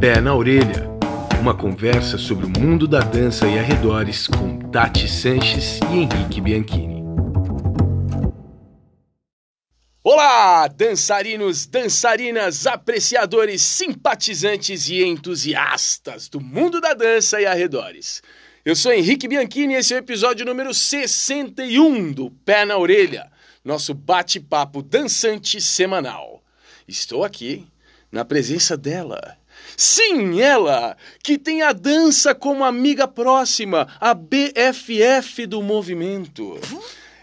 Pé na Orelha uma conversa sobre o mundo da dança e arredores com Tati Sanches e Henrique Bianchini. Olá, dançarinos, dançarinas, apreciadores, simpatizantes e entusiastas do mundo da dança e arredores. Eu sou Henrique Bianchini e esse é o episódio número 61 do Pé na Orelha, nosso bate-papo dançante semanal. Estou aqui na presença dela, Sim, ela, que tem a dança como amiga próxima, a BFF do movimento.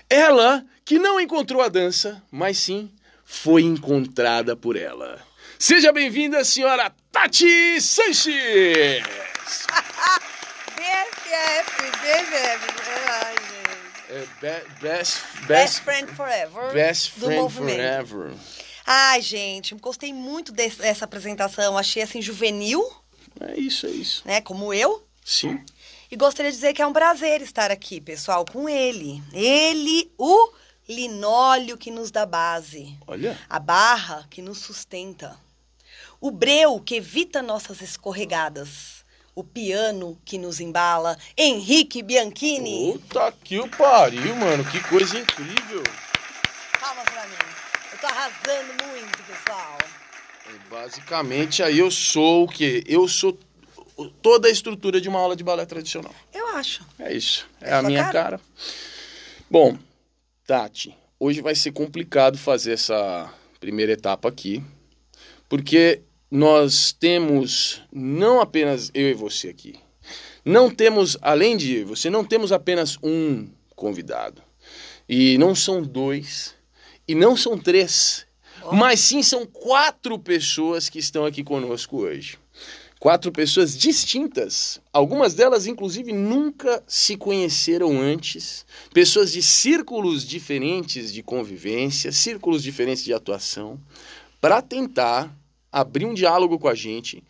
Ela que não encontrou a dança, mas sim foi encontrada por ela. Seja bem-vinda, senhora Tati Sanches! BFF, BFF. É, be, best, best, best Friend Forever. Best Friend Forever. Ai, gente, gostei muito dessa apresentação. Achei assim juvenil. É isso, é isso. Né? Como eu. Sim. E gostaria de dizer que é um prazer estar aqui, pessoal, com ele. Ele, o linóleo que nos dá base. Olha. A barra que nos sustenta. O breu que evita nossas escorregadas. O piano que nos embala. Henrique Bianchini. Puta que o pariu, mano. Que coisa incrível. Palmas pra mim. Tô arrasando muito, pessoal. É, basicamente, aí eu sou o quê? Eu sou toda a estrutura de uma aula de balé tradicional. Eu acho. É isso. É, é a minha cara. cara. Bom, Tati, hoje vai ser complicado fazer essa primeira etapa aqui, porque nós temos não apenas eu e você aqui. Não temos, além de você, não temos apenas um convidado. E não são dois, e não são três, oh. mas sim são quatro pessoas que estão aqui conosco hoje. Quatro pessoas distintas. Algumas delas, inclusive, nunca se conheceram antes. Pessoas de círculos diferentes de convivência, círculos diferentes de atuação, para tentar abrir um diálogo com a gente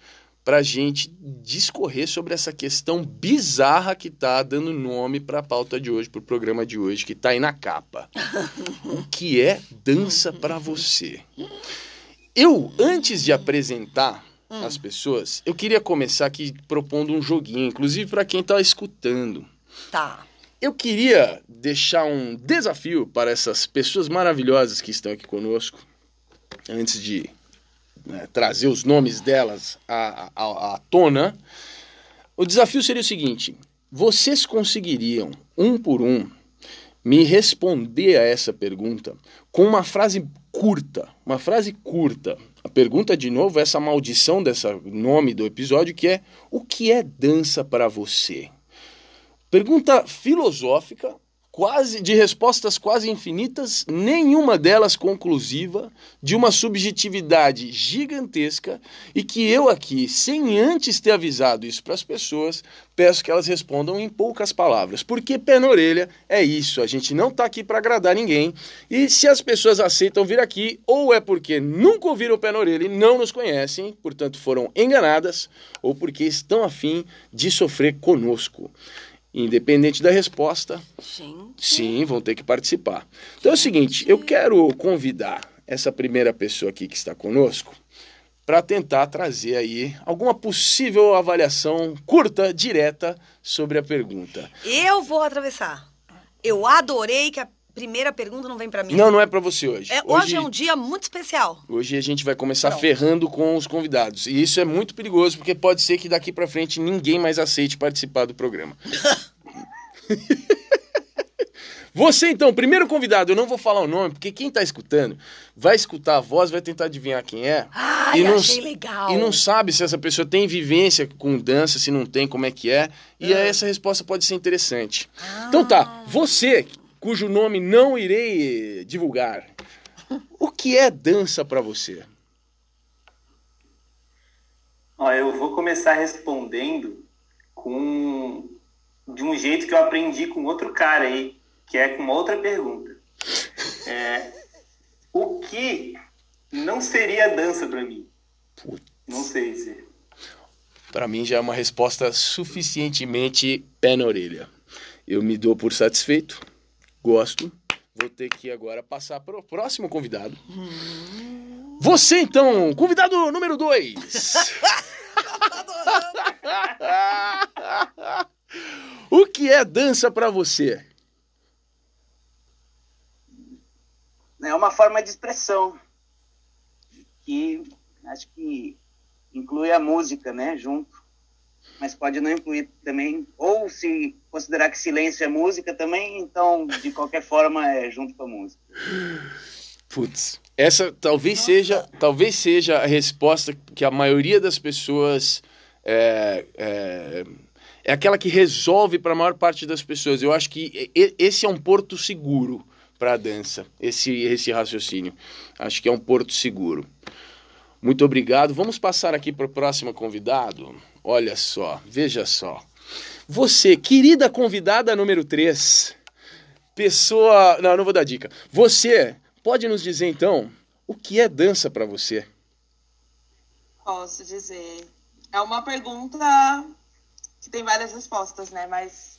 para a gente discorrer sobre essa questão bizarra que está dando nome para a pauta de hoje, para o programa de hoje, que está aí na capa. o que é dança para você? Eu, antes de apresentar hum. as pessoas, eu queria começar aqui propondo um joguinho, inclusive para quem está escutando. Tá. Eu queria deixar um desafio para essas pessoas maravilhosas que estão aqui conosco, antes de né, trazer os nomes delas à, à, à tona, o desafio seria o seguinte: vocês conseguiriam, um por um, me responder a essa pergunta com uma frase curta, uma frase curta. A pergunta, de novo, é essa maldição desse nome do episódio, que é: o que é dança para você? Pergunta filosófica, quase de respostas quase infinitas, nenhuma delas conclusiva, de uma subjetividade gigantesca e que eu aqui, sem antes ter avisado isso para as pessoas, peço que elas respondam em poucas palavras. Porque pé na orelha é isso, a gente não está aqui para agradar ninguém. E se as pessoas aceitam vir aqui, ou é porque nunca ouviram pé na orelha e não nos conhecem, portanto foram enganadas, ou porque estão afim de sofrer conosco. Independente da resposta, sim. sim, vão ter que participar. Então é o seguinte, eu quero convidar essa primeira pessoa aqui que está conosco para tentar trazer aí alguma possível avaliação curta, direta sobre a pergunta. Eu vou atravessar. Eu adorei que a primeira pergunta não vem para mim. Não, não é para você hoje. É, hoje. hoje. é um dia muito especial. Hoje a gente vai começar Pronto. ferrando com os convidados. E isso é muito perigoso, porque pode ser que daqui para frente ninguém mais aceite participar do programa. Você, então, primeiro convidado, eu não vou falar o nome, porque quem tá escutando vai escutar a voz, vai tentar adivinhar quem é. E não, achei legal. E não sabe se essa pessoa tem vivência com dança, se não tem, como é que é. E aí ah. essa resposta pode ser interessante. Ah. Então tá, você cujo nome não irei divulgar. O que é dança para você? Ó, eu vou começar respondendo com de um jeito que eu aprendi com outro cara aí, que é com uma outra pergunta. É, o que não seria dança para mim? Putz. Não sei se. Para mim já é uma resposta suficientemente pé na orelha. Eu me dou por satisfeito Gosto. Vou ter que agora passar para o próximo convidado. Você, então, convidado número dois. o que é dança para você? É uma forma de expressão que acho que inclui a música, né, junto. Mas pode não incluir também, ou se considerar que silêncio é música também, então de qualquer forma é junto com a música. Putz, essa talvez Nossa. seja, talvez seja a resposta que a maioria das pessoas é, é, é aquela que resolve para a maior parte das pessoas. Eu acho que esse é um porto seguro para a dança, esse, esse raciocínio. Acho que é um porto seguro. Muito obrigado. Vamos passar aqui para o próximo convidado. Olha só, veja só. Você, querida convidada número 3, pessoa. Não, não vou dar dica. Você pode nos dizer então o que é dança para você? Posso dizer. É uma pergunta que tem várias respostas, né? Mas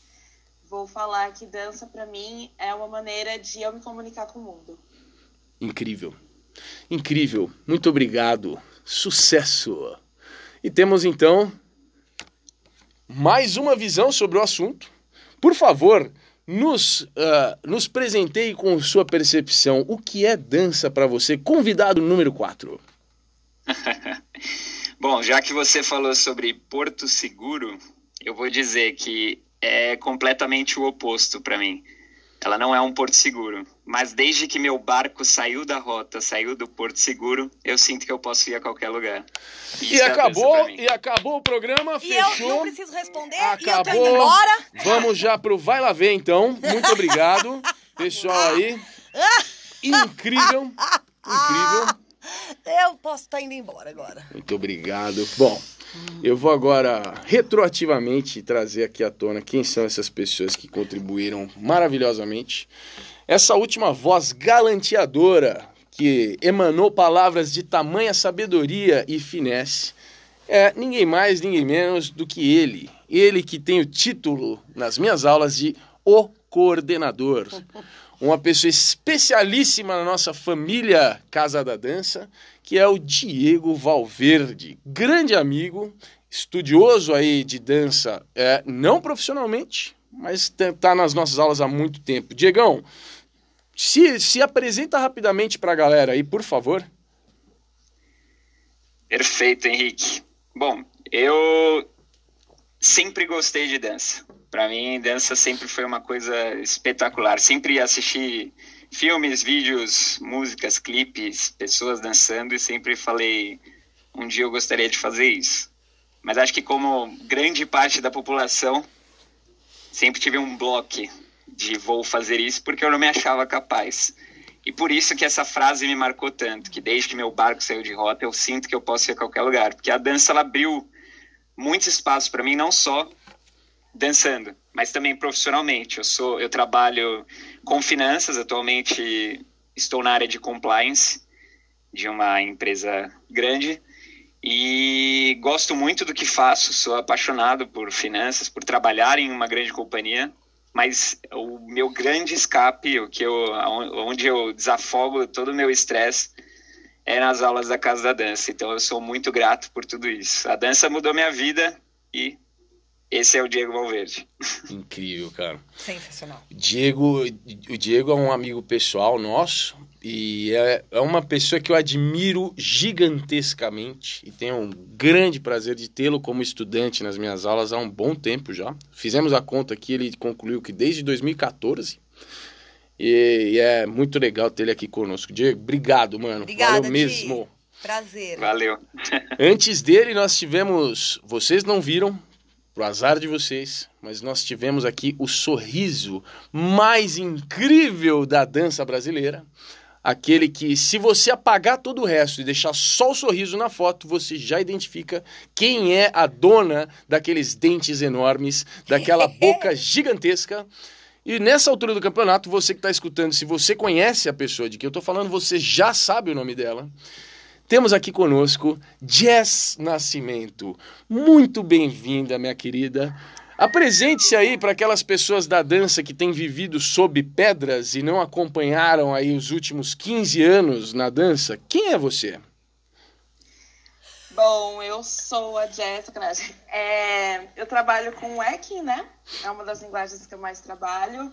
vou falar que dança para mim é uma maneira de eu me comunicar com o mundo. Incrível. Incrível. Muito obrigado. Sucesso. E temos então mais uma visão sobre o assunto. Por favor, nos, uh, nos presenteie com sua percepção. O que é dança para você? Convidado número 4. Bom, já que você falou sobre Porto Seguro, eu vou dizer que é completamente o oposto para mim. Ela não é um porto seguro, mas desde que meu barco saiu da rota, saiu do porto seguro, eu sinto que eu posso ir a qualquer lugar. Isso e é acabou, e acabou o programa, e fechou. eu não preciso responder, acabou. e eu tô indo embora. Vamos já pro Vai Lá Ver, então. Muito obrigado, pessoal aí. Incrível, incrível. Eu posso estar indo embora agora. Muito obrigado. Bom, eu vou agora retroativamente trazer aqui à tona quem são essas pessoas que contribuíram maravilhosamente. Essa última voz galanteadora que emanou palavras de tamanha sabedoria e finesse é ninguém mais, ninguém menos do que ele. Ele que tem o título nas minhas aulas de O Coordenador. Uma pessoa especialíssima na nossa família Casa da Dança, que é o Diego Valverde, grande amigo, estudioso aí de dança, é, não profissionalmente, mas está nas nossas aulas há muito tempo. Diegão, se, se apresenta rapidamente para a galera aí, por favor. Perfeito, Henrique. Bom, eu sempre gostei de dança. Para mim, dança sempre foi uma coisa espetacular. Sempre assisti filmes, vídeos, músicas, clipes, pessoas dançando e sempre falei um dia eu gostaria de fazer isso. Mas acho que como grande parte da população sempre tive um bloco de vou fazer isso porque eu não me achava capaz. E por isso que essa frase me marcou tanto, que desde que meu barco saiu de rota, eu sinto que eu posso ir a qualquer lugar, porque a dança ela abriu muitos espaços para mim, não só dançando, mas também profissionalmente. Eu sou, eu trabalho com finanças atualmente. Estou na área de compliance de uma empresa grande e gosto muito do que faço. Sou apaixonado por finanças, por trabalhar em uma grande companhia. Mas o meu grande escape, o que eu, onde eu desafogo todo o meu estresse, é nas aulas da Casa da Dança. Então eu sou muito grato por tudo isso. A dança mudou minha vida e esse é o Diego Valverde. Incrível, cara. Sensacional. Diego, o Diego é um amigo pessoal nosso e é, é uma pessoa que eu admiro gigantescamente e tenho um grande prazer de tê-lo como estudante nas minhas aulas há um bom tempo já. Fizemos a conta aqui, ele concluiu que desde 2014. E, e é muito legal ter ele aqui conosco. Diego, obrigado, mano. Obrigada, Valeu mesmo. Prazer. Valeu. Antes dele, nós tivemos. Vocês não viram, pro azar de vocês, mas nós tivemos aqui o sorriso mais incrível da dança brasileira. Aquele que, se você apagar todo o resto e deixar só o sorriso na foto, você já identifica quem é a dona daqueles dentes enormes, daquela boca gigantesca. E nessa altura do campeonato, você que está escutando, se você conhece a pessoa de que eu estou falando, você já sabe o nome dela. Temos aqui conosco Jess Nascimento. Muito bem-vinda, minha querida. Apresente-se aí para aquelas pessoas da dança que têm vivido sob pedras e não acompanharam aí os últimos 15 anos na dança. Quem é você? Bom, eu sou a Jéssica. É, eu trabalho com Ekin, né? É uma das linguagens que eu mais trabalho.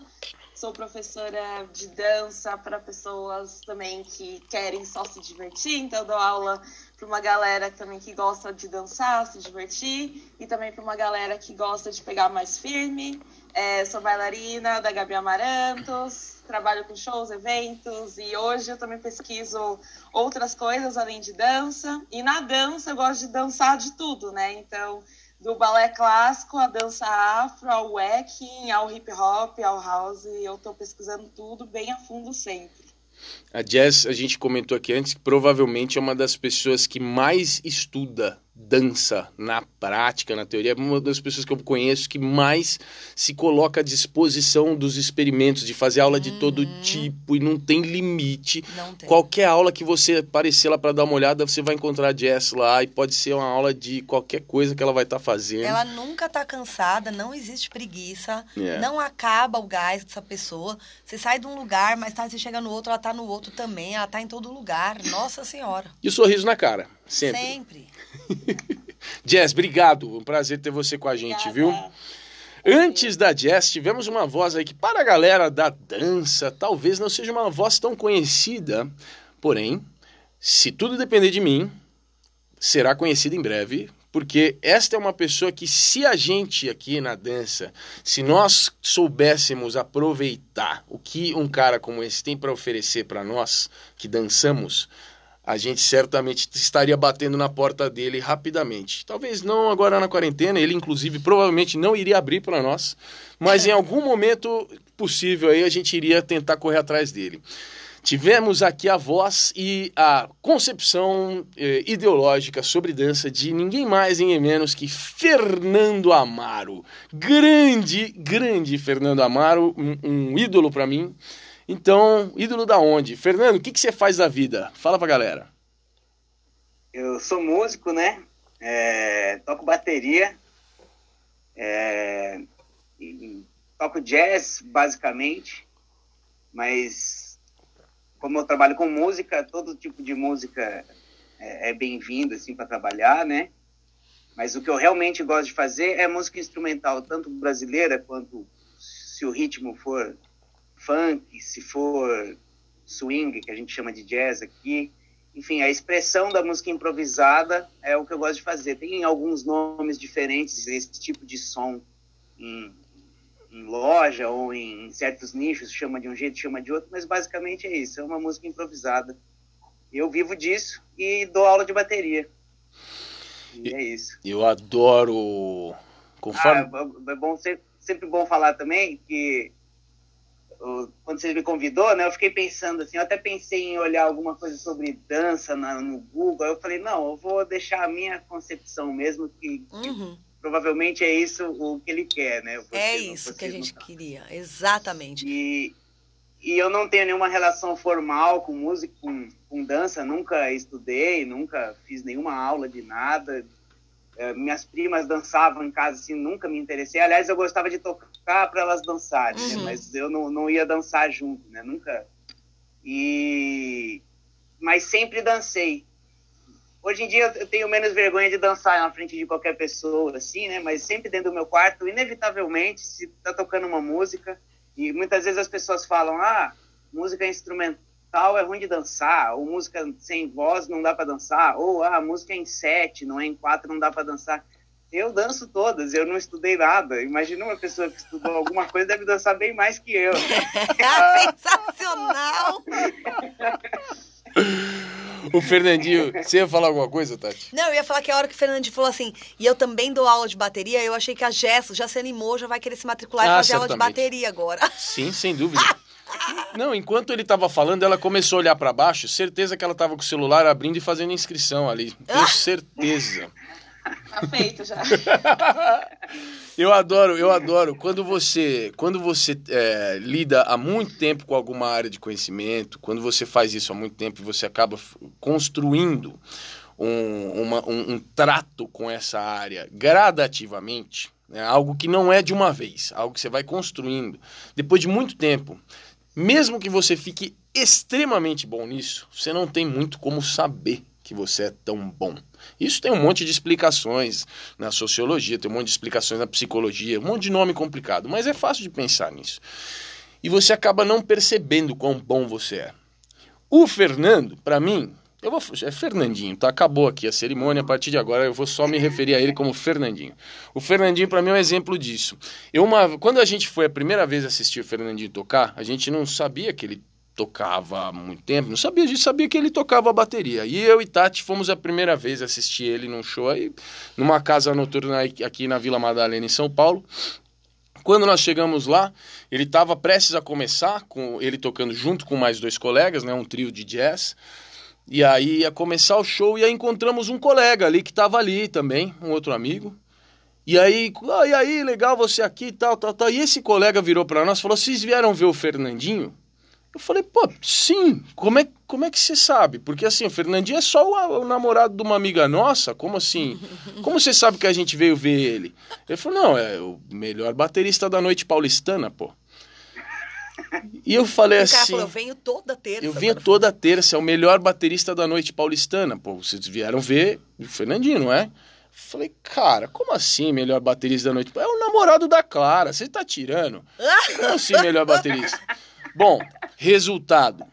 Sou professora de dança para pessoas também que querem só se divertir, então dou aula para uma galera também que gosta de dançar, se divertir, e também para uma galera que gosta de pegar mais firme. É, sou bailarina da Gabi Amarantos, trabalho com shows, eventos, e hoje eu também pesquiso outras coisas além de dança. E na dança eu gosto de dançar de tudo, né? Então, do balé clássico, a dança afro, ao wacking, ao hip hop, ao house, eu estou pesquisando tudo bem a fundo sempre. A Jess, a gente comentou aqui antes, que provavelmente é uma das pessoas que mais estuda dança na prática, na teoria, é uma das pessoas que eu conheço que mais se coloca à disposição dos experimentos, de fazer aula de todo Uhum. tipo e não tem limite. Não tem. Qualquer aula que você aparecer lá para dar uma olhada, você vai encontrar a Jess lá e pode ser uma aula de qualquer coisa que ela vai estar fazendo. Ela nunca tá cansada, não existe preguiça, É. não acaba o gás dessa pessoa. Você sai de um lugar, mas tá, você chega no outro, ela tá no outro também, ela tá em todo lugar. Nossa Senhora. E o sorriso na cara, sempre. Sempre. Jess, obrigado. Um prazer ter você com a gente, viu? Obrigada. Antes da Jess, tivemos uma voz aí que, para a galera da dança, talvez não seja uma voz tão conhecida. Porém, se tudo depender de mim, será conhecida em breve. Porque esta é uma pessoa que, se a gente aqui na dança, se nós soubéssemos aproveitar o que um cara como esse tem para oferecer para nós que dançamos, a gente certamente estaria batendo na porta dele rapidamente. Talvez não agora na quarentena, ele inclusive provavelmente não iria abrir para nós, mas em algum momento possível aí a gente iria tentar correr atrás dele. Tivemos aqui a voz e a concepção eh, ideológica sobre dança de ninguém mais, ninguém menos que Fernando Amaro. Grande, grande Fernando Amaro, um, um ídolo para mim. Então, ídolo da onde? Fernando, o que, que você faz da vida? Fala pra galera. Eu sou músico, né? É, toco bateria. é, toco jazz, basicamente. Mas como eu trabalho com música, todo tipo de música é, é bem-vindo assim para trabalhar, né? Mas o que eu realmente gosto de fazer é música instrumental, tanto brasileira quanto se o ritmo for funk, se for swing, que a gente chama de jazz aqui. Enfim, a expressão da música improvisada é o que eu gosto de fazer. Tem alguns nomes diferentes desse tipo de som em, em loja ou em, certos nichos, chama de um jeito, chama de outro, mas basicamente é isso, é uma música improvisada. Eu vivo disso e dou aula de bateria. E é isso. Eu adoro. Ah, Conforme. é bom, sempre, sempre bom falar também que quando você me convidou, né, eu fiquei pensando assim, eu até pensei em olhar alguma coisa sobre dança na- no Google, aí eu falei, não, eu vou deixar a minha concepção mesmo, que Uhum. provavelmente é isso o que ele quer, né? É não- isso que a não gente tá. queria. Exatamente. E, e eu não tenho nenhuma relação formal com música, com, com dança, nunca estudei, nunca fiz nenhuma aula de nada. Eh, minhas primas dançavam em casa, assim, nunca me interessei. Aliás, eu gostava de tocar para elas dançarem, né? Uhum. mas eu não, não ia dançar junto, né? Nunca. E... Mas sempre dancei. Hoje em dia eu tenho menos vergonha de dançar na frente de qualquer pessoa, assim, né? Mas sempre dentro do meu quarto, inevitavelmente, se tá tocando uma música, e muitas vezes as pessoas falam, ah, música instrumental é ruim de dançar, ou música sem voz não dá para dançar, ou ah, música é em sete, não é em quatro, não dá para dançar. Eu danço todas, eu não estudei nada. Imagina uma pessoa que estudou alguma coisa deve dançar bem mais que eu. Sensacional! O Fernandinho, você ia falar alguma coisa, Tati? Não, eu ia falar que a hora que o Fernandinho falou assim, e eu também dou aula de bateria, eu achei que a Jess já se animou, já vai querer se matricular e Ah, fazer aula de certamente. bateria agora. Sim, sem dúvida. Não, enquanto ele tava falando, ela começou a olhar pra baixo, certeza que ela tava com o celular abrindo e fazendo inscrição ali. Tenho certeza. Tá feito já. Eu adoro, eu adoro. Quando você, quando você é, lida há muito tempo com alguma área de conhecimento, quando você faz isso há muito tempo e você acaba construindo um, uma- um- um trato com essa área gradativamente, né, algo que não é de uma vez, algo que você vai construindo. Depois de muito tempo, mesmo que você fique extremamente bom nisso, você não tem muito como saber que você é tão bom? Isso tem um monte de explicações na sociologia, tem um monte de explicações na psicologia, um monte de nome complicado, mas é fácil de pensar nisso. E você acaba não percebendo quão bom você é. O Fernando, para mim, eu vou, é Fernandinho, tá? Acabou aqui a cerimônia, a partir de agora eu vou só me referir a ele como Fernandinho. O Fernandinho para mim é um exemplo disso. Eu uma, quando a gente foi a primeira vez assistir o Fernandinho tocar, a gente não sabia que ele tocava há muito tempo, não sabia disso, sabia que ele tocava a bateria. E eu e Tati fomos a primeira vez assistir ele num show aí, numa casa noturna aqui na Vila Madalena, em São Paulo. Quando nós chegamos lá, ele estava prestes a começar, com ele tocando junto com mais dois colegas, né, um trio de jazz. E aí ia começar o show e aí encontramos um colega ali que estava ali também, um outro amigo. E aí, ah, e aí, legal você aqui, tal, tal, tal. E esse colega virou para nós e falou: "Vocês vieram ver o Fernandinho?" Eu falei, pô, sim, como é, como é que você sabe? Porque assim, o Fernandinho é só o, o, namorado de uma amiga nossa, como assim? Como você sabe que a gente veio ver ele? Ele falou, não, é o melhor baterista da noite paulistana, pô. E eu falei O assim. cara falou, eu venho toda terça. Eu venho toda terça, é o melhor baterista da noite paulistana. Pô, vocês vieram ver o Fernandinho, não é? Falei, cara, como assim melhor baterista da noite? É o namorado da Clara, você tá tirando? Como assim melhor baterista? Bom, resultado.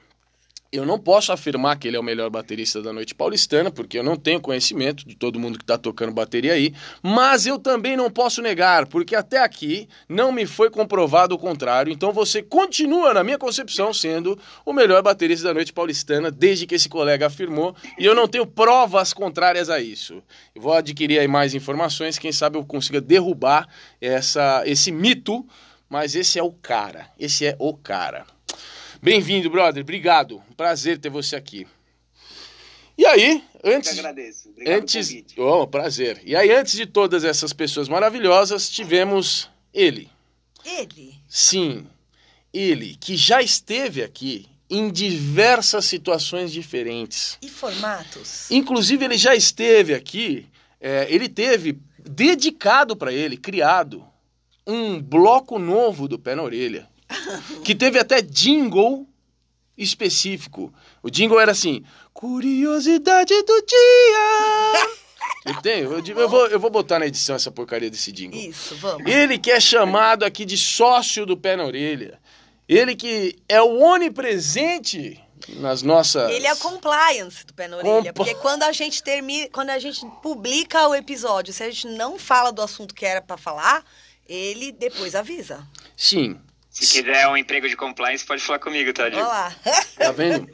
Eu não posso afirmar que ele é o melhor baterista da noite paulistana, porque eu não tenho conhecimento de todo mundo que está tocando bateria aí, mas eu também não posso negar, porque até aqui não me foi comprovado o contrário, então você continua, na minha concepção, sendo o melhor baterista da noite paulistana, desde que esse colega afirmou, e eu não tenho provas contrárias a isso. Eu vou adquirir aí mais informações, quem sabe eu consiga derrubar esse esse mito, mas esse é o cara, esse é o cara. Bem-vindo, brother. Obrigado. Um prazer ter você aqui. E aí, Eu que antes, agradeço. Obrigado antes, pelo convite. oh, prazer. E aí, antes de todas essas pessoas maravilhosas, tivemos ele. Ele. Sim, ele que já esteve aqui em diversas situações diferentes. E formatos? Inclusive, ele já esteve aqui, é, ele teve dedicado para ele, criado, um bloco novo do Pé na Orelha, que teve até jingle específico. O jingle era assim, curiosidade do dia. Eu tenho, eu, vou, eu vou botar na edição essa porcaria desse jingle. Isso, vamos. Ele que é chamado aqui de sócio do Pé na Orelha. Ele que é o onipresente nas nossas... Ele é a compliance do pé na orelha. Porque quando a gente termina, quando a gente publica o episódio, se a gente não fala do assunto que era pra falar, ele depois avisa. Sim, Se quiser um emprego de compliance, pode falar comigo, tá, Olha Diego? lá. Tá vendo?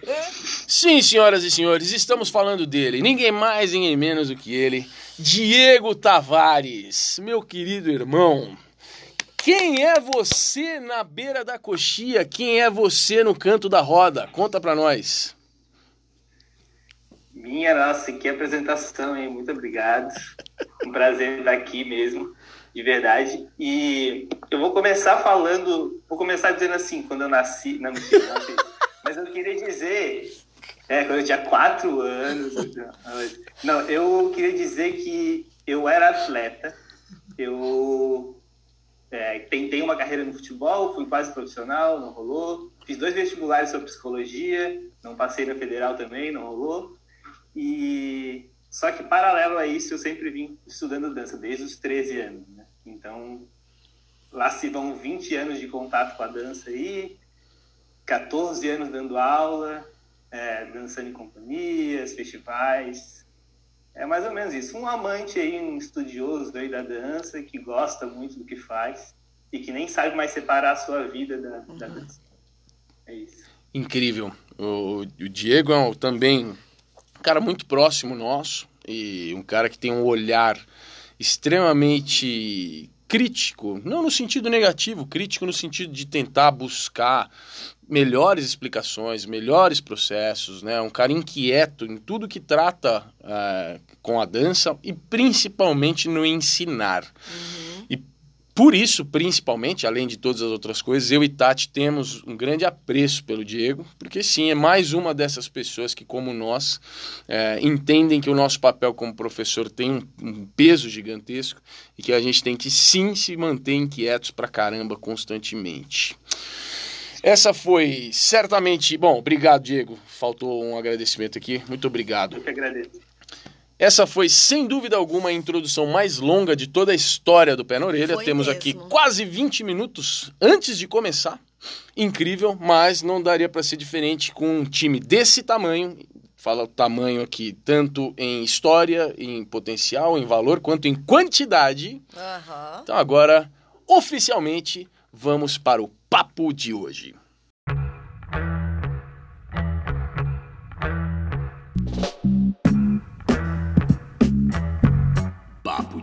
Sim, senhoras e senhores, estamos falando dele. Ninguém mais, ninguém menos do que ele. Diego Tavares, meu querido irmão. Quem é você na beira da coxia? Quem é você no canto da roda? Conta pra nós. Minha nossa, que apresentação, hein? Muito obrigado. Um prazer estar aqui mesmo, de verdade. E eu vou começar falando, vou começar dizendo assim, quando eu nasci, não, mentira, não nasci. mas eu queria dizer, é, quando eu tinha quatro anos, não, eu queria dizer que eu era atleta, eu é, tentei uma carreira no futebol, fui quase profissional, não rolou. Fiz dois vestibulares sobre psicologia, não passei na federal também, não rolou. E só que paralelo a isso, eu sempre vim estudando dança desde os 13 anos, né? Então, lá se vão 20 anos de contato com a dança aí, 14 anos dando aula, é, dançando em companhias, festivais. É mais ou menos isso. Um amante aí, um estudioso aí da dança, que gosta muito do que faz e que nem sabe mais separar a sua vida da, da dança. É isso. Incrível. O, o Diego é um- também um cara muito próximo nosso e um cara que tem um olhar extremamente crítico, não no sentido negativo, crítico no sentido de tentar buscar melhores explicações, melhores processos, né? Um cara inquieto em tudo que trata eh, com a dança e principalmente no ensinar. E por isso, principalmente, além de todas as outras coisas, eu e Tati temos um grande apreço pelo Diego, porque sim, é mais uma dessas pessoas que, como nós, eh, entendem que o nosso papel como professor tem um, um peso gigantesco e que a gente tem que sim se manter inquietos pra caramba constantemente. Essa foi certamente. Bom, obrigado, Diego. Faltou um agradecimento aqui. Muito obrigado. Eu que agradeço. Essa foi, sem dúvida alguma, a introdução mais longa de toda a história do Pé na Orelha. Foi Temos mesmo. aqui quase 20 minutos antes de começar. Incrível, mas não daria para ser diferente com um time desse tamanho. Fala o tamanho aqui, tanto em história, em potencial, em valor, quanto em quantidade. Aham. Então agora, oficialmente, vamos para o papo de hoje.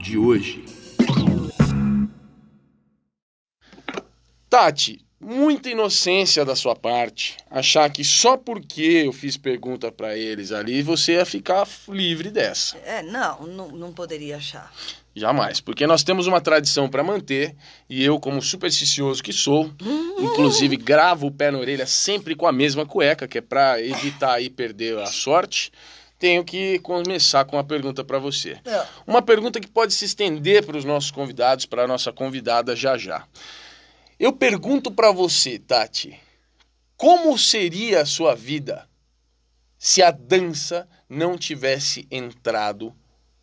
De hoje. Tati, muita inocência da sua parte achar que só porque eu fiz pergunta pra eles ali você ia ficar livre dessa. É, não, não, não poderia achar. Jamais, porque nós temos uma tradição para manter e eu, como supersticioso que sou, inclusive gravo o pé na orelha sempre com a mesma cueca, que é para evitar aí perder a sorte. Tenho que começar com uma pergunta para você. É. Uma pergunta que pode se estender para os nossos convidados, para a nossa convidada já já. Eu pergunto para você, Tati, como seria a sua vida se a dança não tivesse entrado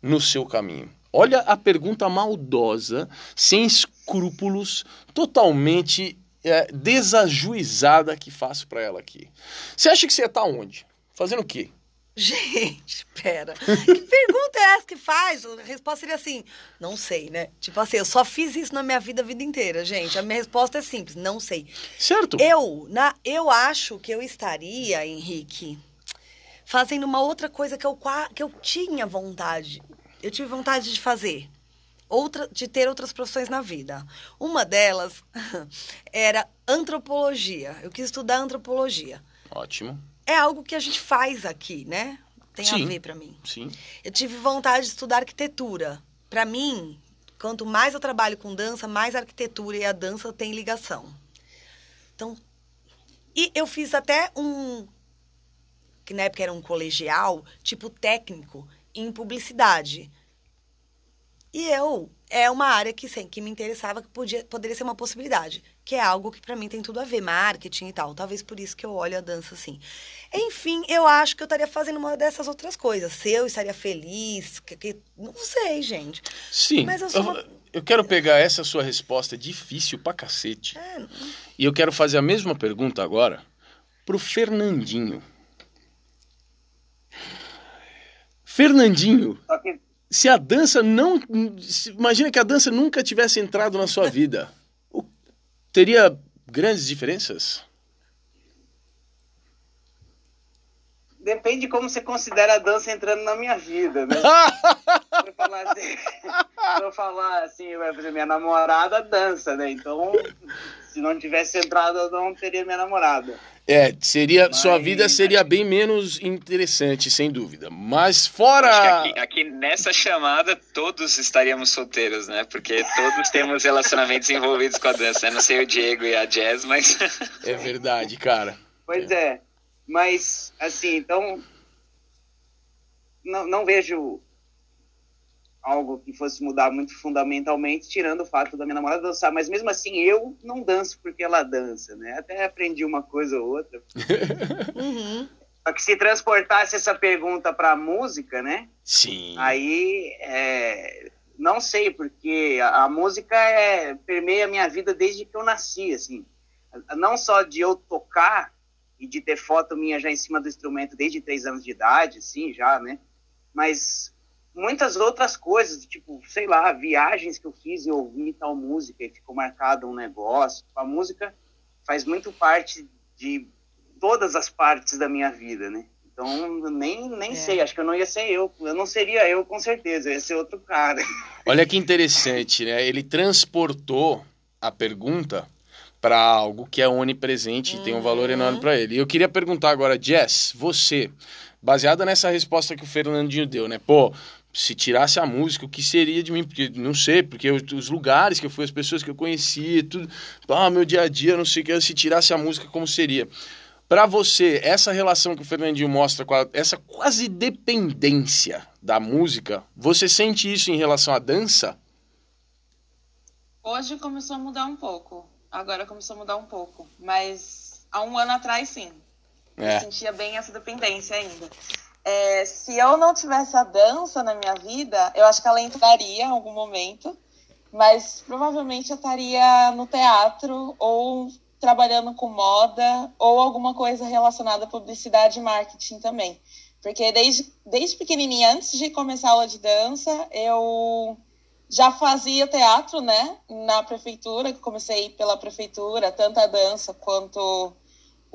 no seu caminho? Olha a pergunta maldosa, sem escrúpulos, totalmente é, desajuizada que faço para ela aqui. Você acha que você estar onde? Fazendo o quê? Gente, pera. Que pergunta é essa que faz? A resposta seria assim: não sei, né? Tipo assim, eu só fiz isso na minha vida a vida inteira, gente. A minha resposta é simples: não sei. Certo? Eu, na, eu acho que eu estaria, Henrique, fazendo uma outra coisa que eu, que eu tinha vontade. Eu tive vontade de fazer. Outra, de ter outras profissões na vida. Uma delas era antropologia. Eu quis estudar antropologia. Ótimo. É algo que a gente faz aqui, né? Tem Sim. a ver pra mim. Sim. Eu tive vontade de estudar arquitetura. Pra mim, quanto mais eu trabalho com dança, mais a arquitetura e a dança têm ligação. Então, e eu fiz até um que na época era um colegial, tipo técnico em publicidade. E eu é uma área que, sim, que me interessava, que podia, poderia ser uma possibilidade, que é algo que pra mim tem tudo a ver, marketing e tal. Talvez por isso que eu olho a dança assim. Enfim, eu acho que eu estaria fazendo uma dessas outras coisas. Se eu estaria feliz, que, que- não sei, gente. Sim. Mas eu sou uma- eu quero pegar essa sua resposta difícil pra cacete. É, E eu quero fazer a mesma pergunta agora pro Fernandinho. Fernandinho, se a dança não. se- imagina que a dança nunca tivesse entrado na sua vida. Teria grandes diferenças? depende de como você considera a dança entrando na minha vida, né? Eu falar assim, eu falar assim, vai fazer minha namorada dança, né? Então, se não tivesse entrado, eu não teria minha namorada. É, seria. Mas- Sua vida seria bem menos interessante, sem dúvida. Mas fora. Acho que aqui, aqui nessa chamada todos estaríamos solteiros, né? Porque todos temos relacionamentos envolvidos com a dança. Eu não sei o Diego e a Jazz, mas É verdade, cara. Pois é. Mas, assim, então. Não, não vejo algo que fosse mudar muito fundamentalmente, tirando o fato da minha namorada dançar. Mas mesmo assim, eu não danço porque ela dança, né? Até aprendi uma coisa ou outra. uhum. Só que se transportasse essa pergunta para a música, né? Sim. Aí, é, não sei, porque a, a música é, permeia a minha vida desde que eu nasci, assim. Não só de eu tocar e de ter foto minha já em cima do instrumento desde três anos de idade, assim, já, né? Mas muitas outras coisas, tipo, sei lá, viagens que eu fiz e ouvi tal música e ficou marcado um negócio. A música faz muito parte de todas as partes da minha vida, né? Então, nem, nem É. sei, acho que eu não ia ser eu. Eu não seria eu, com certeza, eu ia ser outro cara. Olha que interessante, né? Ele transportou a pergunta para algo que é onipresente e tem um valor enorme para ele. E eu queria perguntar agora, Jess, você, baseada nessa resposta que o Fernandinho deu, né? Pô, se tirasse a música, o que seria de mim? Porque não sei, porque eu- os lugares que eu fui, as pessoas que eu conheci, tudo, ah, meu dia a dia, não sei o que, se tirasse a música, como seria? Para você, essa relação que o Fernandinho mostra com a- essa quase dependência da música, você sente isso em relação à dança? Hoje começou a mudar um pouco. Agora começou a mudar um pouco. Mas há um ano atrás, sim. É. Eu sentia bem essa dependência ainda. É, se eu não tivesse a dança na minha vida, eu acho que ela entraria em algum momento, mas provavelmente eu estaria no teatro ou trabalhando com moda ou alguma coisa relacionada à publicidade e marketing também. Porque desde, desde pequenininha, antes de começar a aula de dança, eu já fazia teatro, né, na prefeitura, comecei pela prefeitura, tanto a dança quanto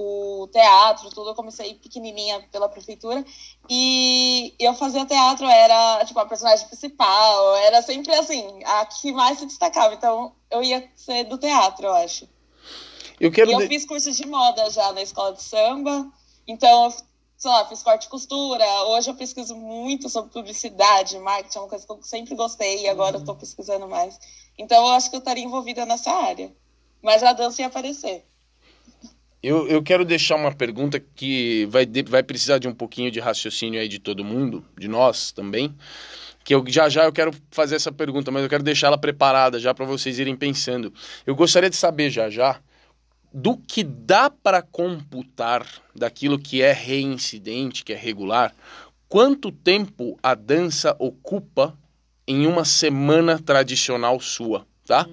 o teatro, tudo eu comecei pequenininha pela prefeitura e eu fazia teatro, era tipo a personagem principal, era sempre assim, a que mais se destacava, então eu ia ser do teatro, eu acho. Eu quero E eu fiz curso de moda já na escola de samba, então, eu, sei lá, fiz corte e costura. Hoje eu pesquiso muito sobre publicidade, marketing, é uma coisa que eu sempre gostei e agora eu tô pesquisando mais. Então, eu acho que eu estaria envolvida nessa área. Mas a dança ia aparecer. Eu, eu quero deixar uma pergunta que vai, de- vai precisar de um pouquinho de raciocínio aí de todo mundo, de nós também. Que eu já já eu quero fazer essa pergunta, mas eu quero deixar ela preparada já para vocês irem pensando. Eu gostaria de saber já já do que dá para computar daquilo que é reincidente, que é regular, quanto tempo a dança ocupa em uma semana tradicional sua, tá?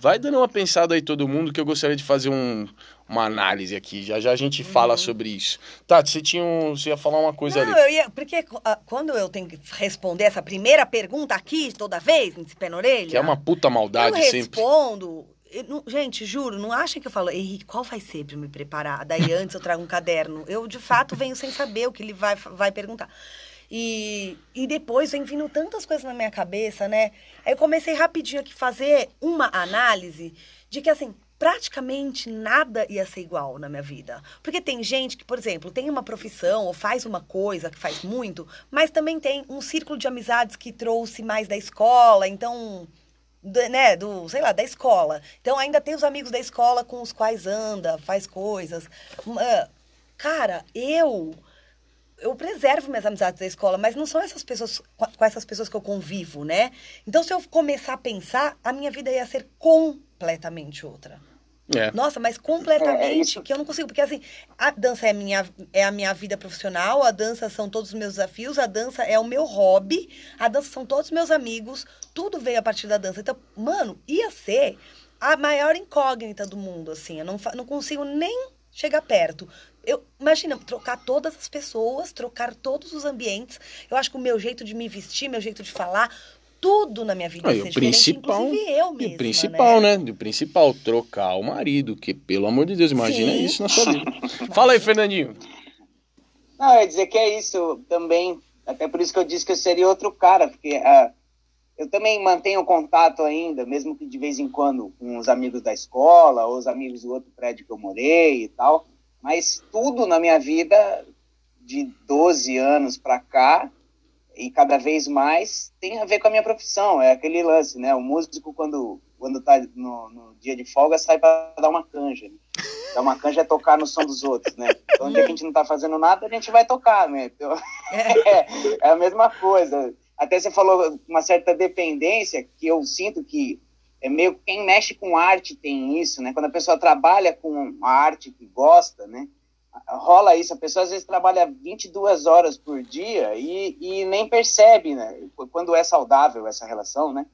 Vai dando uma pensada aí todo mundo que eu gostaria de fazer um, uma análise aqui. Já já a gente fala sobre isso. Tati, você tinha um, você ia falar uma coisa Não, ali. eu ia, porque ah, quando eu tenho que responder essa primeira pergunta aqui, toda vez, nesse pé na orelha, Que é uma puta eu maldade sempre. respondo. eu não- gente, juro, não achem que eu falo, Henrique, qual vai ser pra eu me preparar? Daí antes eu trago um caderno. Eu, de fato, venho sem saber o que ele vai, vai perguntar. E, e depois vem vindo tantas coisas na minha cabeça, né? Aí eu comecei rapidinho aqui fazer uma análise de que, assim, praticamente nada ia ser igual na minha vida. Porque tem gente que, por exemplo, tem uma profissão ou faz uma coisa que faz muito, mas também tem um círculo de amizades que trouxe mais da escola, então do- né, do, sei lá, da escola. Então ainda tem os amigos da escola com os quais anda, faz coisas. Ah, Cara, eu eu preservo minhas amizades da escola, mas não são essas pessoas com com essas pessoas que eu convivo, né? Então se eu começar a pensar, a minha vida ia ser completamente outra. É. Nossa, mas É, é completamente, isso. que eu não consigo, porque assim, a dança é a, minha, é a minha vida profissional, a dança são todos os meus desafios, a dança é o meu hobby, a dança são todos os meus amigos, tudo veio a partir da dança. Então, mano, ia ser a maior incógnita do mundo, assim, eu não, não consigo nem chegar perto. Eu, imagina, trocar todas as pessoas, trocar todos os ambientes, eu acho que o meu jeito de me vestir, meu jeito de falar, tudo na minha vida Ah, o diferente, principal, inclusive eu e o principal, né? O principal, trocar o marido, que pelo amor de Deus, imagina Sim. isso na sua vida. Fala aí, Fernandinho. Não, eu ia dizer que é isso também. Até por isso que eu disse que eu seria outro cara, porque ah, eu também mantenho contato ainda, mesmo que de vez em quando, com os amigos da escola, ou os amigos do outro prédio que eu morei e tal. Mas tudo na minha vida, de 12 anos para cá, e cada vez mais, tem a ver com a minha profissão. É aquele lance, né? O músico, quando, quando tá no, no dia de folga, sai para dar uma canja. Né? Dar uma canja é tocar no som dos outros, né? Então, dia que a gente não tá fazendo nada, a gente vai tocar, né? Então, é, é a mesma coisa. Até você falou uma certa dependência, que eu sinto que é meio quem mexe com arte tem isso, né? Quando a pessoa trabalha com a arte que gosta, né? Rola isso, a pessoa às vezes trabalha 22 horas por dia e, e nem percebe, né? Quando é saudável essa relação, né?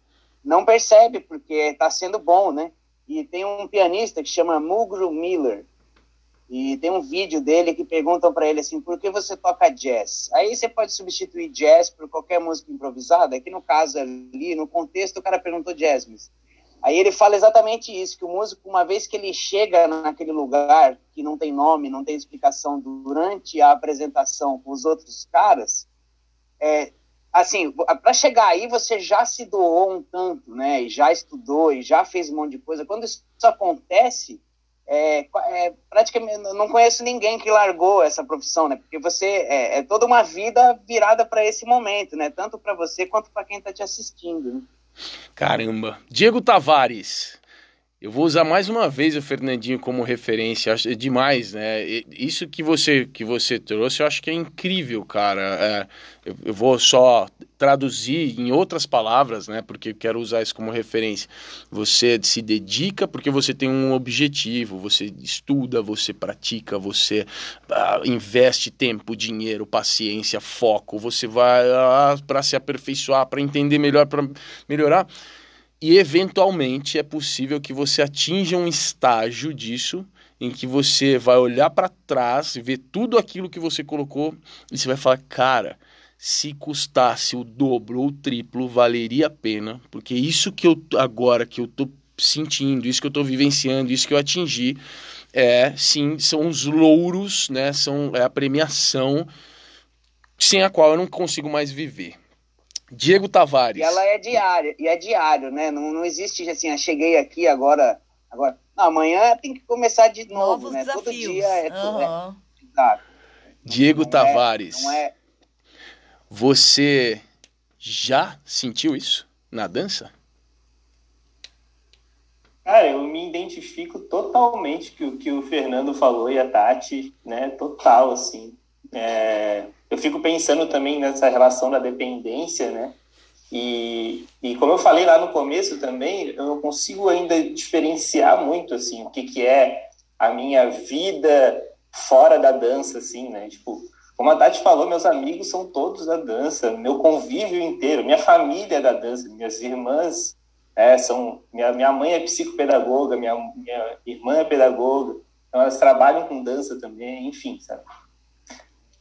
Não percebe porque está sendo bom, né? E tem um pianista que chama Mulgrew Miller, e tem um vídeo dele que perguntam para ele assim, por que você toca jazz? Aí você pode substituir jazz por qualquer música improvisada, aqui no caso ali, no contexto, o cara perguntou jazz, mas... Aí ele fala exatamente isso, que o músico, uma vez que ele chega naquele lugar que não tem nome, não tem explicação durante a apresentação com os outros caras, é, assim, para chegar aí você já se doou um tanto, né? E já estudou e já fez um monte de coisa. Quando isso acontece, é, é, praticamente não conheço ninguém que largou essa profissão, né? Porque você é, é toda uma vida virada para esse momento, né? Tanto para você quanto para quem está te assistindo. Né? Caramba. Diego Tavares. Eu vou usar mais uma vez o Fernandinho como referência, acho é demais, né? Isso que você que você trouxe, eu acho que é incrível, cara. É, eu, eu, vou só traduzir em outras palavras, né? Porque eu quero usar isso como referência. Você se dedica porque você tem um objetivo, você estuda, você pratica, você ah, investe tempo, dinheiro, paciência, foco. Você vai ah, para se aperfeiçoar, para entender melhor, para melhorar e eventualmente é possível que você atinja um estágio disso em que você vai olhar para trás e ver tudo aquilo que você colocou e você vai falar, cara, se custasse o dobro ou o triplo, valeria a pena, porque isso que eu agora que eu tô sentindo, isso que eu tô vivenciando, isso que eu atingi, é sim, são os louros, né? São é a premiação sem a qual eu não consigo mais viver. Diego Tavares. E ela é diária, e é diário, né? Não, não existe assim, eu ah, cheguei aqui agora, agora. Não, amanhã tem que começar de novo, Novos né? Desafios. Todo dia é, uhum. é Diego não Tavares. É, não é... Você já sentiu isso na dança? Cara, eu me identifico totalmente com o que o Fernando falou e a Tati, né? Total, assim. É, eu fico pensando também nessa relação da dependência, né? E, e como eu falei lá no começo também, eu não consigo ainda diferenciar muito, assim, o que, que é a minha vida fora da dança, assim, né? Tipo, como a Tati falou, meus amigos são todos da dança, meu convívio inteiro, minha família é da dança, minhas irmãs é, são... Minha, minha mãe é psicopedagoga, minha, minha irmã é pedagoga, então elas trabalham com dança também, enfim, sabe?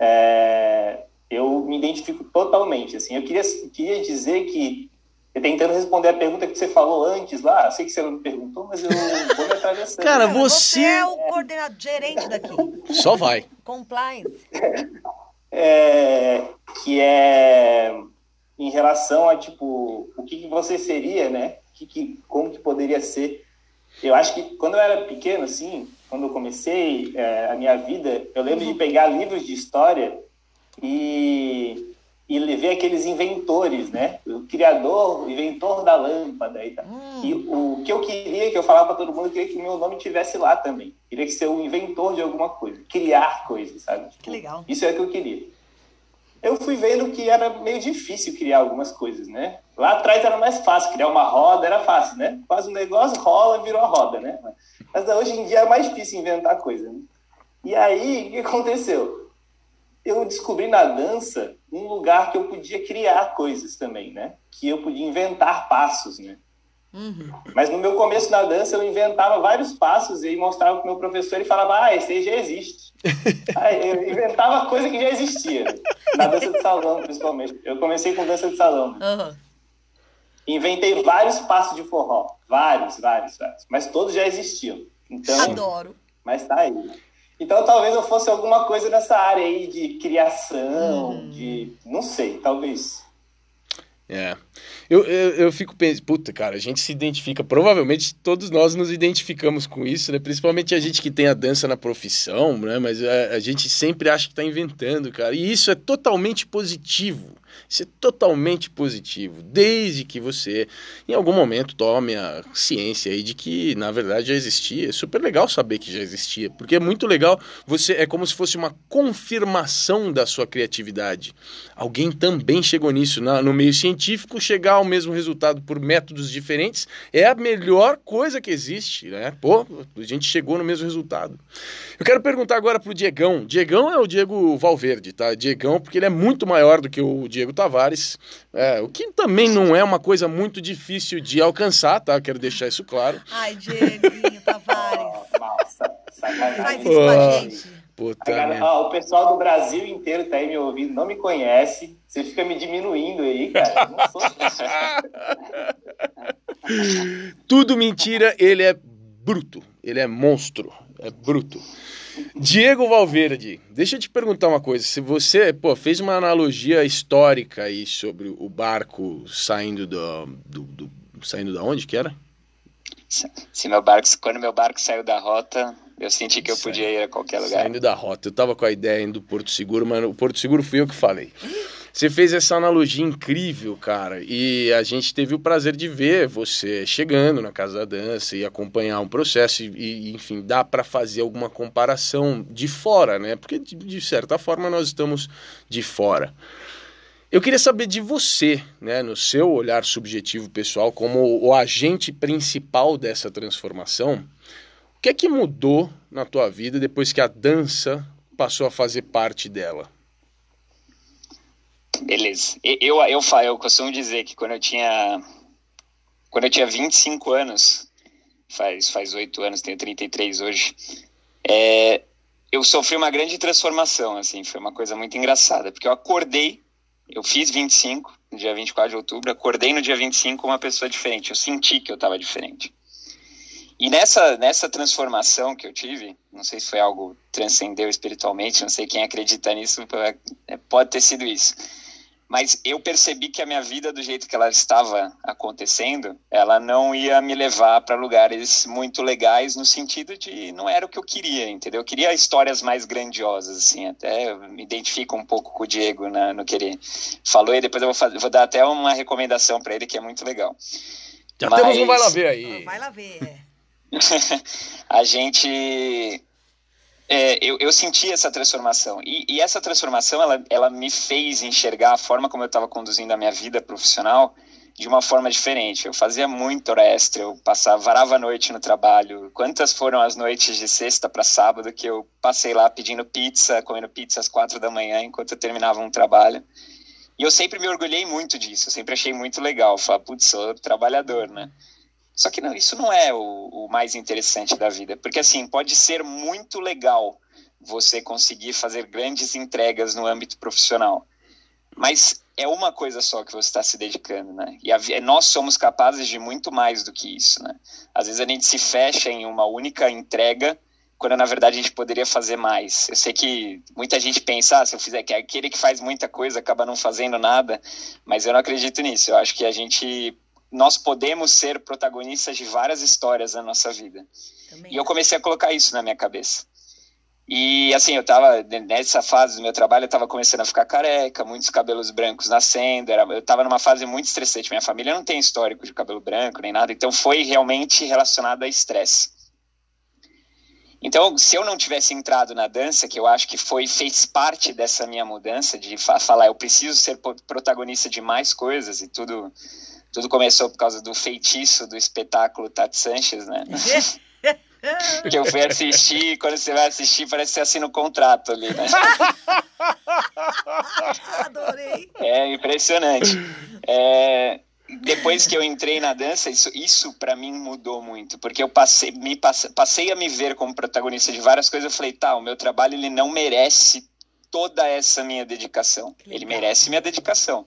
É, eu me identifico totalmente. Assim, eu queria, queria dizer que, tentando responder a pergunta que você falou antes lá, sei que você não me perguntou, mas eu vou me atravessando. Cara, você... você é o coordenador gerente daqui. Só vai. Compliance. É, que é em relação a tipo o que, que você seria, né? Que, que, como que poderia ser? Eu acho que quando eu era pequeno, assim, quando eu comecei é, a minha vida, eu lembro de pegar livros de história e, e ver aqueles inventores, né? O criador, o inventor da lâmpada e tal. Hum. E o que eu queria, que eu falava para todo mundo, eu queria que o meu nome tivesse lá também. Eu queria que ser o inventor de alguma coisa, criar coisas, sabe? Que legal. Isso é o que eu queria eu fui vendo que era meio difícil criar algumas coisas, né? Lá atrás era mais fácil, criar uma roda era fácil, né? Faz um negócio, rola, virou a roda, né? Mas hoje em dia é mais difícil inventar coisa, né? E aí, o que aconteceu? Eu descobri na dança um lugar que eu podia criar coisas também, né? Que eu podia inventar passos, né? Uhum. Mas no meu começo na dança eu inventava vários passos e mostrava para o meu professor e falava, ah, esse aí já existe. aí eu inventava coisa que já existia. Na dança de salão, principalmente. Eu comecei com dança de salão. Uhum. Inventei vários passos de forró. Vários, vários, vários. Mas todos já existiam. Então, Adoro. Mas tá aí. Então talvez eu fosse alguma coisa nessa área aí de criação, hum. de. Não sei, talvez. É. Eu, eu, eu fico pensando, puta, cara, a gente se identifica, provavelmente todos nós nos identificamos com isso, né? Principalmente a gente que tem a dança na profissão, né? Mas a, a gente sempre acha que tá inventando, cara. E isso é totalmente positivo. Isso é totalmente positivo, desde que você, em algum momento, tome a ciência aí de que, na verdade, já existia. É super legal saber que já existia, porque é muito legal. Você é como se fosse uma confirmação da sua criatividade. Alguém também chegou nisso na, no meio científico, chegar ao mesmo resultado por métodos diferentes é a melhor coisa que existe, né? Pô, a gente chegou no mesmo resultado. Eu quero perguntar agora pro Diegão. Diegão é o Diego Valverde, tá? Diegão, porque ele é muito maior do que o Diego Tavares, é, o que também não é uma coisa muito difícil de alcançar, tá? Quero deixar isso claro. Ai, Dieguinho Tavares. Nossa, Faz isso com a gente. Puta ó, o pessoal do Brasil inteiro tá aí me ouvindo, não me conhece. Você fica me diminuindo aí, cara. Não sou... Tudo mentira, ele é bruto. Ele é monstro. É bruto. Diego Valverde, deixa eu te perguntar uma coisa. Se você pô, fez uma analogia histórica aí sobre o barco saindo do, do, do saindo da onde que era? Se meu barco, quando meu barco saiu da rota, eu senti que eu podia ir a qualquer lugar. Saindo da rota. Eu tava com a ideia indo do Porto Seguro, mas o Porto Seguro fui eu que falei. Você fez essa analogia incrível, cara, e a gente teve o prazer de ver você chegando na Casa da Dança e acompanhar um processo e, e enfim, dá para fazer alguma comparação de fora, né? Porque de, de certa forma nós estamos de fora. Eu queria saber de você, né, no seu olhar subjetivo pessoal, como o agente principal dessa transformação, o que é que mudou na tua vida depois que a dança passou a fazer parte dela? Beleza. Eu, eu, eu, eu costumo dizer que quando eu tinha. Quando eu tinha 25 anos, faz, faz 8 anos, tenho 33 hoje, é, eu sofri uma grande transformação, assim, foi uma coisa muito engraçada, porque eu acordei, eu fiz 25, no dia 24 de outubro, acordei no dia 25 uma pessoa diferente, eu senti que eu estava diferente. E nessa, nessa transformação que eu tive, não sei se foi algo transcendeu espiritualmente, não sei quem acredita nisso, pode ter sido isso mas eu percebi que a minha vida do jeito que ela estava acontecendo, ela não ia me levar para lugares muito legais no sentido de não era o que eu queria, entendeu? Eu queria histórias mais grandiosas, assim, até me identifico um pouco com o Diego na, no que ele falou e depois eu vou, fazer, vou dar até uma recomendação para ele que é muito legal. Já mas... temos um vai lá ver aí. Vai lá ver. É. a gente é, eu, eu, senti essa transformação. E, e, essa transformação, ela, ela me fez enxergar a forma como eu estava conduzindo a minha vida profissional de uma forma diferente. Eu fazia muito hora extra, eu passava, varava a noite no trabalho. Quantas foram as noites de sexta para sábado que eu passei lá pedindo pizza, comendo pizza às quatro da manhã enquanto eu terminava um trabalho. E eu sempre me orgulhei muito disso, eu sempre achei muito legal. Falar, putz, sou trabalhador, né? Só que não, isso não é o, o mais interessante da vida, porque assim, pode ser muito legal você conseguir fazer grandes entregas no âmbito profissional, mas é uma coisa só que você está se dedicando, né? E a, nós somos capazes de muito mais do que isso, né? Às vezes a gente se fecha em uma única entrega, quando na verdade a gente poderia fazer mais. Eu sei que muita gente pensa, ah, se eu fizer que aquele que faz muita coisa acaba não fazendo nada, mas eu não acredito nisso. Eu acho que a gente nós podemos ser protagonistas de várias histórias na nossa vida. Também e eu comecei a colocar isso na minha cabeça. E assim, eu tava nessa fase do meu trabalho, eu tava começando a ficar careca, muitos cabelos brancos nascendo, era, eu tava numa fase muito estressante. Minha família não tem histórico de cabelo branco nem nada, então foi realmente relacionado a estresse. Então, se eu não tivesse entrado na dança, que eu acho que foi fez parte dessa minha mudança de falar, eu preciso ser protagonista de mais coisas e tudo tudo começou por causa do feitiço do espetáculo Tati Sanches, né? que eu fui assistir, quando você vai assistir, parece que você assina o um contrato ali, né? Adorei. É impressionante. É, depois que eu entrei na dança, isso, isso para mim mudou muito, porque eu passei, me passe, passei a me ver como protagonista de várias coisas. Eu falei, tá, o meu trabalho ele não merece toda essa minha dedicação. Ele merece minha dedicação,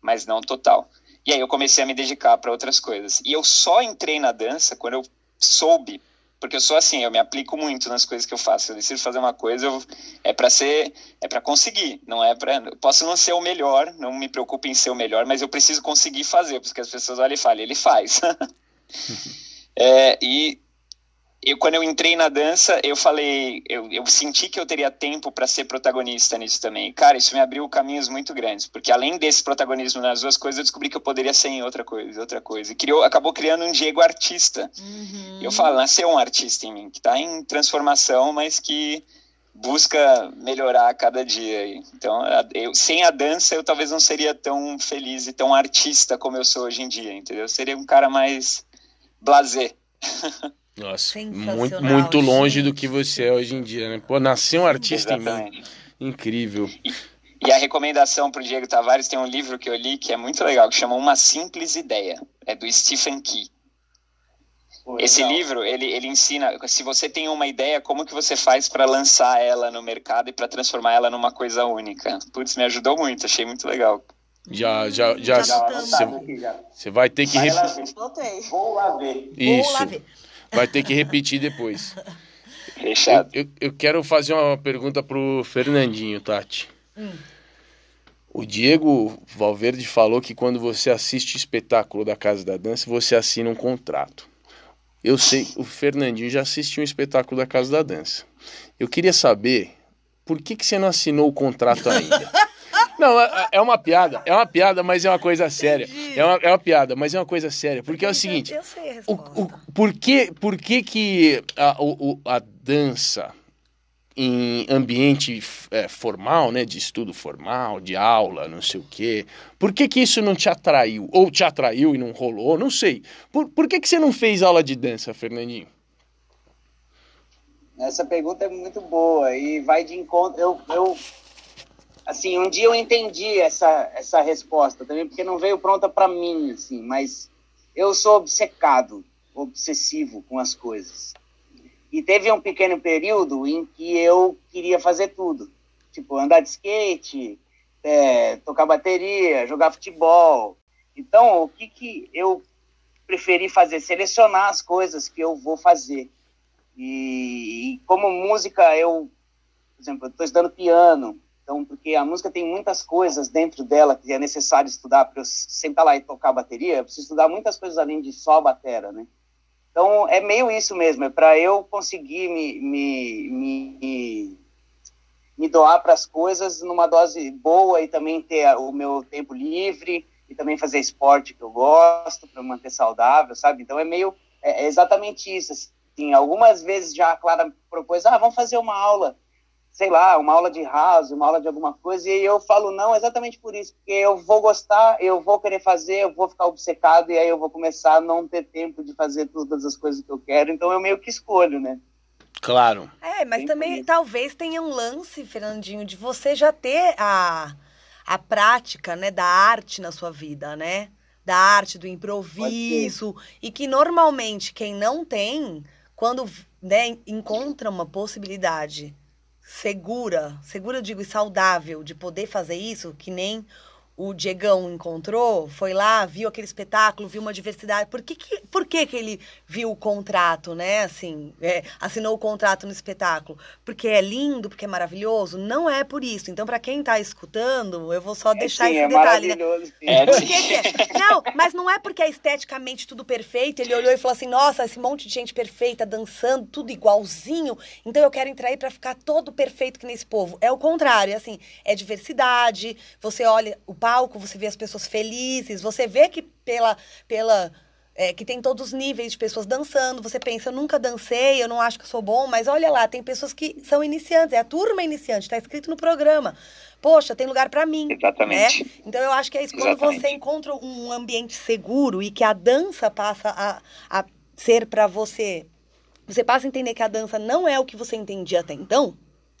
mas não total. E aí eu comecei a me dedicar para outras coisas. E eu só entrei na dança quando eu soube, porque eu sou assim, eu me aplico muito nas coisas que eu faço. Eu decido fazer uma coisa, eu, é para ser, é para conseguir, não é para, posso não ser o melhor, não me preocupo em ser o melhor, mas eu preciso conseguir fazer, porque as pessoas olham e falam, ele faz. é, e eu, quando eu entrei na dança, eu falei, eu, eu senti que eu teria tempo para ser protagonista nisso também. Cara, isso me abriu caminhos muito grandes, porque além desse protagonismo nas duas coisas, eu descobri que eu poderia ser em outra coisa, outra coisa. E criou, acabou criando um Diego artista. Uhum. Eu falo, nasceu um artista em mim, que está em transformação, mas que busca melhorar a cada dia. Então, eu, sem a dança, eu talvez não seria tão feliz e tão artista como eu sou hoje em dia, entendeu? Eu seria um cara mais blazer. Nossa, muito, muito longe do que você é hoje em dia, né? Pô, nasceu um artista Exatamente. em mim. Incrível. E, e a recomendação para o Diego Tavares tem um livro que eu li que é muito legal, que chama Uma Simples Ideia. É do Stephen Key. Pô, Esse livro, ele, ele ensina, se você tem uma ideia, como que você faz para lançar ela no mercado e para transformar ela numa coisa única. Putz, me ajudou muito, achei muito legal. Já, já, já. Você vai ter que. Vai lá ver. Vou lá ver. Isso. Vou lá ver. Vai ter que repetir depois. Fechado. Eu, eu, eu, quero fazer uma pergunta pro Fernandinho, Tati. Hum. O Diego Valverde falou que quando você assiste espetáculo da Casa da Dança, você assina um contrato. Eu sei, o Fernandinho já assistiu um espetáculo da Casa da Dança. Eu queria saber por que, que você não assinou o contrato ainda. Não, é, é uma piada, é uma piada, mas é uma coisa séria. É uma, é uma piada, mas é uma coisa séria. Porque é o seguinte, Eu sei a o, resposta. o, por que, por que, que a, o, o- a dança em ambiente é, formal, né, de estudo formal, de aula, não sei o quê, por que, que isso não te atraiu? Ou te atraiu e não rolou? Não sei. Por, por que, que você não fez aula de dança, Fernandinho? Essa pergunta é muito boa e vai de encontro. Eu, eu assim, um dia eu entendi essa, essa resposta também, porque não veio pronta para mim, assim, mas eu sou obcecado, obsessivo com as coisas. E teve um pequeno período em que eu queria fazer tudo, tipo andar de skate, é, tocar bateria, jogar futebol. Então, o que que eu preferi fazer? Selecionar as coisas que eu vou fazer. E, e como música, eu, por exemplo, estou estudando piano, então, porque a música tem muitas coisas dentro dela que é necessário estudar, para eu sentar lá e tocar bateria, eu preciso estudar muitas coisas além de só a batera, né? Então, é meio isso mesmo, é para eu conseguir me, me, me, me doar para as coisas numa dose boa e também ter o meu tempo livre e também fazer esporte que eu gosto para manter saudável, sabe? Então, é meio, é, é exatamente isso, assim, algumas vezes já a Clara propôs, ah, vamos fazer uma aula, sei lá, uma aula de house, uma aula de alguma coisa, e eu falo não exatamente por isso, porque eu vou gostar, eu vou querer fazer, eu vou ficar obcecado, e aí eu vou começar a não ter tempo de fazer todas as coisas que eu quero, então eu meio que escolho, né? Claro. É, mas Bem também talvez tenha um lance, Fernandinho, de você já ter a, a prática, né, da arte na sua vida, né? Da arte, do improviso. E que normalmente quem não tem, quando né, encontra uma possibilidade segura, segura eu digo e saudável de poder fazer isso, que nem o Diegão encontrou, foi lá, viu aquele espetáculo, viu uma diversidade. Por que, que, por que, que ele viu o contrato, né? Assim, é, assinou o contrato no espetáculo? Porque é lindo, porque é maravilhoso? Não é por isso. Então, para quem tá escutando, eu vou só deixar é, sim, esse é detalhe, né? maravilhoso. sim. É, Por sim. que que é? Não, mas não é porque é esteticamente tudo perfeito. Ele olhou e falou assim: nossa, esse monte de gente perfeita dançando, tudo igualzinho. Então eu quero entrar aí pra ficar todo perfeito que nesse povo. É o contrário, é assim, é diversidade. Você olha o palco, você vê as pessoas felizes, você vê que pela. pela é, que tem todos os níveis de pessoas dançando. Você pensa, eu nunca dancei, eu não acho que sou bom, mas olha lá, tem pessoas que são iniciantes, é a turma iniciante, tá escrito no programa. Poxa, tem lugar pra mim. Exatamente. né? Então eu acho que é isso quando Exatamente. você encontra um ambiente seguro e que a dança passa a, a ser pra você. Você passa a entender que a dança não é o que você entendia até então.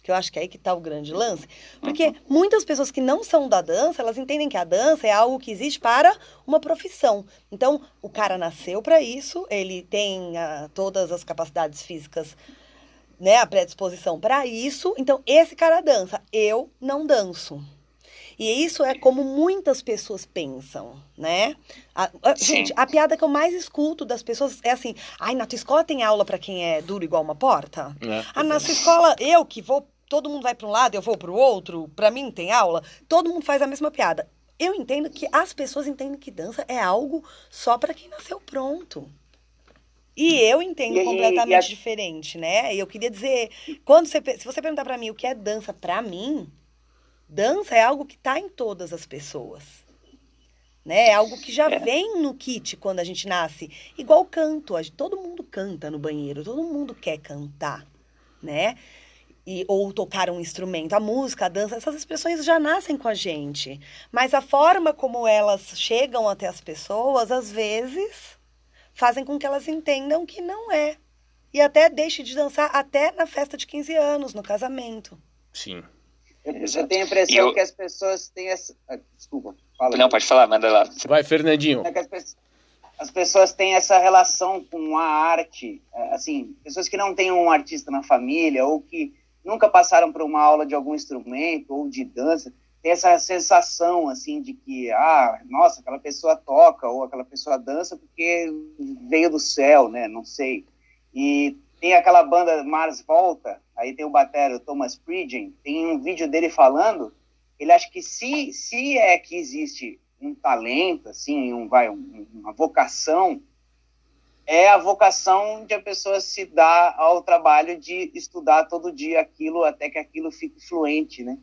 Que eu acho que é aí que tá o grande lance. Porque muitas pessoas que não são da dança, elas entendem que a dança é algo que existe para uma profissão. Então, o cara nasceu para isso, ele tem ah, todas as capacidades físicas, né, a predisposição para isso. Então, esse cara dança. Eu não danço. E isso é como muitas pessoas pensam, né? A- a- gente, a piada que eu mais escuto das pessoas é assim: ai, na tua escola tem aula para quem é duro igual uma porta? É. Ah, na sua escola, eu que vou, todo mundo vai para um lado, eu vou para o outro, para mim tem aula, todo mundo faz a mesma piada. Eu entendo que as pessoas entendem que dança é algo só para quem nasceu pronto. E eu entendo E- completamente e a- diferente, né? E eu queria dizer, quando você, se você perguntar para mim o que é dança para mim, dança é algo que tá em todas as pessoas. Né? É algo que já É. vem no kit quando a gente nasce. Igual canto, todo mundo canta no banheiro, todo mundo quer cantar, né? E, ou tocar um instrumento. A música, a dança, essas expressões já nascem com a gente. Mas a forma como elas chegam até as pessoas, às vezes, fazem com que elas entendam que não é. E até deixe de dançar até na festa de 15 anos, no casamento. Sim. Eu, tenho a impressão eu- que as pessoas têm essa. ah, Desculpa, fala. Não, pode falar, manda lá. Vai, Fernandinho. É as, pe- as pessoas têm essa relação com a arte, é, assim, pessoas que não têm um artista na família ou que nunca passaram por uma aula de algum instrumento ou de dança, tem essa sensação, assim, de que, ah, nossa, aquela pessoa toca ou aquela pessoa dança porque veio do céu, né, não sei. E tem aquela banda Mars Volta, aí tem o batera, o Thomas Pridgen, tem um vídeo dele falando, ele acha que se, se é que existe um talento, assim, um, vai, um- uma vocação, é a vocação de a pessoa se dar ao trabalho de estudar todo dia aquilo até que aquilo fique fluente, né?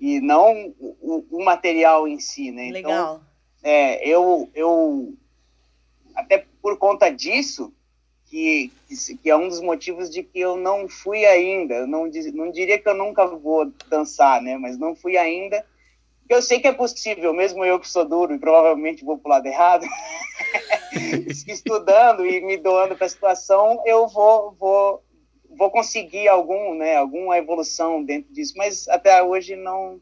e não o, o material em si, né? Então, Legal. é, eu, eu até por conta disso que, que é um dos motivos de que eu não fui ainda. Eu não, não diria que eu nunca vou dançar, né? Mas não fui ainda. Eu sei que é possível, mesmo eu que sou duro e provavelmente vou pro lado errado, estudando e me doando para a situação, eu vou, vou, vou conseguir algum, né, alguma evolução dentro disso. Mas até hoje não,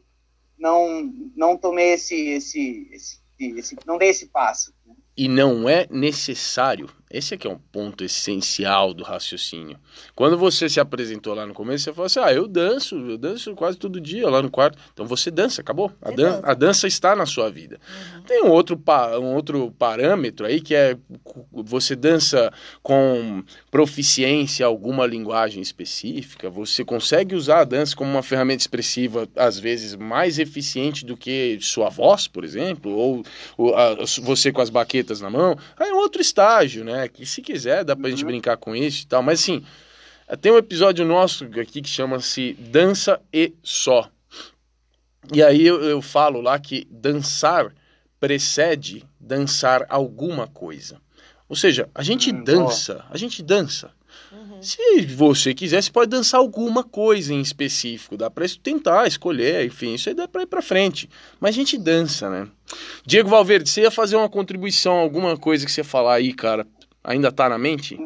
não, não tomei esse, esse, esse, esse não dei esse passo. né? E não é necessário. Esse aqui é um ponto essencial do raciocínio. Quando você se apresentou lá no começo, você falou assim: ah, eu danço, eu danço quase todo dia lá no quarto. Então você dança, acabou. A, dan dança. a dança está na sua vida. Tem um outro, um outro parâmetro aí que é você dança com proficiência alguma linguagem específica, você consegue usar a dança como uma ferramenta expressiva, às vezes mais eficiente do que sua voz, por exemplo, ou, ou a- você com as baquetas na mão. Aí é um outro estágio, né? Que se quiser dá pra gente brincar com isso e tal, mas assim, tem um episódio nosso aqui que chama-se Dança e Só. E aí eu, eu falo lá que dançar precede dançar alguma coisa. Ou seja, a gente Hum, dança, a gente dança. Se você quiser, você pode dançar alguma coisa em específico. Dá pra tentar escolher, enfim, isso aí dá pra ir pra frente. Mas a gente dança, né? Diego Valverde, você ia fazer uma contribuição, alguma coisa que você ia falar aí, cara? Ainda tá na mente?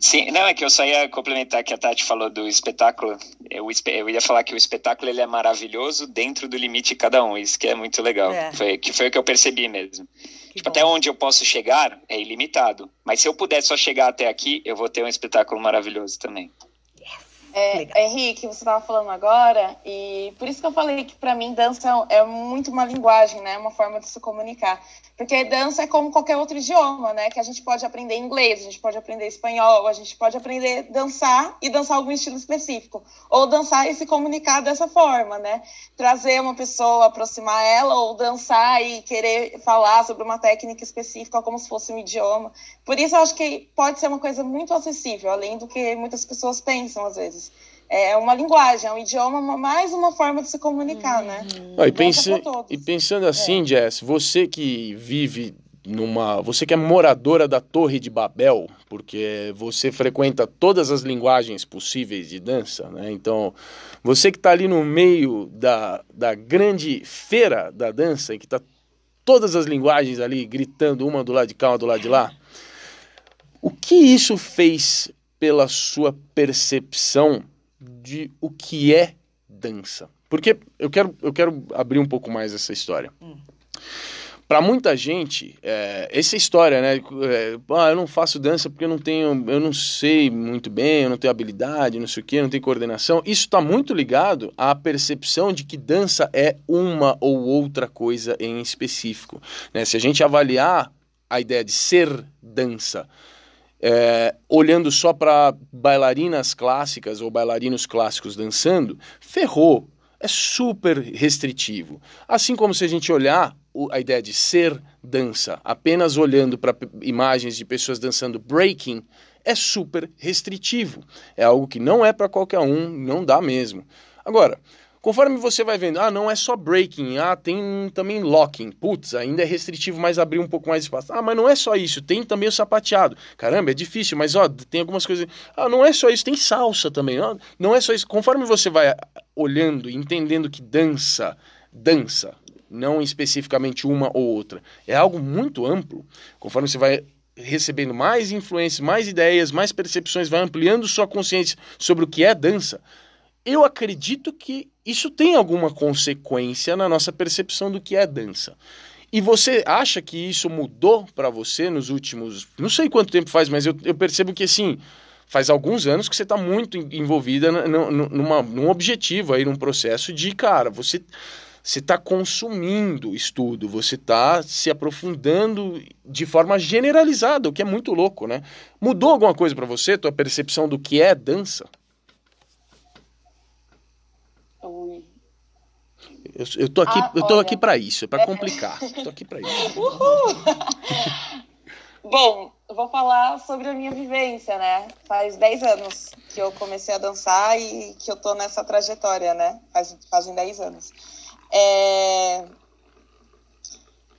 Sim, não, é que eu só ia complementar que a Tati falou do espetáculo. Eu, eu ia falar que o espetáculo ele é maravilhoso dentro do limite de cada um, isso que é muito legal. É. Foi, que foi o que eu percebi mesmo. Que Tipo, bom. até onde eu posso chegar é ilimitado. Mas se eu puder só chegar até aqui, eu vou ter um espetáculo maravilhoso também. É. Henrique, você estava falando agora, e por isso que eu falei que para mim dança é muito uma linguagem, né? Uma forma de se comunicar. Porque dança é como qualquer outro idioma, né? Que a gente pode aprender inglês, a gente pode aprender espanhol, a gente pode aprender dançar e dançar algum estilo específico. Ou dançar e se comunicar dessa forma, né? Trazer uma pessoa, aproximar ela, ou dançar e querer falar sobre uma técnica específica como se fosse um idioma. Por isso eu acho que pode ser uma coisa muito acessível, além do que muitas pessoas pensam às vezes. É uma linguagem, é um idioma, mais uma forma de se comunicar, né? Ah, e, todos. e pensando assim, Jess, você que vive numa. Você que é moradora da Torre de Babel, porque você frequenta todas as linguagens possíveis de dança, né? Então, você que está ali no meio da, da grande feira da dança, em que está todas as linguagens ali gritando uma do lado de cá, uma do lado de lá, o que isso fez pela sua percepção de o que é dança? Porque eu quero, eu quero abrir um pouco mais essa história. Para muita gente, é, essa história, né? é, ah, eu não faço dança porque eu não tenho, eu não sei muito bem, eu não tenho habilidade, não sei o que, não tenho coordenação. Isso está muito ligado à percepção de que dança é uma ou outra coisa em específico. né? Se a gente avaliar a ideia de ser dança, é, olhando só para bailarinas clássicas ou bailarinos clássicos dançando, ferrou. É super restritivo. Assim como se a gente olhar a ideia de ser dança, apenas olhando para imagens de pessoas dançando breaking, é super restritivo. É algo que não é para qualquer um, não dá mesmo. Agora, conforme você vai vendo, ah, não é só breaking, ah, tem também locking. Putz, ainda é restritivo, mas abrir um pouco mais espaço. Ah, mas não é só isso, tem também o sapateado. Caramba, é difícil, mas ó, tem algumas coisas. Ah, não é só isso, tem salsa também. Ah, não é só isso. Conforme você vai olhando entendendo que dança, dança, não especificamente uma ou outra, é algo muito amplo. Conforme você vai recebendo mais influências, mais ideias, mais percepções, vai ampliando sua consciência sobre o que é dança, eu acredito que isso tem alguma consequência na nossa percepção do que é dança. E você acha que isso mudou para você nos últimos. Não sei quanto tempo faz, mas eu, eu percebo que assim. Faz alguns anos que você está muito en- envolvida numa, num objetivo aí, num processo de, cara, você você está consumindo estudo, você está se aprofundando de forma generalizada, o que é muito louco, né? Mudou alguma coisa para você, tua percepção do que é dança? Ui. Eu, eu tô aqui, Ah, eu tô olha. aqui para isso, é para complicar. Tô aqui para isso. Bom, eu vou falar sobre a minha vivência, né? Faz 10 anos que eu comecei a dançar e que eu tô nessa trajetória, né? Faz, fazem 10 anos. É...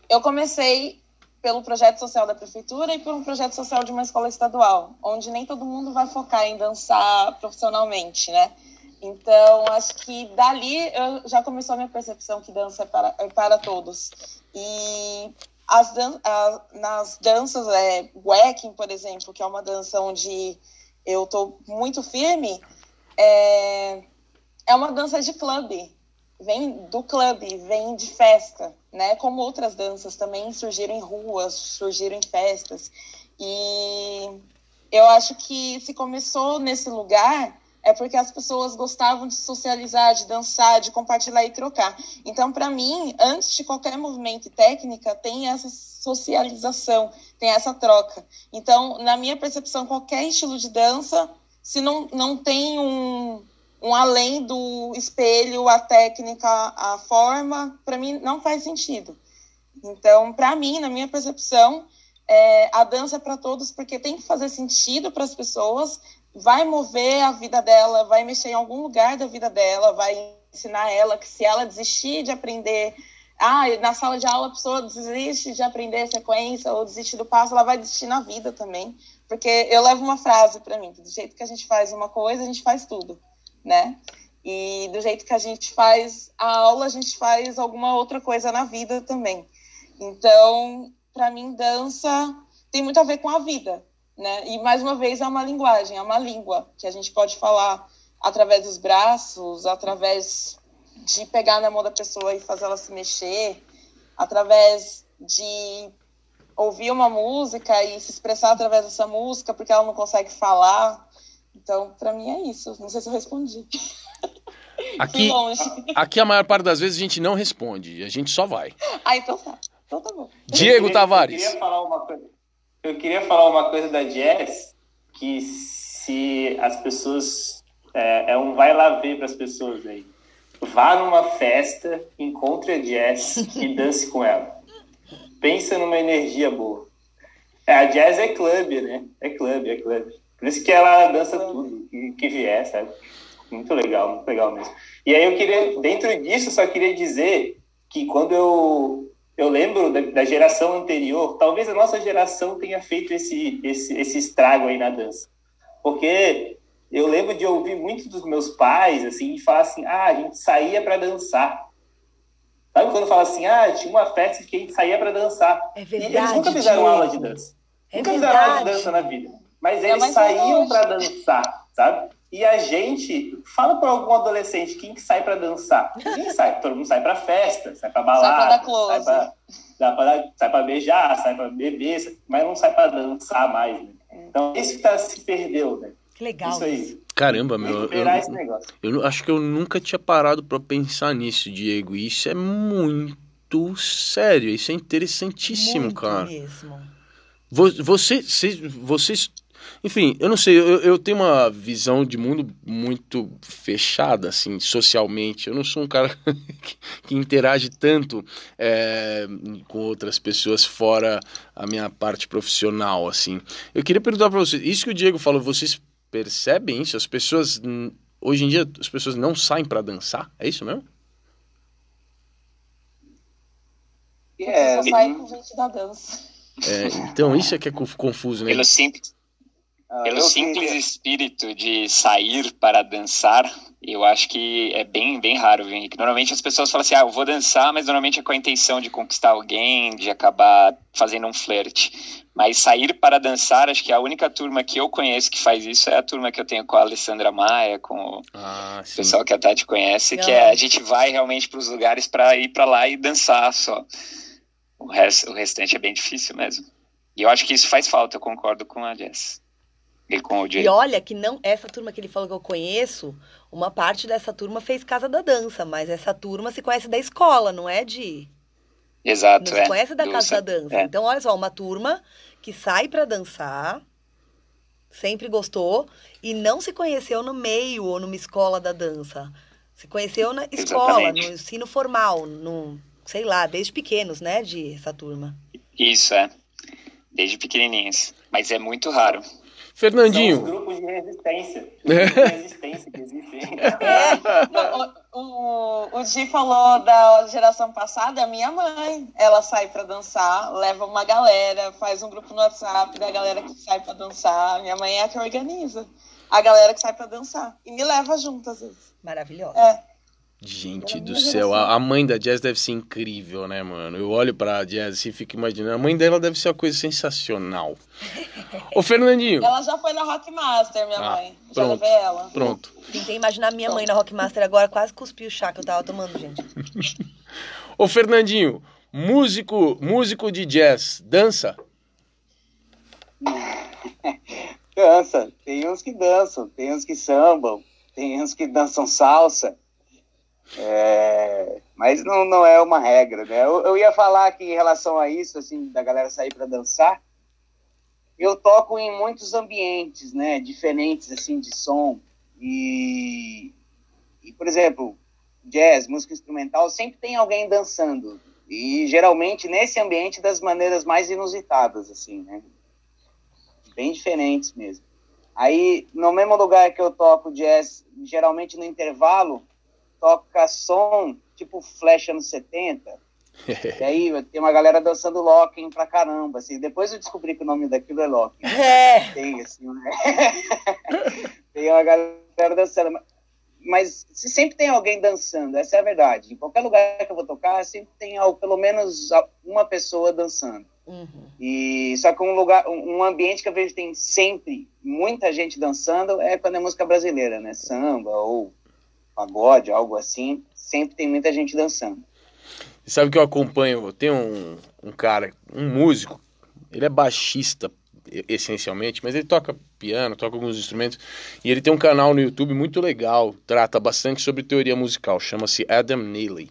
Eu comecei pelo projeto social da prefeitura e por um projeto social de uma escola estadual, onde nem todo mundo vai focar em dançar profissionalmente, né? Então, acho que dali eu já começou a minha percepção que dança é para, é para todos. E as dan a, nas danças, é, wacking, por exemplo, que é uma dança onde eu estou muito firme, é, é uma dança de clube, vem do clube, vem de festa, né? Como outras danças também surgiram em ruas, surgiram em festas. E eu acho que se começou nesse lugar é porque as pessoas gostavam de socializar, de dançar, de compartilhar e trocar. Então, para mim, antes de qualquer movimento e técnica, tem essa socialização, tem essa troca. Então, na minha percepção, qualquer estilo de dança, se não, não tem um, um além do espelho, a técnica, a forma, para mim não faz sentido. Então, para mim, na minha percepção, é, a dança é para todos porque tem que fazer sentido para as pessoas, vai mover a vida dela, vai mexer em algum lugar da vida dela, vai ensinar ela que se ela desistir de aprender, ah, na sala de aula a pessoa desiste de aprender sequência ou desiste do passo, ela vai desistir na vida também. Porque eu levo uma frase para mim, do jeito que a gente faz uma coisa, a gente faz tudo, né? E do jeito que a gente faz a aula, a gente faz alguma outra coisa na vida também. Então, para mim, dança tem muito a ver com a vida, né? E mais uma vez é uma linguagem, é uma língua que a gente pode falar através dos braços, através de pegar na mão da pessoa e fazer ela se mexer, através de ouvir uma música e se expressar através dessa música porque ela não consegue falar. Então, para mim é isso. Não sei se eu respondi. Aqui, aqui a maior parte das vezes a gente não responde, a gente só vai. Ah, então tá. Então tá bom. Diego eu queria, Tavares. Eu queria falar uma coisa eu queria falar uma coisa da Jazz, que se as pessoas. É, é um vai lá ver para as pessoas aí. Vá numa festa, encontre a Jazz e dance com ela. Pensa numa energia boa. É, a Jazz é clube, né? É clube, é clube. Por isso que ela dança tudo que, vier, sabe? Muito legal, muito legal mesmo. E aí eu queria, dentro disso, só queria dizer que quando eu eu lembro da, da, geração anterior, talvez a nossa geração tenha feito esse, esse, esse estrago aí na dança. Porque eu lembro de ouvir muito dos meus pais, assim, falar assim, ah, a gente saía para dançar. Sabe quando fala assim, ah, tinha uma festa que a gente saía para dançar. É verdade, e eles nunca fizeram aula de dança. É nunca verdade. fizeram aula de dança na vida. Mas eles saíam para dançar, sabe? E a gente, fala para algum adolescente, quem que sai para dançar? Ninguém sai, todo mundo sai para festa, sai para balada, sai para dar close. Sai para beijar, sai para beber, mas não sai para dançar mais. Né? Então, isso que tá, se perdeu, né? Que legal. Isso aí. Caramba, meu. Eu, eu acho que eu nunca tinha parado para pensar nisso, Diego. Isso é muito sério, isso é interessantíssimo, Muito cara. mesmo. Vo- Você, vocês, vocês, enfim, eu não sei, eu, eu tenho uma visão de mundo muito fechada, assim, socialmente. Eu não sou um cara que, que interage tanto é, com outras pessoas fora a minha parte profissional, assim. Eu queria perguntar para vocês, isso que o Diego falou, vocês percebem isso? As pessoas, hoje em dia, as pessoas não saem para dançar? É isso mesmo? É, só saio com gente da dança. É, então, isso é que é conf- confuso, né? Pelo simples, ah, pelo simples vi- espírito de sair para dançar, eu acho que é bem, bem raro, viu, Henrique? Normalmente as pessoas falam assim, ah, eu vou dançar, mas normalmente é com a intenção de conquistar alguém, de acabar fazendo um flerte. Mas sair para dançar, acho que a única turma que eu conheço que faz isso é a turma que eu tenho com a Alessandra Maia, com o Ah, pessoal que a Tati conhece, que Não. é a gente vai realmente para os lugares para ir para lá e dançar só. O, resto, o restante é bem difícil mesmo. E eu acho que isso faz falta, eu concordo com a Jess. E com E olha que não, essa turma que ele falou que eu conheço, uma parte dessa turma fez Casa da Dança, mas essa turma se conhece da escola, não é de. Exato, Não é. se conhece da Do- Casa da Dança. é. Então, olha só, uma turma que sai pra dançar, sempre gostou, e não se conheceu no meio ou numa escola da dança. Se conheceu na escola, Exatamente. no ensino formal, no, sei lá, desde pequenos, né, de essa turma. Isso, é. Desde pequenininhos. Mas é muito raro. Fernandinho. São os grupos de resistência. Grupos de resistência que existem. Não, o, o, o Gi falou da geração passada, a minha mãe. Ela sai pra dançar, leva uma galera, faz um grupo no WhatsApp da galera que sai pra dançar. Minha mãe é a que organiza a galera que sai pra dançar. E me leva junto, às vezes. Maravilhosa. É. Gente do céu, a, a mãe da Jazz deve ser incrível, né, mano? Eu olho pra Jazz assim e fico imaginando. A mãe dela deve ser uma coisa sensacional. Ô, Fernandinho. Ela já foi na Rock Master, minha Ah, mãe. Já pronto. levei ela. Pronto. Tentei imaginar minha mãe na Rockmaster agora, quase cuspi o chá que eu tava tomando, gente. Ô, Fernandinho, músico, músico de jazz, dança? Dança. Tem uns que dançam, tem uns que sambam, tem uns que dançam salsa. É, mas não, não é uma regra, né? Eu, eu ia falar que em relação a isso, assim, da galera sair para dançar, eu toco em muitos ambientes, né? Diferentes, assim, de som. E, e, por exemplo, jazz, música instrumental, sempre tem alguém dançando. E geralmente nesse ambiente das maneiras mais inusitadas, assim, né? Bem diferentes mesmo. Aí, no mesmo lugar que eu toco jazz, geralmente no intervalo, toca som tipo Flash anos 70. E aí tem uma galera dançando locking pra caramba, assim. Depois eu descobri que o nome daquilo é locking. É. Tem, assim, né? tem uma galera dançando. Mas se sempre tem alguém dançando, essa é a verdade. Em qualquer lugar que eu vou tocar, sempre tem al- pelo menos uma pessoa dançando. Uhum. E só que um lugar, um ambiente que eu vejo que tem sempre muita gente dançando é quando é música brasileira, né? Samba ou pagode, algo assim. Sempre tem muita gente dançando. Sabe que eu acompanho? Tem um, um cara, um músico, ele é baixista e- essencialmente, mas ele toca piano, toca alguns instrumentos, e ele tem um canal no YouTube muito legal, trata bastante sobre teoria musical, chama-se Adam Neely.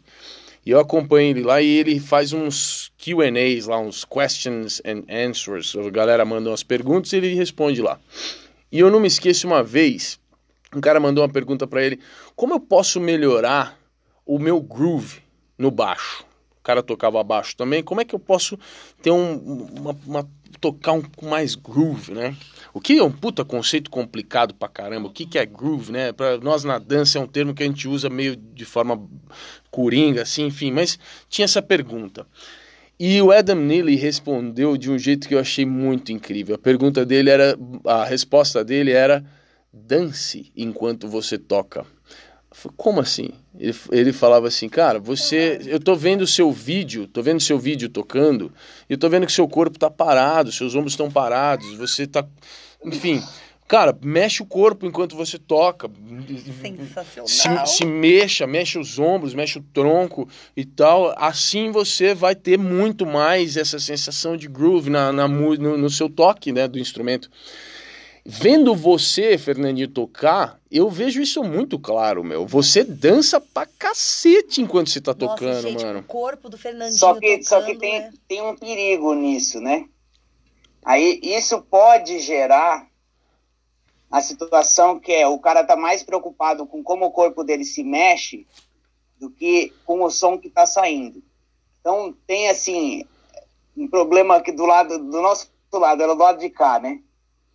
E eu acompanho ele lá e ele faz uns Q&As lá, uns questions and answers, a galera manda umas perguntas e ele responde lá. E eu não me esqueço uma vez, um cara mandou uma pergunta pra ele, como eu posso melhorar o meu groove no baixo? O cara tocava baixo também, como é que eu posso ter um, uma, uma- tocar um mais groove, né? O que é um puta conceito complicado pra caramba, o que, que é groove, né? Pra nós na dança é um termo que a gente usa meio de forma coringa, assim, enfim, mas tinha essa pergunta. E o Adam Neely respondeu de um jeito que eu achei muito incrível. A pergunta dele era, a resposta dele era: dance enquanto você toca. Falei, Como assim? Ele, ele falava assim, cara, você. Eu tô vendo o seu vídeo, tô vendo seu vídeo tocando, e eu tô vendo que seu corpo tá parado, seus ombros estão parados, você tá. Enfim, cara, mexe o corpo enquanto você toca. Sensacional. Se, se mexa, mexe os ombros, mexe o tronco e tal. Assim você vai ter muito mais essa sensação de groove na, na no, no seu toque né, do instrumento. Vendo você, Fernandinho, tocar, eu vejo isso muito claro, meu. Você dança pra cacete enquanto você tá Nossa, tocando, gente, mano. o corpo do Fernandinho Só que, só que tocando tem, é- tem um perigo nisso, né? Aí isso pode gerar a situação que é o cara tá mais preocupado com como o corpo dele se mexe do que com o som que tá saindo. Então tem assim um problema aqui do lado do nosso lado, é do lado de cá, né?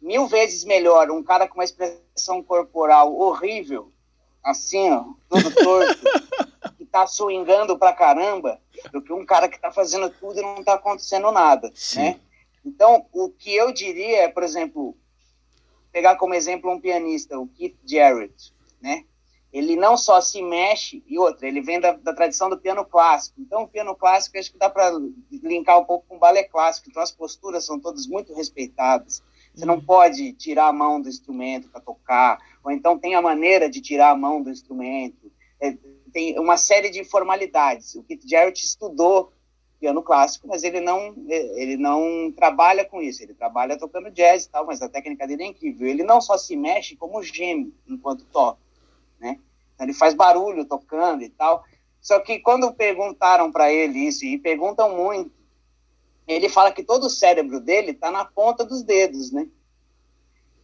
Mil vezes melhor um cara com uma expressão corporal horrível, assim, ó, todo torto, que tá swingando pra caramba, do que um cara que tá fazendo tudo e não tá acontecendo nada, Sim. né? Então, o que eu diria é, por exemplo, pegar como exemplo um pianista, o Keith Jarrett, né? Ele não só se mexe, e outra, ele vem da, da tradição do piano clássico. Então, o piano clássico, acho que dá para linkar um pouco com o balé clássico. Então, as posturas são todas muito respeitadas. Você não pode tirar a mão do instrumento para tocar, ou então tem a maneira de tirar a mão do instrumento. É, tem uma série de formalidades. O Keith Jarrett estudou piano clássico, mas ele não ele não trabalha com isso. Ele trabalha tocando jazz e tal, mas a técnica dele é incrível. Ele não só se mexe, como geme enquanto toca, né? Então, ele faz barulho tocando e tal. Só que quando perguntaram para ele isso e perguntam muito, ele fala que todo o cérebro dele está na ponta dos dedos, né?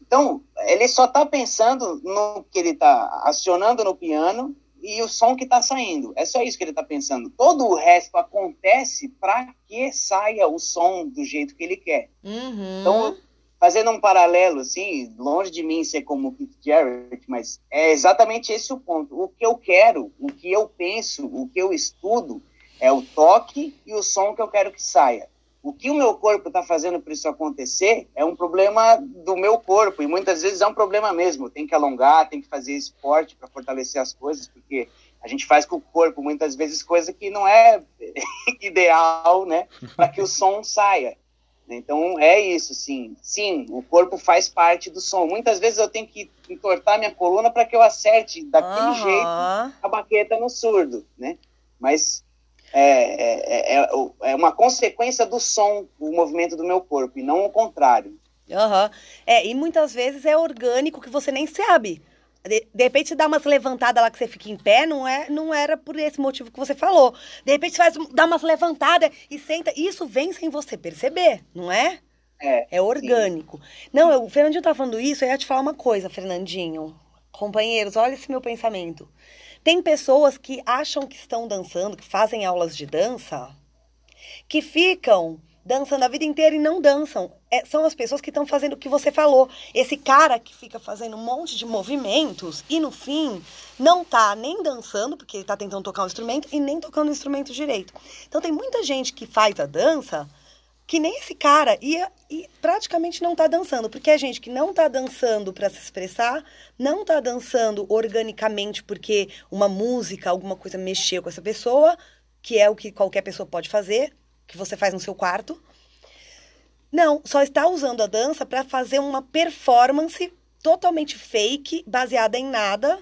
Então, ele só está pensando no que ele está acionando no piano e o som que está saindo. É só isso que ele está pensando. Todo o resto acontece para que saia o som do jeito que ele quer. Uhum. Então, fazendo um paralelo, assim, longe de mim ser como o Keith Jarrett, mas é exatamente esse o ponto. O que eu quero, o que eu penso, o que eu estudo é o toque e o som que eu quero que saia. O que o meu corpo está fazendo para isso acontecer é um problema do meu corpo, e muitas vezes é um problema mesmo. Tem que alongar, tem que fazer esporte para fortalecer as coisas, porque a gente faz com o corpo muitas vezes coisa que não é ideal, né, para que o som saia. Então é isso, sim. Sim, o corpo faz parte do som. Muitas vezes eu tenho que entortar minha coluna para que eu acerte daquele uhum. jeito a baqueta no surdo, né? Mas é, é, é, é, uma consequência do som, o movimento do meu corpo, e não o contrário. Uhum. É, e muitas vezes é orgânico que você nem sabe. De, de repente dá umas levantadas lá que você fica em pé, não, é, não era por esse motivo que você falou. De repente você faz, dá umas levantadas e senta. Isso vem sem você perceber, não é? É, é orgânico. Sim. Não, eu, o Fernandinho tá falando isso, eu ia te falar uma coisa, Fernandinho. Companheiros, olha esse meu pensamento. Tem pessoas que acham que estão dançando, que fazem aulas de dança, que ficam dançando a vida inteira e não dançam. É, são as pessoas que estão fazendo o que você falou. Esse cara que fica fazendo um monte de movimentos e no fim não tá nem dançando, porque ele tá tentando tocar um instrumento, e nem tocando o instrumento direito. Então tem muita gente que faz a dança que nem esse cara e, e praticamente não tá dançando, porque é gente que não tá dançando para se expressar, não tá dançando organicamente porque uma música, alguma coisa mexeu com essa pessoa, que é o que qualquer pessoa pode fazer, que você faz no seu quarto. Não, só está usando a dança para fazer uma performance totalmente fake, baseada em nada.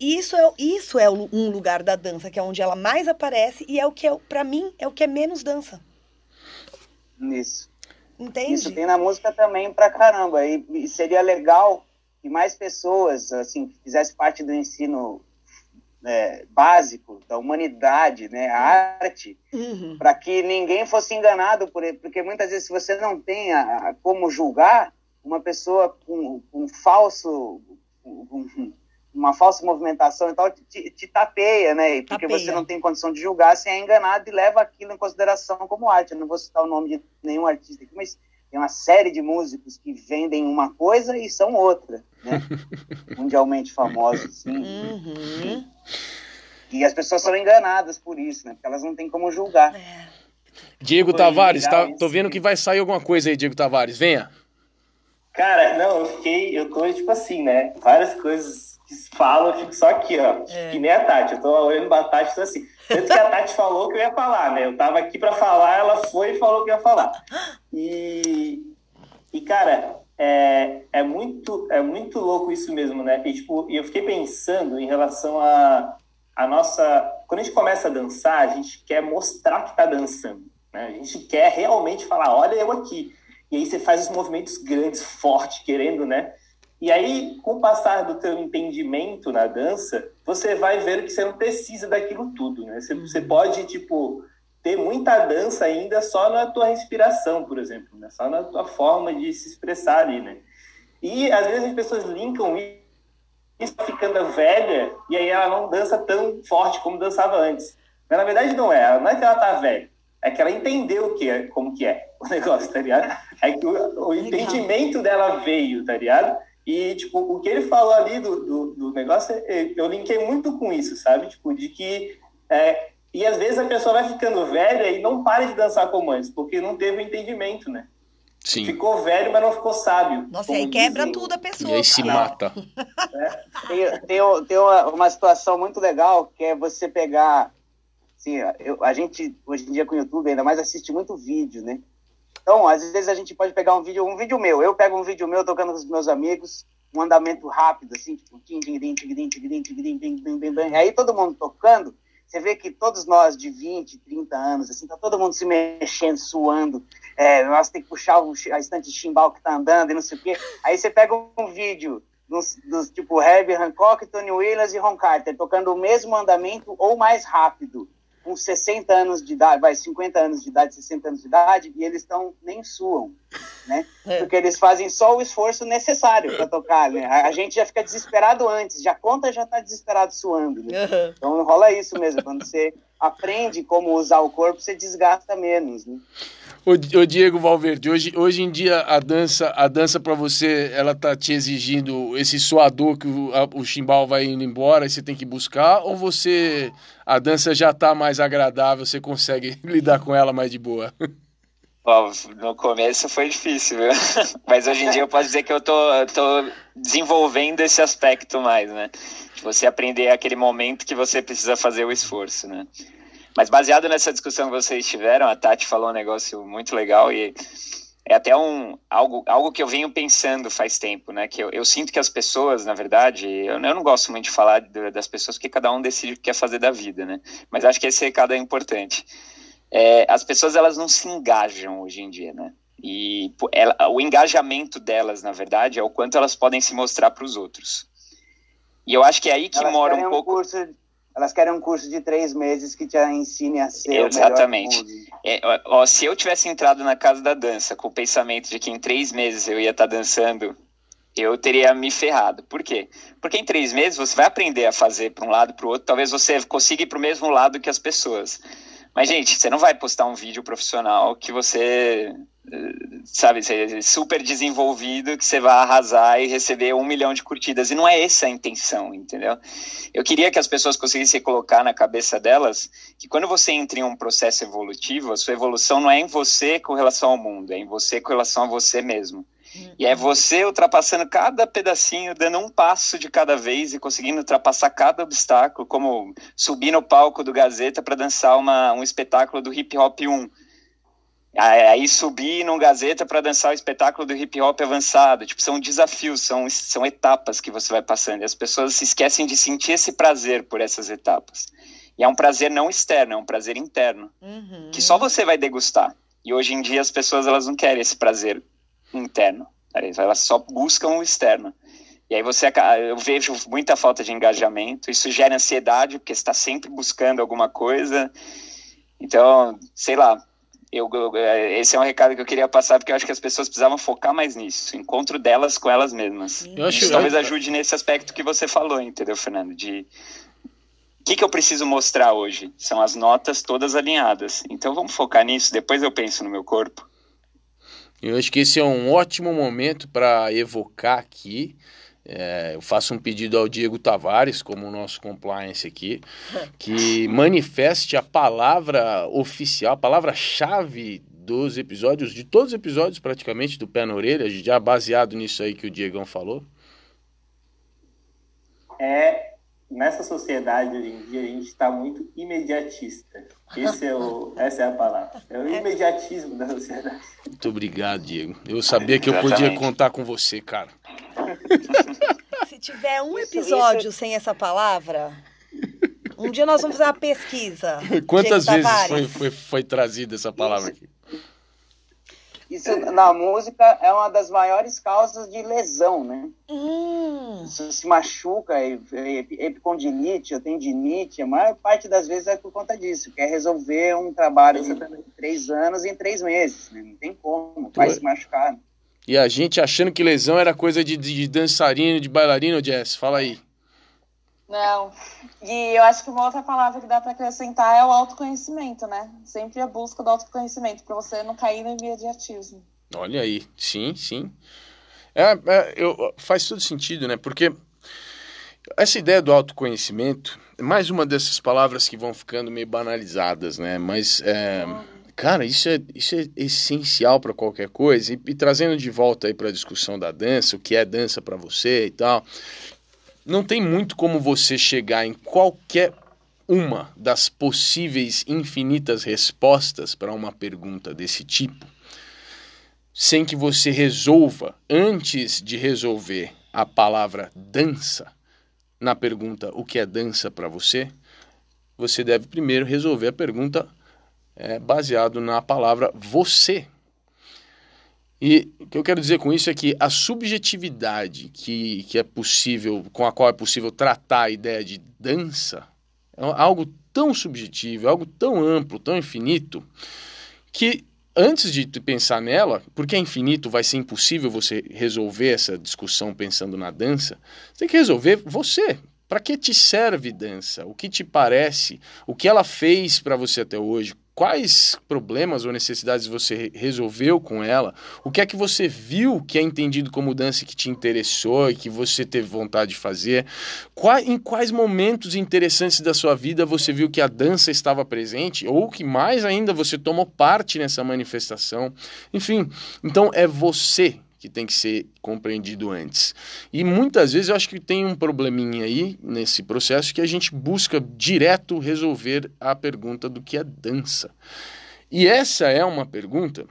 E isso é, isso é um lugar da dança, que é onde ela mais aparece e é o que, é, para mim, é o que é menos dança. Isso. Entende? Isso tem na música também pra caramba. E, e seria legal que mais pessoas, assim, fizessem parte do ensino é, básico da humanidade, né, a arte, uhum. para que ninguém fosse enganado por ele, porque muitas vezes se você não tem a, a como julgar uma pessoa com, com falso, com, uma falsa movimentação e tal, te, te tapeia, né, porque tapeia. você não tem condição de julgar, você é enganado e leva aquilo em consideração como arte. Eu não vou citar o nome de nenhum artista aqui, mas tem uma série de músicos que vendem uma coisa e são outra, né? Mundialmente famosos, sim. Uhum. E as pessoas são enganadas por isso, né? Porque elas não têm como julgar. É. Diego Tavares, tá, tô vendo que vai sair alguma coisa aí, Diego Tavares. Venha. Cara, não, eu fiquei, eu tô tipo assim, né? Várias coisas que falam, eu fico só aqui, ó. É. Que nem a Tati. Eu tô olhando pra Tati tô assim. Tanto que a Tati falou que eu ia falar, né? Eu tava aqui para falar, ela foi e falou que ia falar. E, e cara, é, é, muito, é muito louco isso mesmo, né? E, tipo, eu fiquei pensando em relação a, a nossa. Quando a gente começa a dançar, a gente quer mostrar que tá dançando. Né? A gente quer realmente falar, olha eu aqui. E aí você faz os movimentos grandes, fortes, querendo, né? E aí, com o passar do teu entendimento na dança, você vai ver que você não precisa daquilo tudo, né? Você, você uhum. pode, tipo, ter muita dança ainda só na tua respiração, por exemplo, né? Só na tua forma de se expressar ali, né? E, às vezes, as pessoas linkam isso ficando velha e aí ela não dança tão forte como dançava antes. Mas, na verdade, não é. Não é que ela tá velha. É que ela entendeu o que é, como que é o negócio, tá ligado? É que o, o entendimento dela veio, tá ligado? E, tipo, o que ele falou ali do, do, do negócio, é, eu linkei muito com isso, sabe? Tipo, de que. É, e às vezes a pessoa vai ficando velha e não para de dançar como antes, porque não teve o entendimento, né? Sim. Ficou velho, mas não ficou sábio. Nossa, aí quebra dizem. tudo a pessoa. E aí se mata. É. Tem, tem, tem uma, uma, situação muito legal que é você pegar. Assim, eu, a gente, hoje em dia com o YouTube, ainda mais assiste muito vídeo, né? Então, às vezes a gente pode pegar um vídeo, um vídeo meu, eu pego um vídeo meu tocando com os meus amigos, um andamento rápido, assim, tipo, tim, tim, tim, tim, tim, tim, tim, tim, tim, aí todo mundo tocando, você vê que todos nós de 20, 30 anos, assim, tá todo mundo se mexendo, suando, é, nós tem que puxar o, a estante de chimbal que tá andando e não sei o quê. Aí você pega um vídeo dos, dos tipo Herbie Hancock, Tony Williams e Ron Carter tocando o mesmo andamento ou mais rápido com 60 anos de idade, vai, 50 anos de idade, 60 anos de idade, e eles estão nem suam. né? É. Porque eles fazem só o esforço necessário para tocar, né? A, gente já fica desesperado antes, já conta já está desesperado suando. Né? Então rola isso mesmo, quando você aprende como usar o corpo, você desgasta menos, né? O, o Diego Valverde, hoje, hoje em dia a dança, a dança para você, ela tá te exigindo esse suador que o, chimbal vai indo embora e você tem que buscar, ou você a dança já tá mais agradável, você consegue lidar com ela mais de boa? No começo foi difícil, viu? mas hoje em dia eu posso dizer que eu tô, tô desenvolvendo esse aspecto mais, né? De você aprender aquele momento que você precisa fazer o esforço, né? Mas baseado nessa discussão que vocês tiveram, a Tati falou um negócio muito legal e é até um, algo, algo que eu venho pensando faz tempo, né? Que eu, eu sinto que as pessoas, na verdade, eu, eu não gosto muito de falar de, das pessoas porque cada um decide o que quer fazer da vida, né? Mas acho que esse recado é importante. É, as pessoas elas não se engajam hoje em dia, né? E ela, o engajamento delas, na verdade, é o quanto elas podem se mostrar para os outros. E eu acho que é aí que elas mora um pouco. Curso elas querem um curso de três meses que te ensine a ser Exatamente. É, ó, se eu tivesse entrado na casa da dança com o pensamento de que em três meses eu ia estar tá dançando, eu teria me ferrado. Por quê? Porque em três meses você vai aprender a fazer para um lado para o outro. Talvez você consiga ir para o mesmo lado que as pessoas. Mas, gente, você não vai postar um vídeo profissional que você sabe, ser super desenvolvido, que você vai arrasar e receber um milhão de curtidas. E não é essa a intenção, entendeu? Eu queria que as pessoas conseguissem colocar na cabeça delas que quando você entra em um processo evolutivo, a sua evolução não é em você com relação ao mundo, é em você com relação a você mesmo. E é você ultrapassando cada pedacinho, dando um passo de cada vez e conseguindo ultrapassar cada obstáculo, como subir no palco do Gazeta para dançar uma, um espetáculo do Hip Hop 1 aí subir num Gazeta para dançar o espetáculo do hip hop avançado. Tipo, são desafios, são, são etapas que você vai passando. E as pessoas se esquecem de sentir esse prazer por essas etapas. E é um prazer não externo, é um prazer interno, uhum. que só você vai degustar. E hoje em dia as pessoas elas não querem esse prazer interno, elas só buscam o externo. E aí você, eu vejo muita falta de engajamento, isso gera ansiedade, porque está sempre buscando alguma coisa. Então, sei lá, eu, eu, é, esse é um recado que eu queria passar, porque eu acho que as pessoas precisavam focar mais nisso, encontro delas com elas mesmas. Eu acho, Isso talvez ajude nesse aspecto que você falou, entendeu, Fernando? De o que, que eu preciso mostrar hoje? São as notas todas alinhadas. Então vamos focar nisso, depois eu penso no meu corpo. Eu acho que esse é um ótimo momento para evocar aqui é, eu faço um pedido ao Diego Tavares, como o nosso compliance aqui, que manifeste a palavra oficial, a palavra-chave dos episódios, de todos os episódios praticamente, do Pé na Orelha, já baseado nisso aí que o Diegão falou. É, nessa sociedade hoje em dia, a gente está muito imediatista. Esse é o, essa é a palavra. É o imediatismo da sociedade. Muito obrigado, Diego. Eu sabia que eu podia contar com você, cara. Se tiver um episódio sem essa palavra, um dia nós vamos fazer uma pesquisa. Quantas vezes foi, foi, foi trazida essa palavra aqui? Isso na música é uma das maiores causas de lesão, né? Hum. Você se machuca, epicondilite, tendinite, a maior parte das vezes é por conta disso. Quer resolver um trabalho de três anos em três meses, né? Não tem como, vai se machucar. E a gente achando que lesão era coisa de, de dançarino, de bailarino, Jess, fala aí. Não. E eu acho que uma outra palavra que dá para acrescentar é o autoconhecimento, né? Sempre a busca do autoconhecimento, para você não cair no imediatismo. Olha aí, sim, sim. É, é, eu, faz todo sentido, né? Porque essa ideia do autoconhecimento é mais uma dessas palavras que vão ficando meio banalizadas, né? Mas, é, cara, isso é, isso é essencial para qualquer coisa. E, e, trazendo de volta aí para a discussão da dança, o que é dança para você e tal não tem muito como você chegar em qualquer uma das possíveis infinitas respostas para uma pergunta desse tipo sem que você resolva, antes de resolver a palavra dança, na pergunta o que é dança para você, você deve primeiro resolver a pergunta é, baseado na palavra você. E o que eu quero dizer com isso é que a subjetividade que, que é possível, com a qual é possível tratar a ideia de dança, é algo tão subjetivo, é algo tão amplo, tão infinito, que antes de pensar nela, porque é infinito, vai ser impossível você resolver essa discussão pensando na dança, você tem que resolver você. Para que te serve dança? O que te parece? O que ela fez para você até hoje? Quais problemas ou necessidades você resolveu com ela? O que é que você viu que é entendido como dança que te interessou e que você teve vontade de fazer? em quais momentos interessantes da sua vida você viu que a dança estava presente? Ou que mais ainda você tomou parte nessa manifestação? Enfim, então é você que tem que ser compreendido antes. E muitas vezes eu acho que tem um probleminha aí nesse processo que a gente busca direto resolver a pergunta do que é dança. E essa é uma pergunta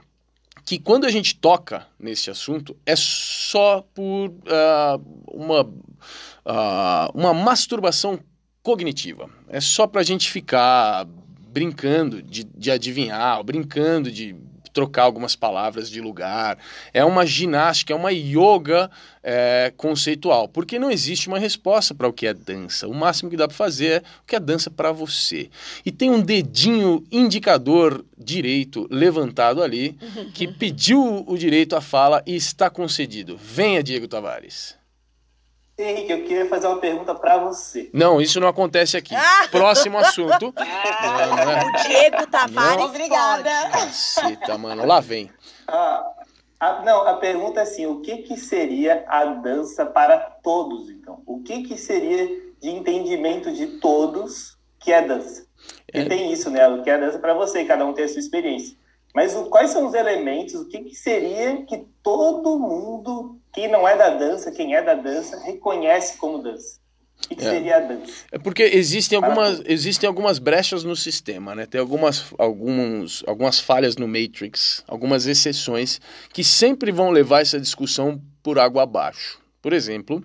que quando a gente toca nesse assunto é só por uh, uma, uh, uma masturbação cognitiva. É só para a gente ficar brincando de, de adivinhar, brincando de trocar algumas palavras de lugar. É uma ginástica, é uma yoga é, conceitual, porque não existe uma resposta para o que é dança. O máximo que dá para fazer é o que é dança para você. E tem um dedinho indicador direito levantado ali que pediu o direito à fala e está concedido. Venha, Diego Tavares. Henrique, eu queria fazer uma pergunta para você. Não, isso não acontece aqui. Ah! Próximo assunto. é. O Diego Tavares. Não. Obrigada. Caceta, mano. Lá vem. Ah, a, não, a pergunta é assim: o que, que seria a dança para todos, então? O que, que seria de entendimento de todos que é dança? É. E tem isso, né? O que é dança para você, cada um tem a sua experiência. Mas o, quais são os elementos, o que, que seria que todo mundo quem não é da dança, quem é da dança, reconhece como dança. O que, é. seria a dança? É porque existem algumas, existem algumas brechas no sistema, né? Tem algumas, alguns, algumas falhas no Matrix, algumas exceções que sempre vão levar essa discussão por água abaixo. Por exemplo,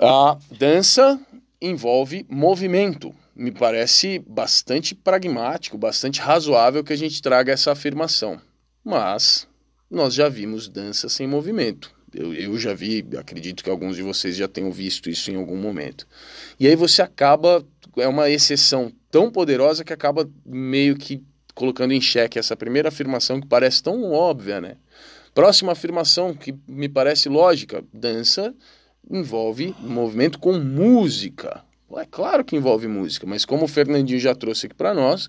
a dança envolve movimento. Me parece bastante pragmático, bastante razoável que a gente traga essa afirmação. Mas nós já vimos dança sem movimento. Eu, eu já vi, acredito que alguns de vocês já tenham visto isso em algum momento. E aí você acaba, é uma exceção tão poderosa que acaba meio que colocando em xeque essa primeira afirmação que parece tão óbvia, né? Próxima afirmação que me parece lógica: dança envolve movimento com música. É claro que envolve música, mas como o Fernandinho já trouxe aqui para nós,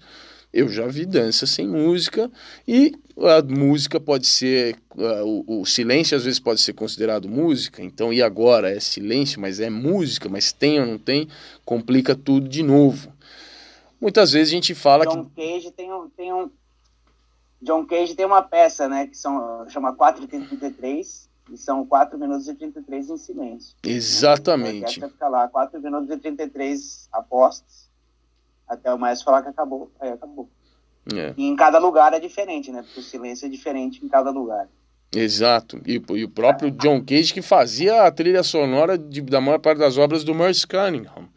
eu já vi dança sem música e a música pode ser. Uh, o, o, silêncio às vezes pode ser considerado música, então e agora? É silêncio, mas é música, mas tem ou não tem, complica tudo de novo. Muitas vezes a gente fala John que. Cage tem um, tem um. John Cage tem uma peça, né, que são, chama 4 e 33, e são 4 minutos e 33 em silêncio. Exatamente. Né? Fica lá, 4 minutos e 33 apostos até o maestro falar que acabou, aí acabou. É. E em cada lugar é diferente, né? Porque o silêncio é diferente em cada lugar. Exato. E, e o próprio John Cage que fazia a trilha sonora de, da maior parte das obras do Merce Cunningham.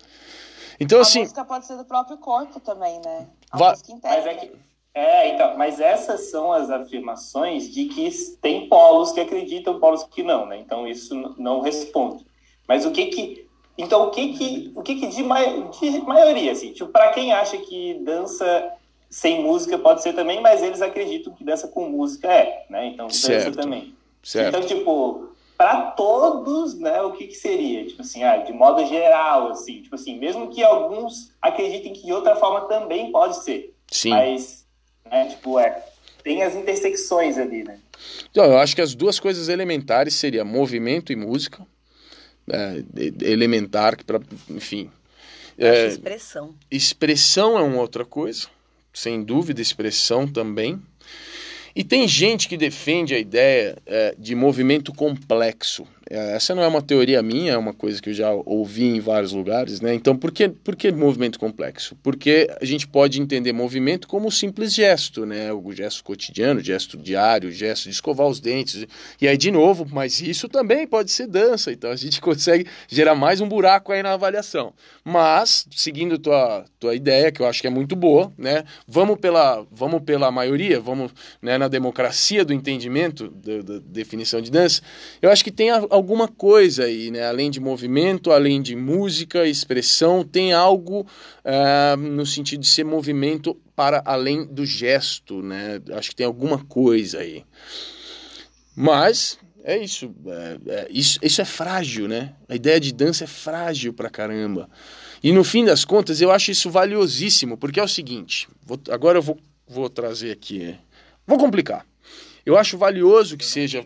Então, a assim. A música pode ser do próprio corpo também, né? A va... música Mas é, que, é, então, mas essas são as afirmações de que tem polos que acreditam, polos que não, né? Então isso não responde. Mas o que que então, o que que, o que, que de, mai, de maioria, assim, tipo, para quem acha que dança sem música pode ser também, mas eles acreditam que dança com música é, né? Então, certo. dança também. Certo. Então, tipo, para todos, né, o que que seria? Tipo assim, ah, de modo geral, assim, tipo assim, mesmo que alguns acreditem que de outra forma também pode ser. Sim. Mas, né, tipo, é, tem as intersecções ali, né? Então, eu acho que as duas coisas elementares seriam movimento e música é, elementar, que para, enfim. É, expressão. Expressão é uma outra coisa, sem dúvida, expressão também. E tem gente que defende a ideia é, de movimento complexo. É, essa não é uma teoria minha, é uma coisa que eu já ouvi em vários lugares, né? Então, por que, por que movimento complexo? Porque a gente pode entender movimento como um simples gesto, né? O gesto cotidiano, o gesto diário, o gesto de escovar os dentes. E aí, de novo, mas isso também pode ser dança, então a gente consegue gerar mais um buraco aí na avaliação. Mas, seguindo tua, tua ideia, que eu acho que é muito boa, né? Vamos pela, vamos pela maioria, vamos né, na democracia do entendimento da, definição de dança, eu acho que tem a, a alguma coisa aí, né? Além de movimento, além de música, expressão, tem algo uh, no sentido de ser movimento para além do gesto, né? Acho que tem alguma coisa aí. Mas é isso, é, é, isso, isso é frágil, né? A ideia de dança é frágil pra caramba. E no fim das contas, eu acho isso valiosíssimo, porque é o seguinte: vou, agora eu vou, vou trazer aqui. Vou complicar. Eu acho valioso que seja.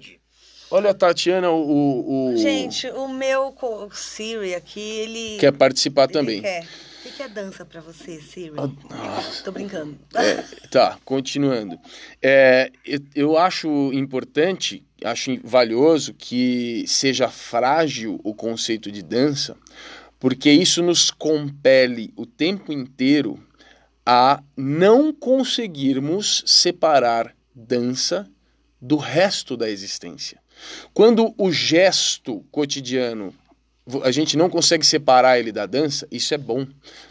Olha, Tatiana, o, o. Gente, o meu Siri aqui, ele. Quer participar ele também. Quer. O que é dança para você, Siri? Ah, Tô brincando. é, tá, continuando. É, eu, eu acho importante, acho valioso que seja frágil o conceito de dança, porque isso nos compele o tempo inteiro a não conseguirmos separar dança do resto da existência. Quando o gesto cotidiano a gente não consegue separar ele da dança, isso é bom,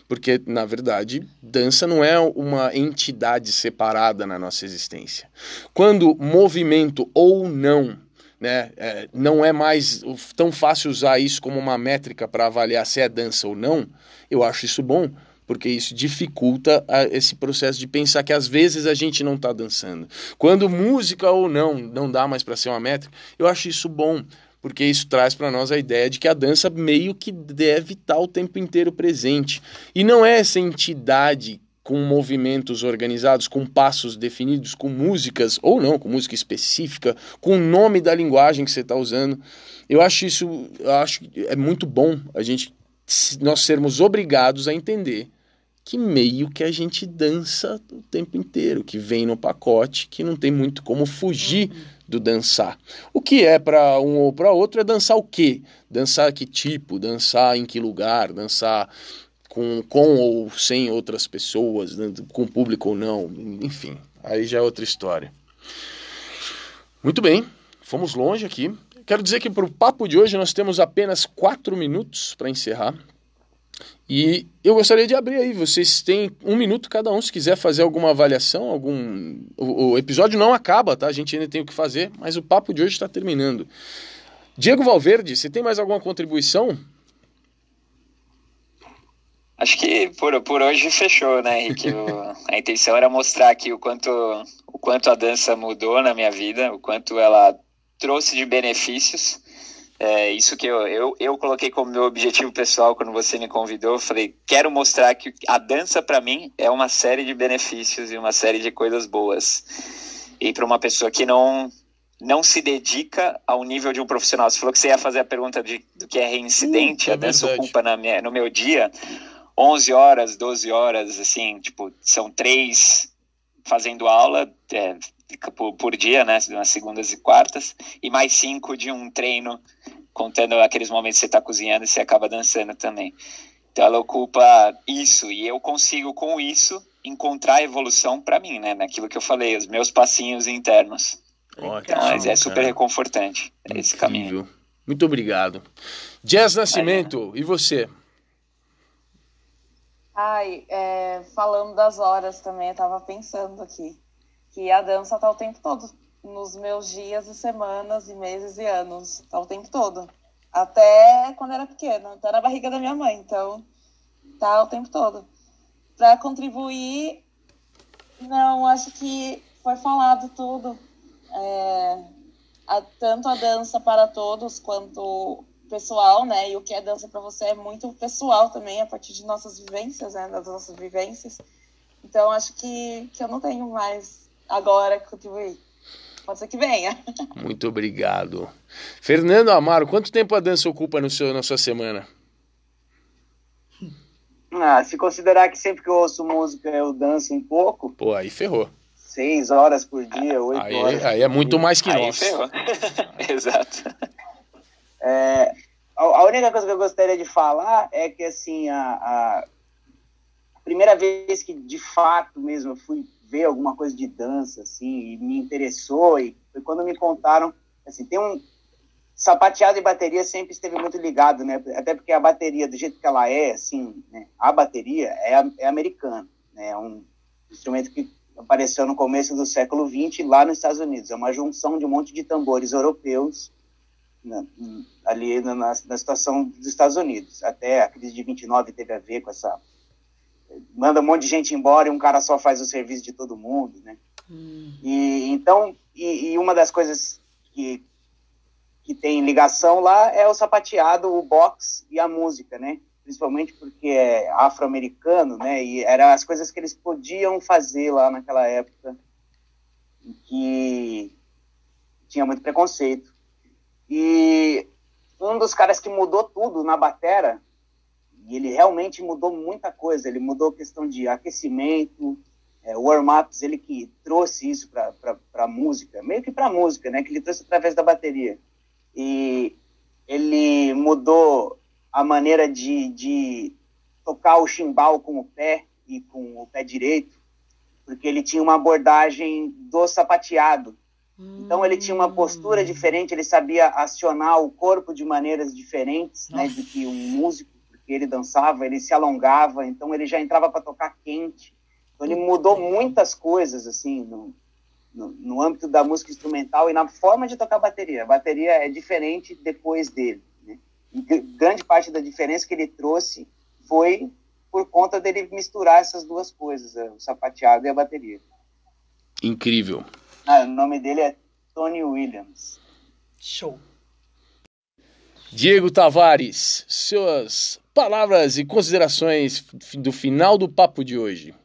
porque na verdade dança não é uma entidade separada na nossa existência. Quando movimento ou não, né, é, não é mais tão fácil usar isso como uma métrica para avaliar se é dança ou não, eu acho isso bom, porque isso dificulta a, esse processo de pensar que às vezes a gente não está dançando. Quando música ou não não dá mais para ser uma métrica, eu acho isso bom, porque isso traz para nós a ideia de que a dança meio que deve estar tá o tempo inteiro presente. E não é essa entidade com movimentos organizados, com passos definidos, com músicas, ou não, com música específica, com o nome da linguagem que você está usando. Eu acho isso, eu acho é muito bom a gente nós sermos obrigados a entender que meio que a gente dança o tempo inteiro, que vem no pacote, que não tem muito como fugir uhum. do dançar. O que é para um ou para outro é dançar o quê? Dançar que tipo, dançar em que lugar, dançar com, com ou sem outras pessoas, com público ou não, enfim, aí já é outra história. Muito bem, fomos longe aqui. Quero dizer que para o papo de hoje nós temos apenas quatro minutos para encerrar. E eu gostaria de abrir aí, vocês têm um minuto cada um, se quiser fazer alguma avaliação, algum. O, o episódio não acaba, tá? A gente ainda tem o que fazer, mas o papo de hoje está terminando. Diego Valverde, você tem mais alguma contribuição? Acho que por, por hoje fechou, né, Henrique? O, a intenção era mostrar aqui o quanto, o quanto a dança mudou na minha vida, o quanto ela trouxe de benefícios. É isso que eu, eu, eu coloquei como meu objetivo pessoal quando você me convidou. Eu falei, quero mostrar que a dança para mim é uma série de benefícios e uma série de coisas boas. E para uma pessoa que não não se dedica ao nível de um profissional. Você falou que você ia fazer a pergunta de, do que é reincidente, uh, é a dança verdade. ocupa na minha, no meu dia 11 horas, 12 horas, assim, tipo, são três fazendo aula é, por, por dia, né, nas segundas e quartas, e mais cinco de um treino contando aqueles momentos que você está cozinhando e você acaba dançando também. Então ela ocupa isso e eu consigo com isso encontrar evolução para mim, né? Naquilo que eu falei, os meus passinhos internos. Ótimo, então, mas é super cara. reconfortante é esse caminho. Muito obrigado. Jazz Nascimento, e você? Ai, é, falando das horas também, eu tava pensando aqui que a dança tá o tempo todo nos meus dias e semanas e meses e anos. Tá o tempo todo. Até quando era pequena, até na barriga da minha mãe. Então, tá o tempo todo. Para contribuir, não, acho que foi falado tudo. É, a, tanto a dança para todos quanto pessoal, né? E o que é dança para você é muito pessoal também, a partir de nossas vivências, né? Das nossas vivências. Então, acho que, que eu não tenho mais agora que contribuir. Pode ser que venha. Muito obrigado. Fernando Amaro, quanto tempo a dança ocupa no seu, na sua semana? Ah, se considerar que sempre que eu ouço música eu danço um pouco. Pô, aí ferrou. Seis horas por dia, oito aí, horas. Aí é muito mais que aí nós. Ferrou. Exato. É, a, única coisa que eu gostaria de falar é que assim a, a primeira vez que de fato mesmo eu fui ver alguma coisa de dança, assim, e me interessou, e foi quando me contaram, assim, tem um sapateado e bateria sempre esteve muito ligado, né, até porque a bateria, do jeito que ela é, assim, né, a bateria é, é americana, né, é um instrumento que apareceu no começo do século XX lá nos Estados Unidos, é uma junção de um monte de tambores europeus na, ali na, na, situação dos Estados Unidos. Até a crise de 29 teve a ver com essa. Manda um monte de gente embora e um cara só faz o serviço de todo mundo, né? Hum. E então, e, e, uma das coisas que, que tem ligação lá é o sapateado, o box e a música, né? Principalmente porque é afro-americano, né? E eram as coisas que eles podiam fazer lá naquela época, que tinha muito preconceito. E um dos caras que mudou tudo na batera, e ele realmente mudou muita coisa, ele mudou a questão de aquecimento, é, warm-ups, ele que trouxe isso para a música, meio que para a música, né, que ele trouxe através da bateria. E ele mudou a maneira de, de tocar o chimbal com o pé e com o pé direito, porque ele tinha uma abordagem do sapateado, então ele tinha uma postura hum. diferente, ele sabia acionar o corpo de maneiras diferentes, né, do que um músico, ele dançava, ele se alongava, então ele já entrava para tocar quente. Então ele mudou muitas coisas assim no, no, no, âmbito da música instrumental e na forma de tocar bateria. A bateria é diferente depois dele. Né? Grande parte da diferença que ele trouxe foi por conta dele misturar essas duas coisas, o sapateado e a bateria. Incrível. Ah, o nome dele é Tony Williams. Show. Diego Tavares, suas palavras e considerações do final do papo de hoje.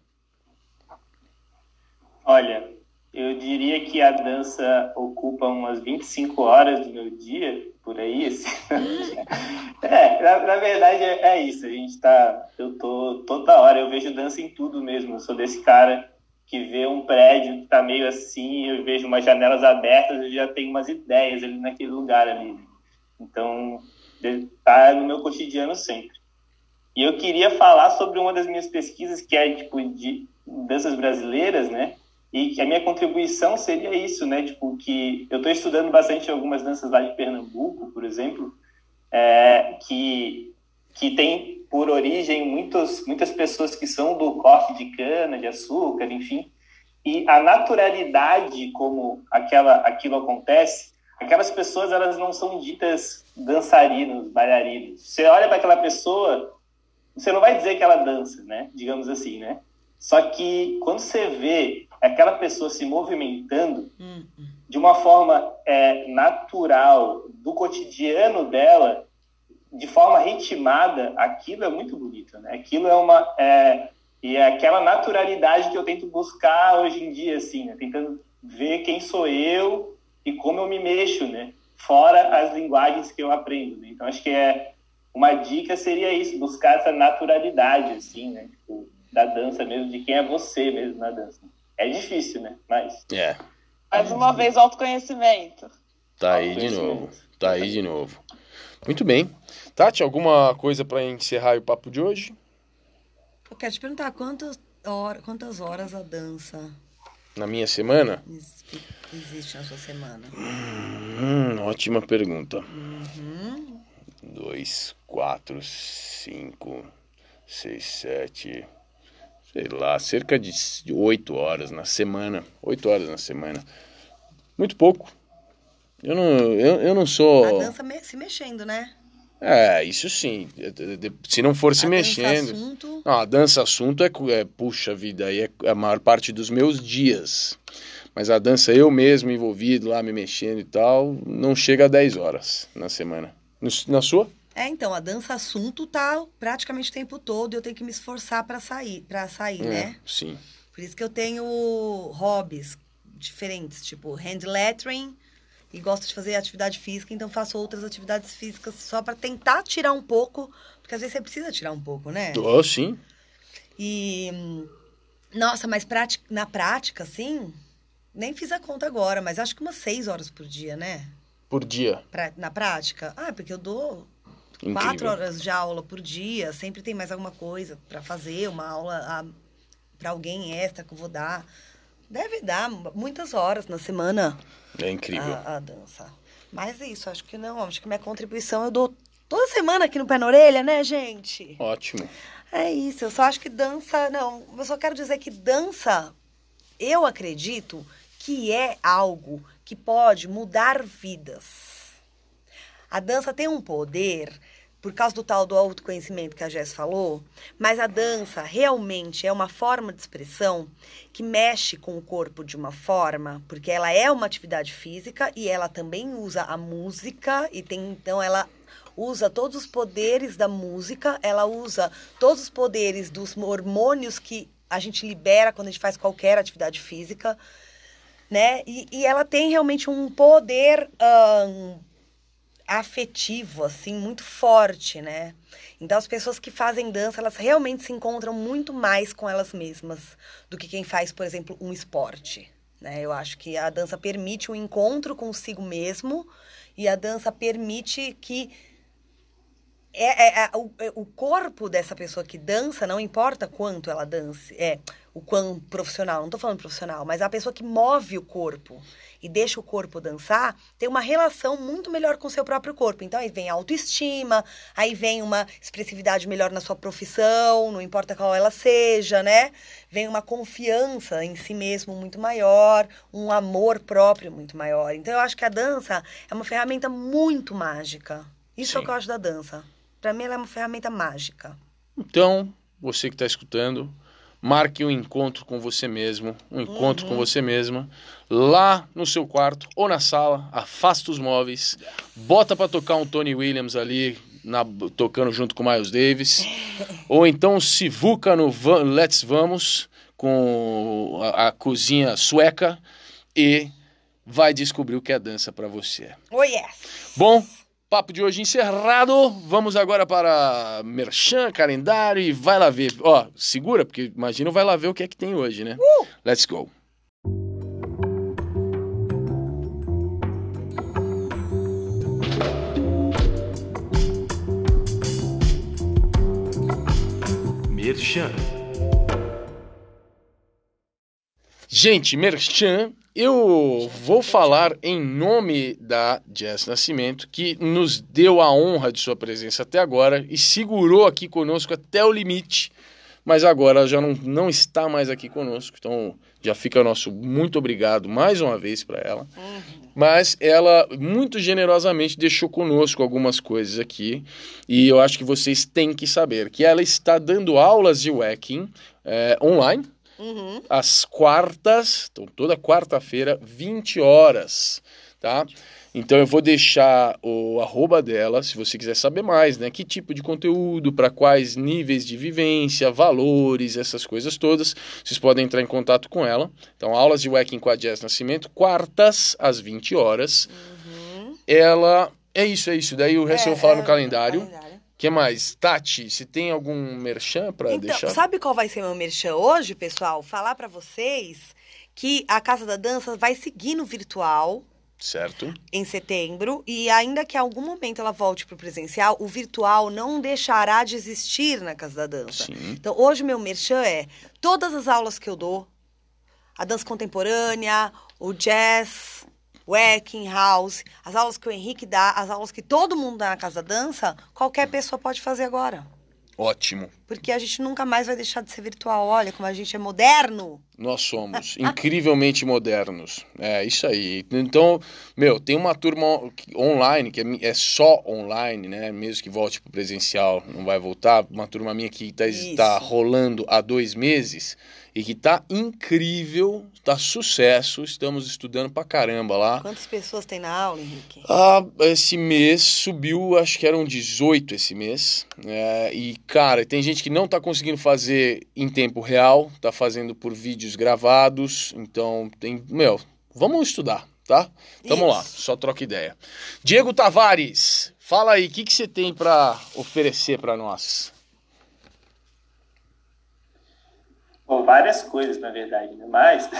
Olha, eu diria que a dança ocupa umas 25 horas do meu dia, por aí. Assim. é, na, na, verdade é, é, isso. A gente tá. Eu tô toda hora, eu vejo dança em tudo mesmo. Eu sou desse cara que vê um prédio que está meio assim, eu vejo umas janelas abertas, eu já tenho umas ideias ali naquele lugar ali. Então, está no meu cotidiano sempre. E eu queria falar sobre uma das minhas pesquisas, que é tipo de danças brasileiras, né? E que a minha contribuição seria isso, né? Tipo, que eu estou estudando bastante algumas danças lá de Pernambuco, por exemplo, é, que, que tem por origem muitos, muitas pessoas que são do corte de cana, de açúcar, enfim, e a naturalidade como aquela, aquilo acontece, aquelas pessoas elas não são ditas dançarinos, bailarinos. Você olha para aquela pessoa, você não vai dizer que ela dança, né? Digamos assim, né? Só que quando você vê aquela pessoa se movimentando hum, hum. de uma forma é, natural, do cotidiano dela, de forma ritmada, aquilo é muito bonito, né? Aquilo é uma é, e é aquela naturalidade que eu tento buscar hoje em dia, assim, né? tentando ver quem sou eu e como eu me mexo, né? Fora as linguagens que eu aprendo. Né? Então acho que é uma dica seria isso, buscar essa naturalidade, assim, né? Tipo, da dança mesmo, de quem é você mesmo na dança. É difícil, né? Mas. É. Mais uma vez, autoconhecimento. Tá aí de novo. Tá aí de novo. Muito bem. Tati, alguma coisa para encerrar o papo de hoje? Eu quero te perguntar quantas, horas, quantas horas a dança na minha semana? Existe na sua semana? Hum, ótima pergunta. Uhum. Dois, quatro, cinco, seis, sete, sei lá, cerca de oito horas na semana. Oito horas na semana. Muito pouco. Eu não, eu, eu não sou. A dança me, se mexendo, né? É, isso sim. Se não for se a mexendo. Dança assunto... Não, a dança assunto é, é puxa vida, aí é a maior parte dos meus dias. Mas a dança eu mesmo envolvido lá, me mexendo e tal, não chega a 10 horas na semana. Na sua? É, então, a dança assunto tá praticamente o tempo todo, eu tenho que me esforçar para sair, para sair, é, né? Sim. Por isso que eu tenho hobbies diferentes, tipo hand lettering, e gosto de fazer atividade física, então faço outras atividades físicas só para tentar tirar um pouco, porque às vezes você precisa tirar um pouco, né? Oh, sim. E nossa, mas na prática, sim, nem fiz a conta agora, mas acho que umas seis horas por dia, né? Por dia? Pra, na prática. Ah, porque eu dou Incrível. quatro horas de aula por dia, sempre tem mais alguma coisa para fazer, uma aula para alguém extra que eu vou dar. Deve dar muitas horas na semana. É incrível. A, a, dança. Mas é isso, acho que não. Acho que minha contribuição eu dou toda semana aqui no Pé na Orelha, né, gente? Ótimo. É isso. Eu só acho que dança. Não, eu só quero dizer que dança, eu acredito que é algo que pode mudar vidas. A dança tem um poder por causa do tal do autoconhecimento que a Jess falou, mas a dança realmente é uma forma de expressão que mexe com o corpo de uma forma, porque ela é uma atividade física e ela também usa a música e tem então ela usa todos os poderes da música, ela usa todos os poderes dos hormônios que a gente libera quando a gente faz qualquer atividade física, né? E, e ela tem realmente um poder um, afetivo, assim, muito forte, né? Então, as pessoas que fazem dança, elas realmente se encontram muito mais com elas mesmas do que quem faz, por exemplo, um esporte. Né? Eu acho que a dança permite o um encontro consigo mesmo e a dança permite que é, é, é, o, é, o corpo dessa pessoa que dança, não importa quanto ela dance, é o quão profissional, não estou falando profissional, mas a pessoa que move o corpo e deixa o corpo dançar, tem uma relação muito melhor com o seu próprio corpo. Então aí vem a autoestima, aí vem uma expressividade melhor na sua profissão, não importa qual ela seja, né? Vem uma confiança em si mesmo muito maior, um amor próprio muito maior. Então eu acho que a dança é uma ferramenta muito mágica. Isso Sim. é o que eu acho da dança. Para mim, ela é uma ferramenta mágica. Então, você que está escutando, marque um encontro com você mesmo, um encontro uhum. com você mesma, lá no seu quarto ou na sala, afasta os móveis, bota para tocar um Tony Williams ali, na, tocando junto com Miles Davis, ou então se vuca no Let's Vamos, com a, a cozinha sueca, e vai descobrir o que é dança para você. Oh, yes! Bom, Papo de hoje encerrado. Vamos agora para Merchan, calendário e vai lá ver. Ó, segura, porque imagina vai lá ver o que é que tem hoje, né? Uh! Let's go. Merchan. Gente, Merchan eu vou falar em nome da Jess Nascimento, que nos deu a honra de sua presença até agora e segurou aqui conosco até o limite, mas agora já não, não está mais aqui conosco, então já fica nosso muito obrigado mais uma vez para ela. Uhum. Mas ela muito generosamente deixou conosco algumas coisas aqui e eu acho que vocês têm que saber que ela está dando aulas de wacking é, online Uhum. Às quartas, então toda quarta-feira, 20 horas, tá? Então eu vou deixar o arroba dela, se você quiser saber mais, né? Que tipo de conteúdo, para quais níveis de vivência, valores, essas coisas todas. Vocês podem entrar em contato com ela. Então, aulas de Wacking com a Jazz Nascimento, quartas às 20 horas. Uhum. Ela. É isso, é isso. Daí o resto é, eu vou falar é, no calendário. calendário que mais? Tati, se tem algum merchan para então, deixar? Sabe qual vai ser meu merchan hoje, pessoal? Falar para vocês que a Casa da Dança vai seguir no virtual. Certo. Em setembro. E ainda que em algum momento ela volte para o presencial, o virtual não deixará de existir na Casa da Dança. Sim. Então, hoje meu merchan é todas as aulas que eu dou, a dança contemporânea, o jazz, Wacking House, as aulas que o Henrique dá, as aulas que todo mundo dá na Casa da Dança, qualquer pessoa pode fazer agora. Ótimo. Porque a gente nunca mais vai deixar de ser virtual. Olha como a gente é moderno. Nós somos incrivelmente modernos. É isso aí. Então, meu, tem uma turma online, que é, é só online, né? Mesmo que volte para presencial, não vai voltar. Uma turma minha que está tá rolando há dois meses e que tá incrível, tá sucesso. Estamos estudando pra caramba lá. Quantas pessoas tem na aula, Henrique? Ah, esse mês subiu, acho que eram 18 esse mês. É, e, cara, tem gente que não tá conseguindo fazer em tempo real, tá fazendo por vídeos gravados. Então, tem. Meu, vamos estudar, tá? Tamo Isso. lá, só troca ideia. Diego Tavares, fala aí, o que, que você tem para oferecer para nós? Bom, várias coisas, na verdade, né? mas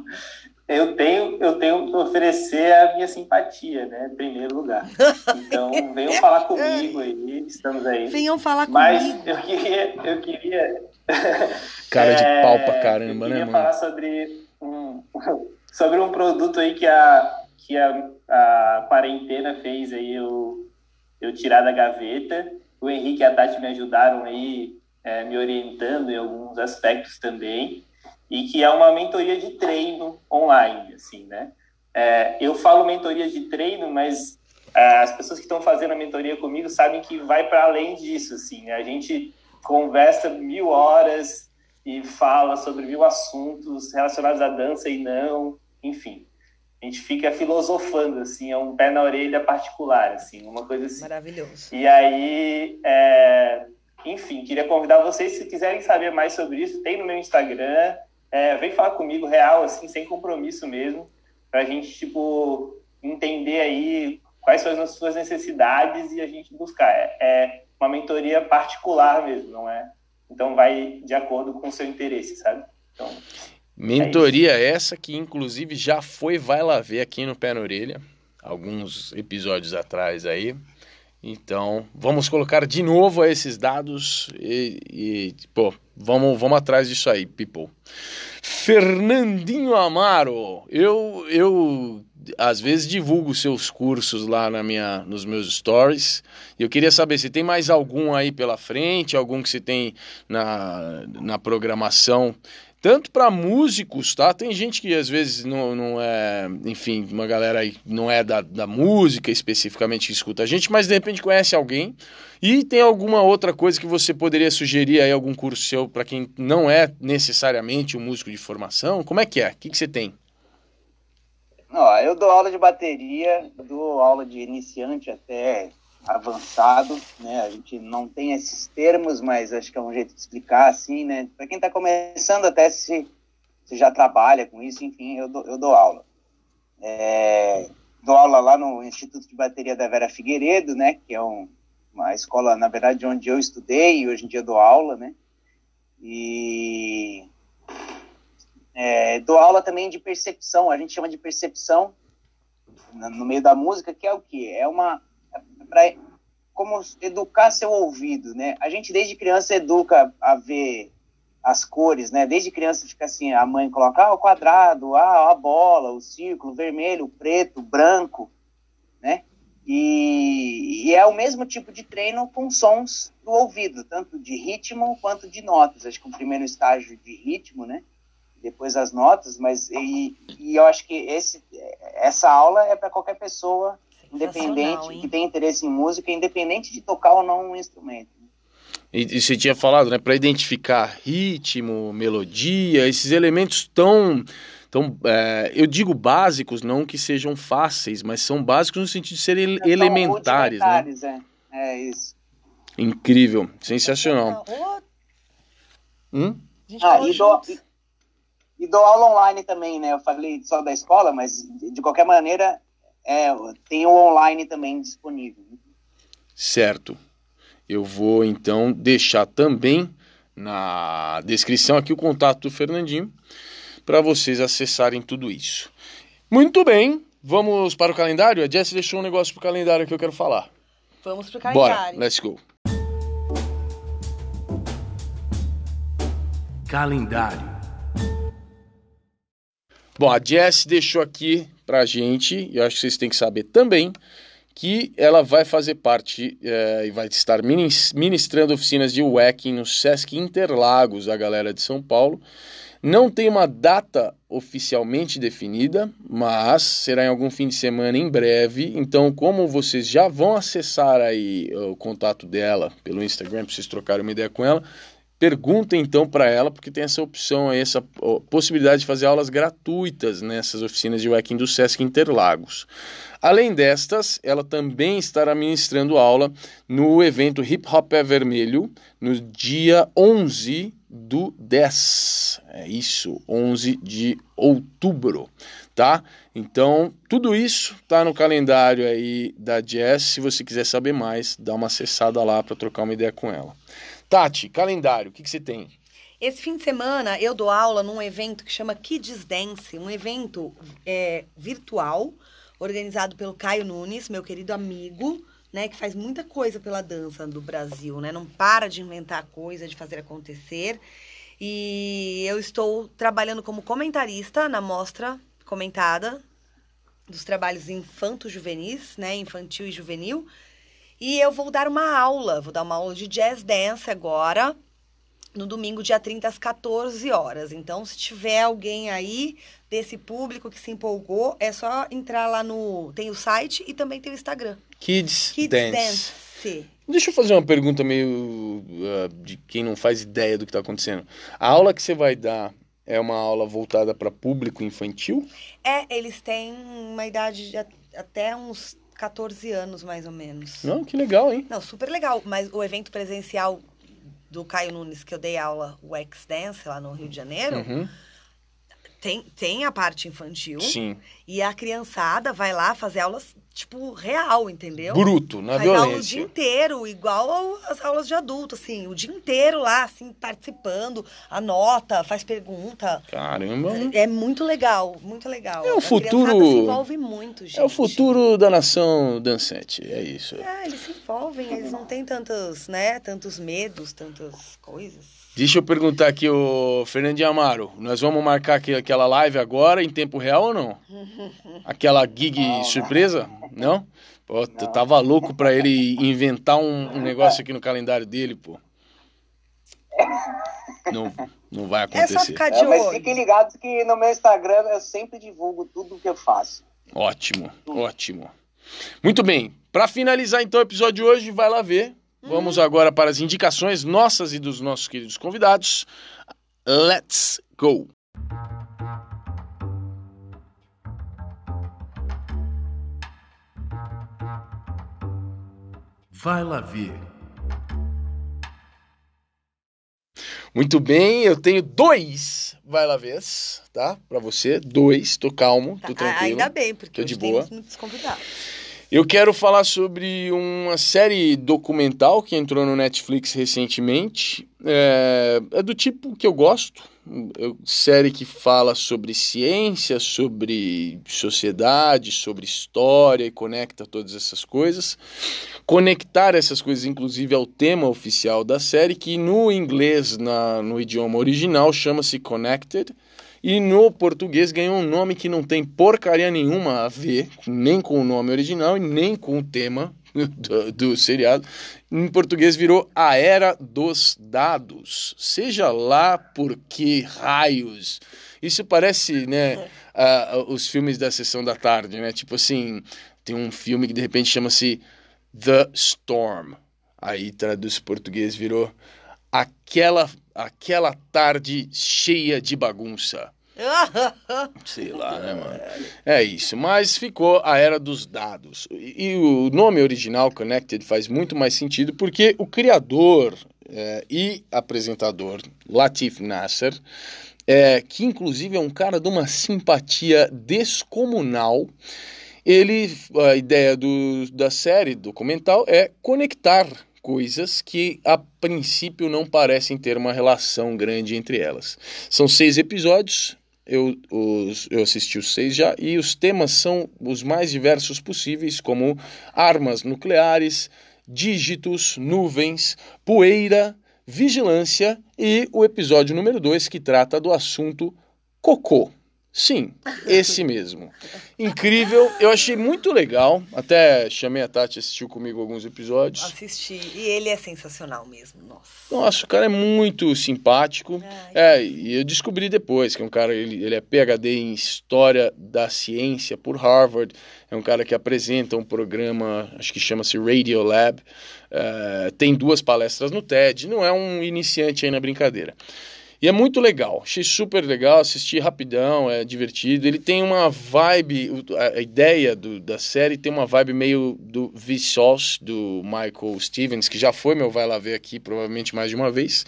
eu tenho eu tenho que oferecer a minha simpatia, né, em primeiro lugar. Então, venham falar comigo aí, estamos aí. Venham falar mas comigo. Mas eu queria eu queria Cara de é, pau pra caramba, né, mano? Eu queria falar sobre um sobre um produto aí que a que a, a quarentena fez aí eu eu tirar da gaveta. O Henrique e a Tati me ajudaram aí é, me orientando em alguns aspectos também, e que é uma mentoria de treino online, assim, né? É, eu falo mentoria de treino, mas as pessoas que estão fazendo a mentoria comigo sabem que vai para além disso, assim. A gente conversa mil horas e fala sobre mil assuntos relacionados à dança e não, enfim. A gente fica filosofando, assim, é um pé na orelha particular, assim, uma coisa assim. Maravilhoso. E aí, é... enfim, queria convidar vocês, se quiserem saber mais sobre isso, tem no meu Instagram, é, vem falar comigo real, assim, sem compromisso mesmo, para a gente, tipo, entender aí quais são as suas necessidades e a gente buscar. É, é uma mentoria particular mesmo, não é? Então vai de acordo com o seu interesse, sabe? Então, mentoria é essa que inclusive já foi vai lá ver aqui no Pé na Orelha, alguns episódios atrás aí. Então, vamos colocar de novo esses dados e, e pô, vamos, vamos atrás disso aí, people. Fernandinho Amaro, eu, eu às vezes divulgo seus cursos lá na minha, nos meus stories. Eu queria saber se tem mais algum aí pela frente, algum que você tem na, na programação. Tanto para músicos, tá? Tem gente que às vezes não, não é, enfim, uma galera aí não é da, da música especificamente que escuta a gente, mas de repente conhece alguém. E tem alguma outra coisa que você poderia sugerir aí, algum curso seu para quem não é necessariamente um músico de formação? Como é que é? O que, que você tem? Ó, eu dou aula de bateria, dou aula de iniciante até avançado, né? A gente não tem esses termos, mas acho que é um jeito de explicar assim, né? Para quem está começando, até se, se já trabalha com isso, enfim, eu dou, eu dou aula. É, dou aula lá no Instituto de Bateria da Vera Figueiredo, né? Que é um, uma escola, na verdade, onde eu estudei e hoje em dia dou aula, né? E é, dou aula também de percepção, a gente chama de percepção no meio da música, que é o que? É uma. Para como educar seu ouvido, né? A gente desde criança educa a ver as cores, né? Desde criança fica assim, a mãe coloca ah, o quadrado, ah, a bola, o círculo, vermelho, preto, branco, né? E, e, é o mesmo tipo de treino com sons do ouvido, tanto de ritmo quanto de notas. Acho que o primeiro estágio de ritmo, né? depois as notas, mas e, e eu acho que esse, essa aula é para qualquer pessoa, independente, que tem interesse em música, independente de tocar ou não um instrumento. E, e você tinha falado, né, para identificar ritmo, melodia, esses elementos tão, tão é, eu digo básicos, não que sejam fáceis, mas são básicos no sentido de serem são elementares, né? É, é isso. Incrível, sensacional. Hum? Ah, e do, e dou aula online também, né? Eu falei só da escola, mas de qualquer maneira é, tem o online também disponível. Certo. Eu vou então deixar também na descrição aqui o contato do Fernandinho para vocês acessarem tudo isso. Muito bem, vamos para o calendário? A Jess deixou um negócio para o calendário que eu quero falar. Vamos para o calendário. Bora, let's go. Calendário. Bom, a Jess deixou aqui pra gente, e eu acho que vocês têm que saber também, que ela vai fazer parte é, e vai estar ministrando oficinas de wacking no Sesc Interlagos, a galera de São Paulo. Não tem uma data oficialmente definida, mas será em algum fim de semana em breve. Então, como vocês já vão acessar aí o contato dela pelo Instagram, para vocês trocarem uma ideia com ela, Pergunta então para ela, porque tem essa opção essa possibilidade de fazer aulas gratuitas nessas oficinas de Wacking do Sesc Interlagos. Além destas, ela também estará ministrando aula no evento Hip Hop é Vermelho, no dia 11 do 10. É isso, 11 de outubro, tá? Então, tudo isso tá no calendário aí da Jess. Se você quiser saber mais, dá uma acessada lá para trocar uma ideia com ela. Tati, calendário, o que, que você tem? Esse fim de semana eu dou aula num evento que chama Kids Dance, um evento é, virtual, organizado pelo Caio Nunes, meu querido amigo, né, que faz muita coisa pela dança do Brasil, né? Não para de inventar coisa, de fazer acontecer. E eu estou trabalhando como comentarista na mostra comentada dos trabalhos infanto-juvenis, né, infantil e juvenil. E eu vou dar uma aula, vou dar uma aula de jazz dance agora, no domingo, dia 30, às 14 horas. Então, se tiver alguém aí desse público que se empolgou, é só entrar lá no. Tem o site e também tem o Instagram. Kids, Kids Dance. Dance. Deixa eu fazer uma pergunta meio uh, de quem não faz ideia do que está acontecendo. A aula que você vai dar é uma aula voltada para público infantil? É, eles têm uma idade de até uns 14 anos, mais ou menos. Não, que legal, hein? Não, super legal. Mas o evento presencial do Caio Nunes, que eu dei aula, o X Dance, lá no Rio de Janeiro, Uhum. tem, tem a parte infantil. Sim. E a criançada vai lá fazer aulas, tipo, real, entendeu? Bruto, na Faz aula o dia violência. inteiro, igual às aulas de adulto, assim. O dia inteiro lá, assim, participando, anota, faz pergunta. Caramba. É muito legal, muito legal. É o A futuro- se envolve muito, gente. É o futuro da nação dançante, é isso. É, eles se envolvem, eles não têm tantos, né, tantos medos, tantas coisas. Deixa eu perguntar aqui, o Fernandinho Amaro, nós vamos marcar aqui, aquela live agora em tempo real ou não? Aquela gig surpresa? Não? Pô, eu tava louco pra ele inventar um, um negócio aqui no calendário dele, pô. Não, não vai É só acontecer. ficar de É, mas fiquem ligados que no meu Instagram eu sempre divulgo tudo que eu faço. Ótimo, ótimo. Muito bem. Pra finalizar então o episódio de hoje, vai lá ver. Vamos agora para as indicações nossas e dos nossos queridos convidados. Let's go. Vai lá ver. Muito bem, eu tenho dois vai lá vez, tá? Pra você, dois, tô calmo, tô Ah, tranquilo. Ainda bem, porque Tô de boa. muitos convidados. Eu quero falar sobre uma série documental que entrou no Netflix recentemente. É, é do tipo que eu gosto. Série que fala sobre ciência, sobre sociedade, sobre história e conecta todas essas coisas. Conectar essas coisas, inclusive, ao tema oficial da série, que no inglês, na, no idioma original, chama-se Connected. E no português ganhou um nome que não tem porcaria nenhuma a ver, nem com o nome original e nem com o tema do, do seriado. Em português virou A Era dos Dados. Seja lá por que raios. Isso parece, né, os filmes da sessão da tarde, né? Tipo assim, tem um filme que de repente chama-se The Storm. Aí traduz português virou aquela aquela tarde cheia de bagunça. Sei lá, né, mano? É isso, mas ficou a era dos dados. E, e o nome original, Connected, faz muito mais sentido porque o criador é, e apresentador, Latif Nasser, é, que inclusive é um cara de uma simpatia descomunal, ele, a ideia do, da série documental é conectar coisas que a princípio não parecem ter uma relação grande entre elas. São seis episódios, eu, os, eu assisti os seis já, e os temas são os mais diversos possíveis, como armas nucleares, dígitos, nuvens, poeira, vigilância e o episódio número dois que trata do assunto cocô. Sim, esse mesmo. Incrível, eu achei muito legal. Até chamei a Tati, assistiu comigo alguns episódios. Assisti. E ele é sensacional mesmo, nossa. Nossa, o cara é muito simpático. Ai, É, e eu descobri depois que é um cara, ele, ele é PhD em História da Ciência por Harvard. É um cara que apresenta um programa, acho que chama-se Radio Lab. É, tem duas palestras no TED. Não é um iniciante aí na brincadeira. E é muito legal, achei super legal, assisti rapidão, é divertido. Ele tem uma vibe, a ideia do- da série tem uma vibe meio do Vsauce, do Michael Stevens, que já foi meu Vai Lá Ver aqui, provavelmente mais de uma vez.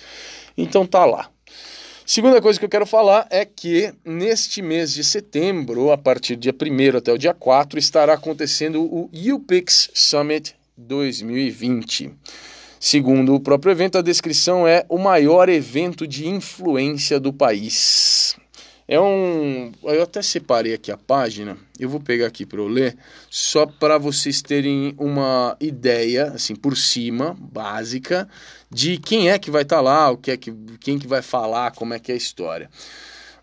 Então tá lá. Segunda coisa que eu quero falar é que neste mês de setembro, a partir do dia 1 até o dia 4, estará acontecendo o UPix Summit 2020. Segundo o próprio evento, a descrição é o maior evento de influência do país. É um. Eu até separei aqui a página, eu vou pegar aqui para eu ler, só para vocês terem uma ideia, assim, por cima, básica, de quem é que vai estar lá, o que é que, quem que vai falar, como é que é a história.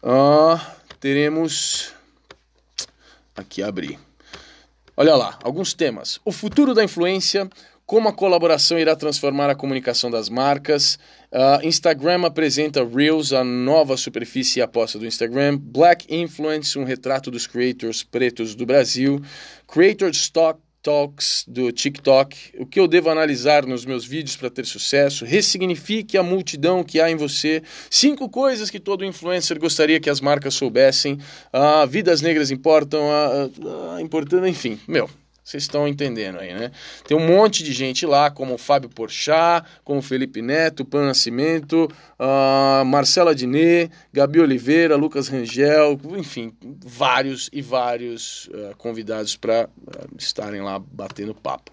Ah, teremos. Aqui abri. Olha lá, alguns temas. O futuro da influência, como a colaboração irá transformar a comunicação das marcas, Uh, Instagram apresenta Reels, a nova superfície e aposta do Instagram. Black Influence, um retrato dos creators pretos do Brasil. Creator Stock Talks do TikTok, o que eu devo analisar nos meus vídeos para ter sucesso, ressignifique a multidão que há em você, cinco coisas que todo influencer gostaria que as marcas soubessem, ah, vidas negras importam, ah, importando, enfim, meu, vocês estão entendendo aí, né? Tem um monte de gente lá, como o Fábio Porchat, como Felipe Neto, Pan Nascimento, uh, Marcela Diné, Gabi Oliveira, Lucas Rangel, enfim, vários e vários uh, convidados para uh, estarem lá batendo papo.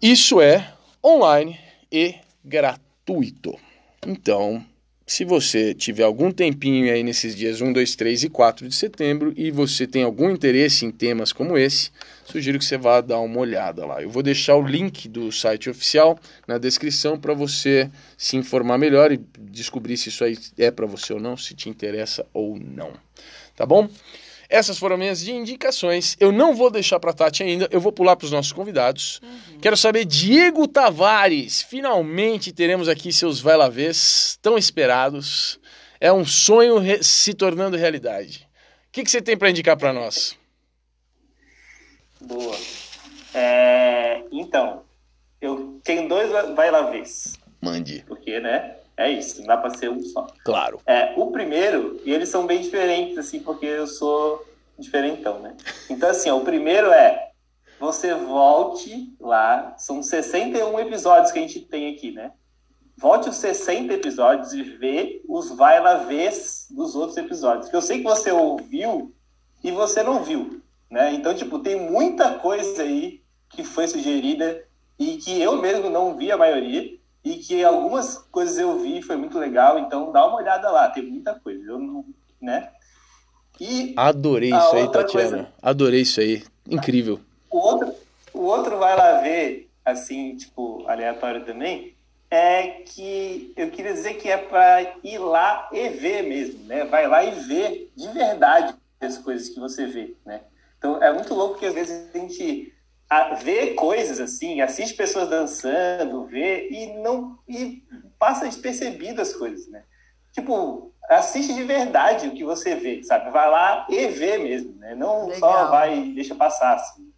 Isso é online e gratuito. Então, se você tiver algum tempinho aí nesses dias 1, 2, 3 e 4 de setembro e você tem algum interesse em temas como esse, sugiro que você vá dar uma olhada lá. Eu vou deixar o link do site oficial na descrição para você se informar melhor e descobrir se isso aí é para você ou não, se te interessa ou não. Tá bom? Essas foram minhas indicações. Eu não vou deixar para Tati ainda, eu vou pular para os nossos convidados. Uhum. Quero saber, Diego Tavares, finalmente teremos aqui seus vai lá tão esperados. É um sonho se tornando realidade. O que, que você tem para indicar para nós? Boa. É, então, eu tenho dois vai lá Mande. Porque, né? É isso, não dá para ser um só. Claro. É, o primeiro, e eles são bem diferentes, assim, porque eu sou diferentão, né? Então, assim, ó, o primeiro é você volte lá, são 61 episódios que a gente tem aqui, né? Volte os 60 episódios e vê os vai lá vês dos outros episódios. Porque eu sei que você ouviu e você não viu, né? Então, tipo, tem muita coisa aí que foi sugerida e que eu mesmo não vi a maioria e que algumas coisas eu vi foi muito legal, então dá uma olhada lá, tem muita coisa, eu não, né? E Adorei isso aí, Tatiana. Coisa, Adorei isso aí. Incrível. O outro, o outro vai lá ver, assim, tipo, aleatório também, é que eu queria dizer que é para ir lá e ver mesmo, né? Vai lá e ver de verdade as coisas que você vê, né? Então é muito louco que às vezes a gente a ver coisas assim, assiste pessoas dançando, vê e não e passa despercebido as coisas, né? Tipo, assiste de verdade o que você vê, sabe? Vai lá e vê mesmo, né? Não Legal. só vai e deixa passar assim.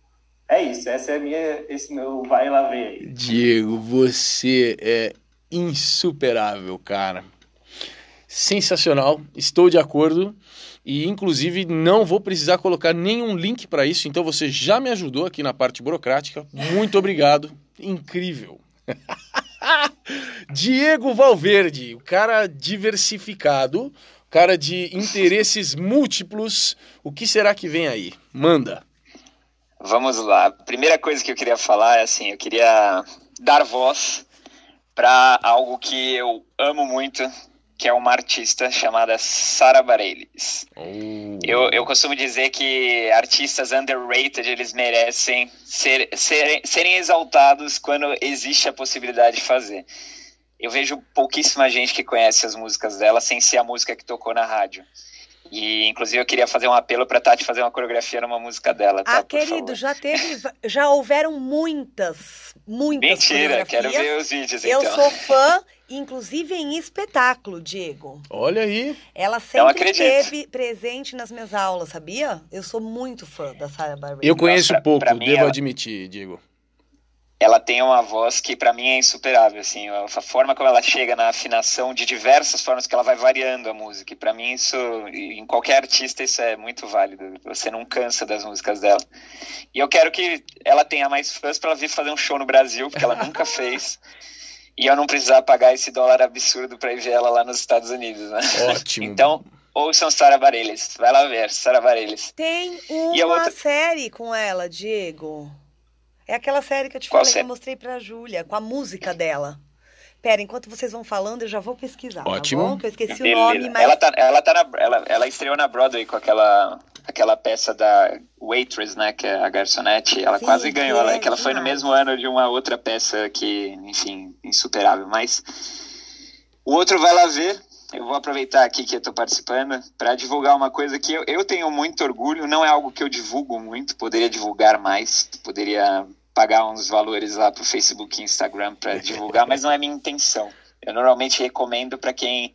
É isso, essa é a minha, esse meu vai lá ver aí. Diego, você é insuperável, cara. Sensacional, estou de acordo e inclusive não vou precisar colocar nenhum link para isso, então você já me ajudou aqui na parte burocrática. Muito obrigado. Incrível. Diego Valverde, o cara diversificado, cara de interesses múltiplos. O que será que vem aí? Manda. Vamos lá. Primeira coisa que eu queria falar é assim, eu queria dar voz para algo que eu amo muito, que é uma artista chamada Sara Bareilles. Oh. Eu, eu costumo dizer que artistas underrated, eles merecem ser, ser, serem exaltados quando existe a possibilidade de fazer. Eu vejo pouquíssima gente que conhece as músicas dela sem ser a música que tocou na rádio. E, inclusive, eu queria fazer um apelo para Tati fazer uma coreografia numa música dela. Tá, ah, querido, já teve, já houveram muitas, muitas Mentira, quero ver os vídeos, eu então. Eu sou fã, inclusive em espetáculo, Diego. Olha aí. Ela sempre esteve presente nas minhas aulas, sabia? Eu sou muito fã da Sarah Bareilles. Eu conheço Nossa, pouco, devo ela... admitir, Diego ela tem uma voz que para mim é insuperável, assim, a forma como ela chega na afinação de diversas formas que ela vai variando a música. E para mim isso, em qualquer artista isso é muito válido. Você não cansa das músicas dela. E eu quero que ela tenha mais fãs para ela vir fazer um show no Brasil, porque ela nunca fez. E eu não precisar pagar esse dólar absurdo para ir ver ela lá nos Estados Unidos, né? Ótimo. Então, ouçam Sara Bareilles. Vai lá ver, Sara Bareilles. Tem uma outra... série com ela, Diego. É aquela série que eu te Qual falei série? que eu mostrei pra Júlia, com a música dela. Pera, enquanto vocês vão falando, eu já vou pesquisar. Ótimo. Tá bom? Que eu esqueci Beleza. o nome, mas. Ela, tá, ela, tá na, ela, ela estreou na Broadway com aquela, aquela peça da Waitress, né? Que é a garçonete. Ela Sim, quase ganhou, que, é, que ela foi no mesmo ano de uma outra peça que, enfim, insuperável. Mas o outro vai lá ver. Eu vou aproveitar aqui que eu estou participando para divulgar uma coisa que eu, eu tenho muito orgulho. Não é algo que eu divulgo muito, poderia divulgar mais, poderia pagar uns valores lá pro Facebook e Instagram para divulgar, mas não é minha intenção. Eu normalmente recomendo para quem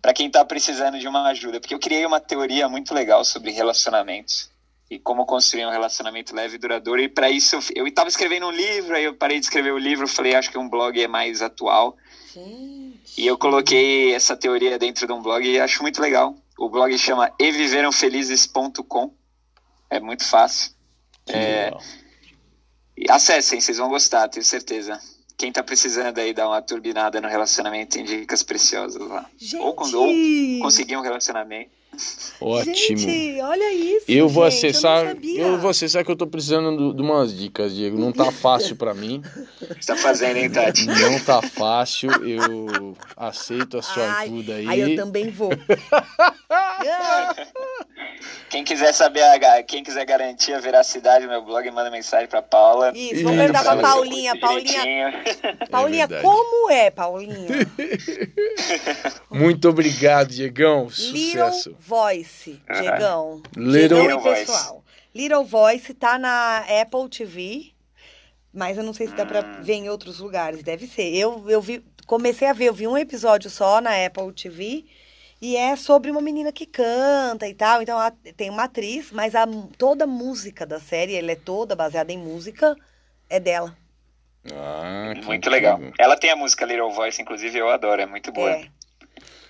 para quem está precisando de uma ajuda, porque eu criei uma teoria muito legal sobre relacionamentos e como construir um relacionamento leve e duradouro. E para isso eu estava escrevendo um livro, aí eu parei de escrever o livro, falei acho que um blog é mais atual. Gente. E eu coloquei essa teoria dentro de um blog e acho muito legal. O blog chama eviveramfelizes.com. É muito fácil. É, acessem, vocês vão gostar, tenho certeza. Quem tá precisando aí dar uma turbinada no relacionamento tem dicas preciosas lá. Gente. Ou quando ou conseguir um relacionamento. Ótimo. Gente, olha isso. Eu vou gente, acessar. Eu, eu, vou acessar que eu tô precisando de umas dicas, Diego. Não tá fácil para mim. Você tá fazendo, hein, Tati? Não tá fácil. Eu aceito a sua Ai, ajuda aí. Aí eu também vou. Quem quiser saber, quem quiser garantir a veracidade do meu blog, manda mensagem pra Paula. Isso, vamos perguntar pra Paulinha. Paulinha, Paulinha, é como é, Paulinha? Muito obrigado, Diegão. Sucesso. Little Voice, Diegão. Little Diegão e pessoal. Little Voice tá na Apple TV, mas eu não sei se dá pra ver em outros lugares. Deve ser. Eu, eu vi, comecei a ver, eu vi um episódio só na Apple TV. E é sobre uma menina que canta e tal. Então ela tem uma atriz, mas a, toda a música da série, ela é toda baseada em música, é dela. Ah, Muito legal. Ela tem a música Little Voice, inclusive, eu adoro, é muito boa. É.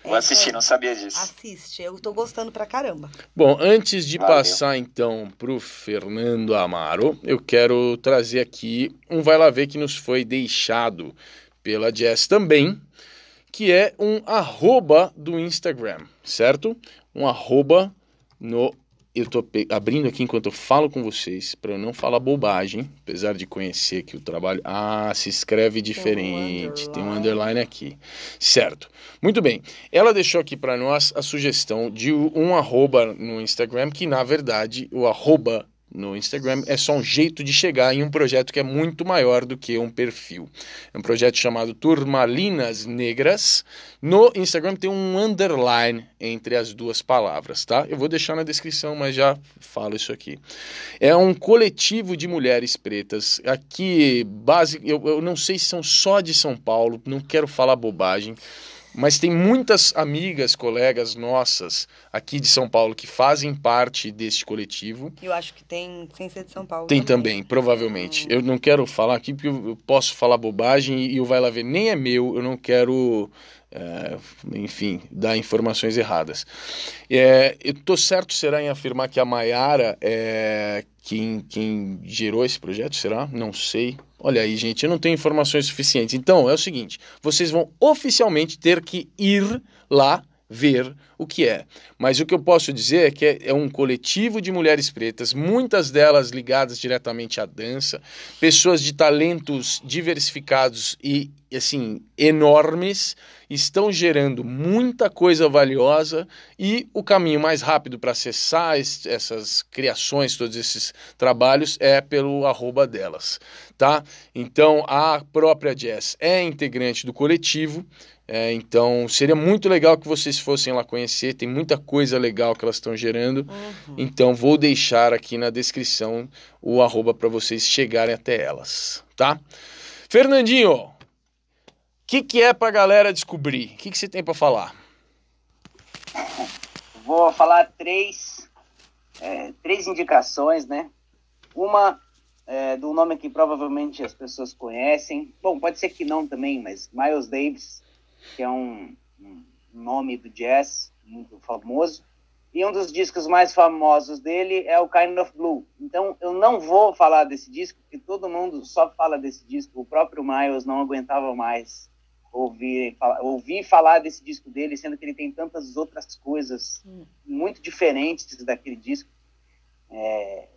Vou assistir, não sabia disso. Assiste, eu tô gostando pra caramba. Bom, antes de Valeu. passar então pro Fernando Amaro, eu quero trazer aqui um vai lá ver que nos foi deixado pela Jess também, que é um arroba do Instagram, certo? Um arroba no. Eu pe- abrindo aqui enquanto eu falo com vocês, para eu não falar bobagem, apesar de conhecer que o trabalho. Ah, se escreve diferente, tem um underline aqui. Certo. Muito bem. Ela deixou aqui para nós a sugestão de um arroba no Instagram, que na verdade o arroba no Instagram é só um jeito de chegar em um projeto que é muito maior do que um perfil. É um projeto chamado Turmalinas Negras. No Instagram tem um underline entre as duas palavras, tá? Eu vou deixar na descrição, mas já falo isso aqui. É um coletivo de mulheres pretas. Aqui, base, eu, eu não sei se são só de São Paulo, não quero falar bobagem. Mas tem muitas amigas, colegas nossas aqui de São Paulo que fazem parte deste coletivo. Eu acho que tem sem ser de São Paulo. Tem também, provavelmente. Eu não quero falar aqui porque eu eu posso falar bobagem e o Vai Lá Ver nem é meu, eu não quero, é, enfim, dar informações erradas. É, eu tô certo, será, em afirmar que a Maiara é quem, quem gerou esse projeto, será? Não sei. Olha aí, gente, eu não tenho informações suficientes. Então, é o seguinte, vocês vão oficialmente ter que ir lá ver o que é. Mas o que eu posso dizer é que é, é um coletivo de mulheres pretas, muitas delas ligadas diretamente à dança, pessoas de talentos diversificados e assim enormes, estão gerando muita coisa valiosa e o caminho mais rápido para acessar es- essas criações, todos esses trabalhos é pelo arroba delas, tá? Então a própria Jess é integrante do coletivo, é, então seria muito legal que vocês fossem lá conhecer, tem muita coisa legal que elas estão gerando. Então vou deixar aqui na descrição o arroba para vocês chegarem até elas, tá? Fernandinho, o que, que é pra galera descobrir? O que, que você tem para falar? Vou falar três, é, três indicações, né? Uma é, do nome que provavelmente as pessoas conhecem. Bom, pode ser que não também, mas Miles Davis, que é um, um nome do jazz muito famoso. E um dos discos mais famosos dele é o Kind of Blue. Então eu não vou falar desse disco, porque todo mundo só fala desse disco. O próprio Miles não aguentava mais ouvir, falar, ouvir falar desse disco dele, sendo que ele tem tantas outras coisas muito diferentes daquele disco. É,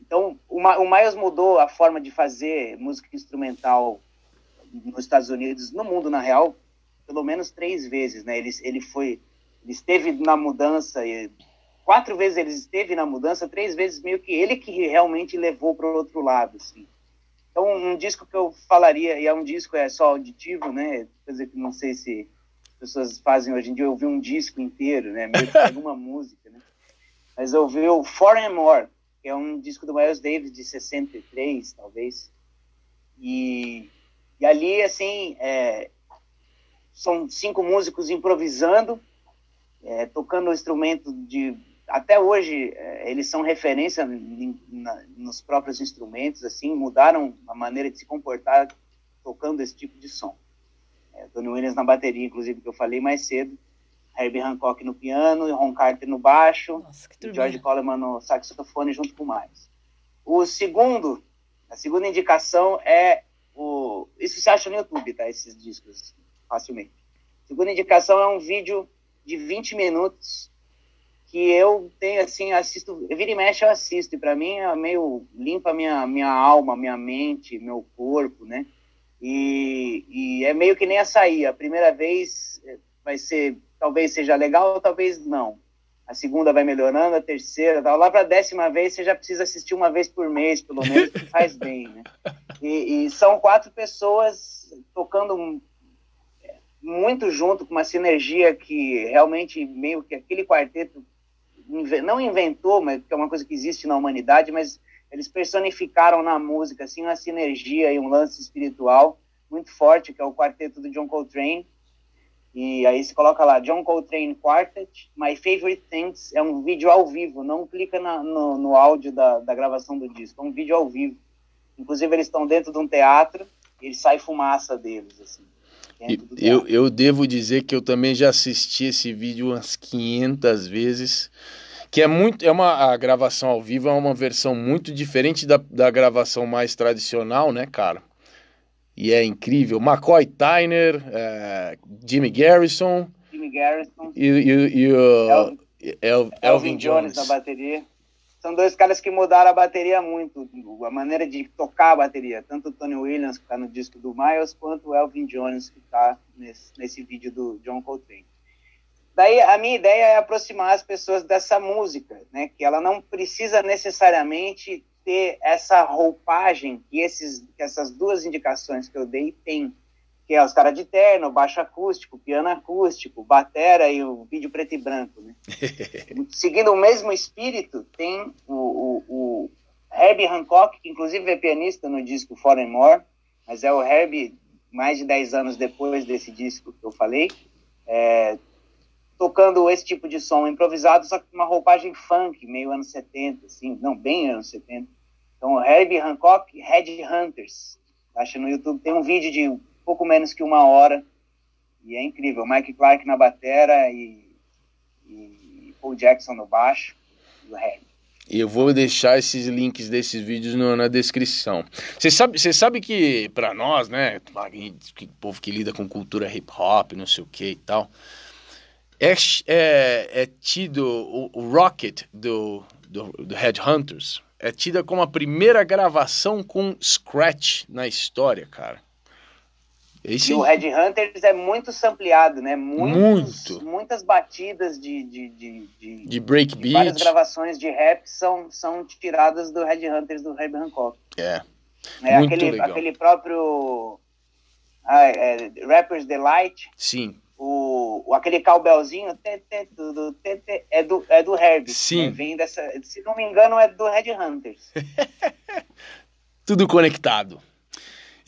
então, o, Ma- o Miles mudou a forma de fazer música instrumental nos Estados Unidos, no mundo, na real, pelo menos três vezes, né? Ele, ele foi, ele esteve na mudança, e quatro vezes ele esteve na mudança, três vezes meio que ele que realmente levou para o outro lado, assim. Então, um disco que eu falaria, e é um disco é só auditivo, né? Coisa que não sei se as pessoas fazem hoje em dia, ouvir um disco inteiro, né? Meio que pega uma música, né? Mas eu ouvi o and More, que é um disco do Miles Davis de 63, talvez. E, e ali, assim, é, são cinco músicos improvisando, é, tocando o instrumento de até hoje é, eles são referência em, na, nos próprios instrumentos, assim, mudaram a maneira de se comportar tocando esse tipo de som. É, Tony Williams na bateria, inclusive, que eu falei mais cedo, Herbie Hancock no piano, Ron Carter no baixo, Nossa, George Coleman no saxofone junto com mais. O segundo, a segunda indicação é o, isso se acha no YouTube, tá? Esses discos facilmente. Segunda indicação é um vídeo de 20 minutos que eu tenho assim, assisto, vira e mexe eu assisto, e para mim é meio limpa minha minha alma, minha mente, meu corpo, né? E, e é meio que nem açaí, a primeira vez eh, vai ser, talvez seja legal, talvez não. A segunda vai melhorando, a terceira, tal. lá para a décima vez você já precisa assistir uma vez por mês, pelo menos, que faz bem, né? E, e são quatro pessoas tocando muito junto, com uma sinergia que realmente meio que aquele quarteto não inventou, mas que é uma coisa que existe na humanidade, mas eles personificaram na música assim uma sinergia e um lance espiritual muito forte, que é o quarteto do John Coltrane. E aí se coloca lá John Coltrane Quartet, My Favorite Things, é um vídeo ao vivo, não clica na, no, no áudio da, da gravação do disco, é um vídeo ao vivo. Inclusive eles estão dentro de um teatro e sai fumaça deles assim. Eu, eu devo dizer que eu também já assisti esse vídeo umas 500 vezes, que é muito é uma a gravação ao vivo é uma versão muito diferente da, da gravação mais tradicional, né, cara? E é incrível. McCoy Tyner, é, Jimmy Garrison, Jimmy Garrison e, e, e o Elvin, El, Elvin Jones na bateria são dois caras que mudaram a bateria muito, a maneira de tocar a bateria. Tanto o Tony Williams, que está no disco do Miles, quanto o Elvin Jones, que está nesse, nesse vídeo do John Coltrane. Daí a minha ideia é aproximar as pessoas dessa música, né? Que ela não precisa necessariamente ter essa roupagem que, esses, que essas duas indicações que eu dei têm que é os caras de terno, baixo acústico, piano acústico, batera e o vídeo preto e branco, né? Seguindo o mesmo espírito, tem o, o, o Herbie Hancock, que inclusive é pianista no disco Foreign More, mas é o Herbie mais de 10 anos depois desse disco que eu falei, é, tocando esse tipo de som improvisado, só com uma roupagem funk, meio anos 70, assim, não, bem anos 70. Então, Herbie Hancock, Red Hunters. Acha no YouTube, tem um vídeo de pouco menos que uma hora. E é incrível. Mike Clark na batera e, e Paul Jackson no baixo. E o. E eu vou deixar esses links desses vídeos no, na descrição. Você sabe, sabe que para nós, né, que povo que lida com cultura hip hop, não sei o que e tal, é, é, é tido o, o Rocket do, do, do Headhunters é tida como a primeira gravação com scratch na história, cara. Esse... E o Red Hunters é muito sampleado, né? Muitos, muito. Muitas batidas de, de, de, de, de breakbeat. Várias gravações de rap são, são tiradas do Red Hunters do Herb Hancock. É. é muito aquele, legal. aquele próprio ah, é, Rapper's Delight. Sim. O, o, aquele cowbellzinho tê, tê, tudo, tê, tê, é, do, é do Herb. Sim. Né? Vem dessa, se não me engano, é do Red Hunters. Tudo conectado.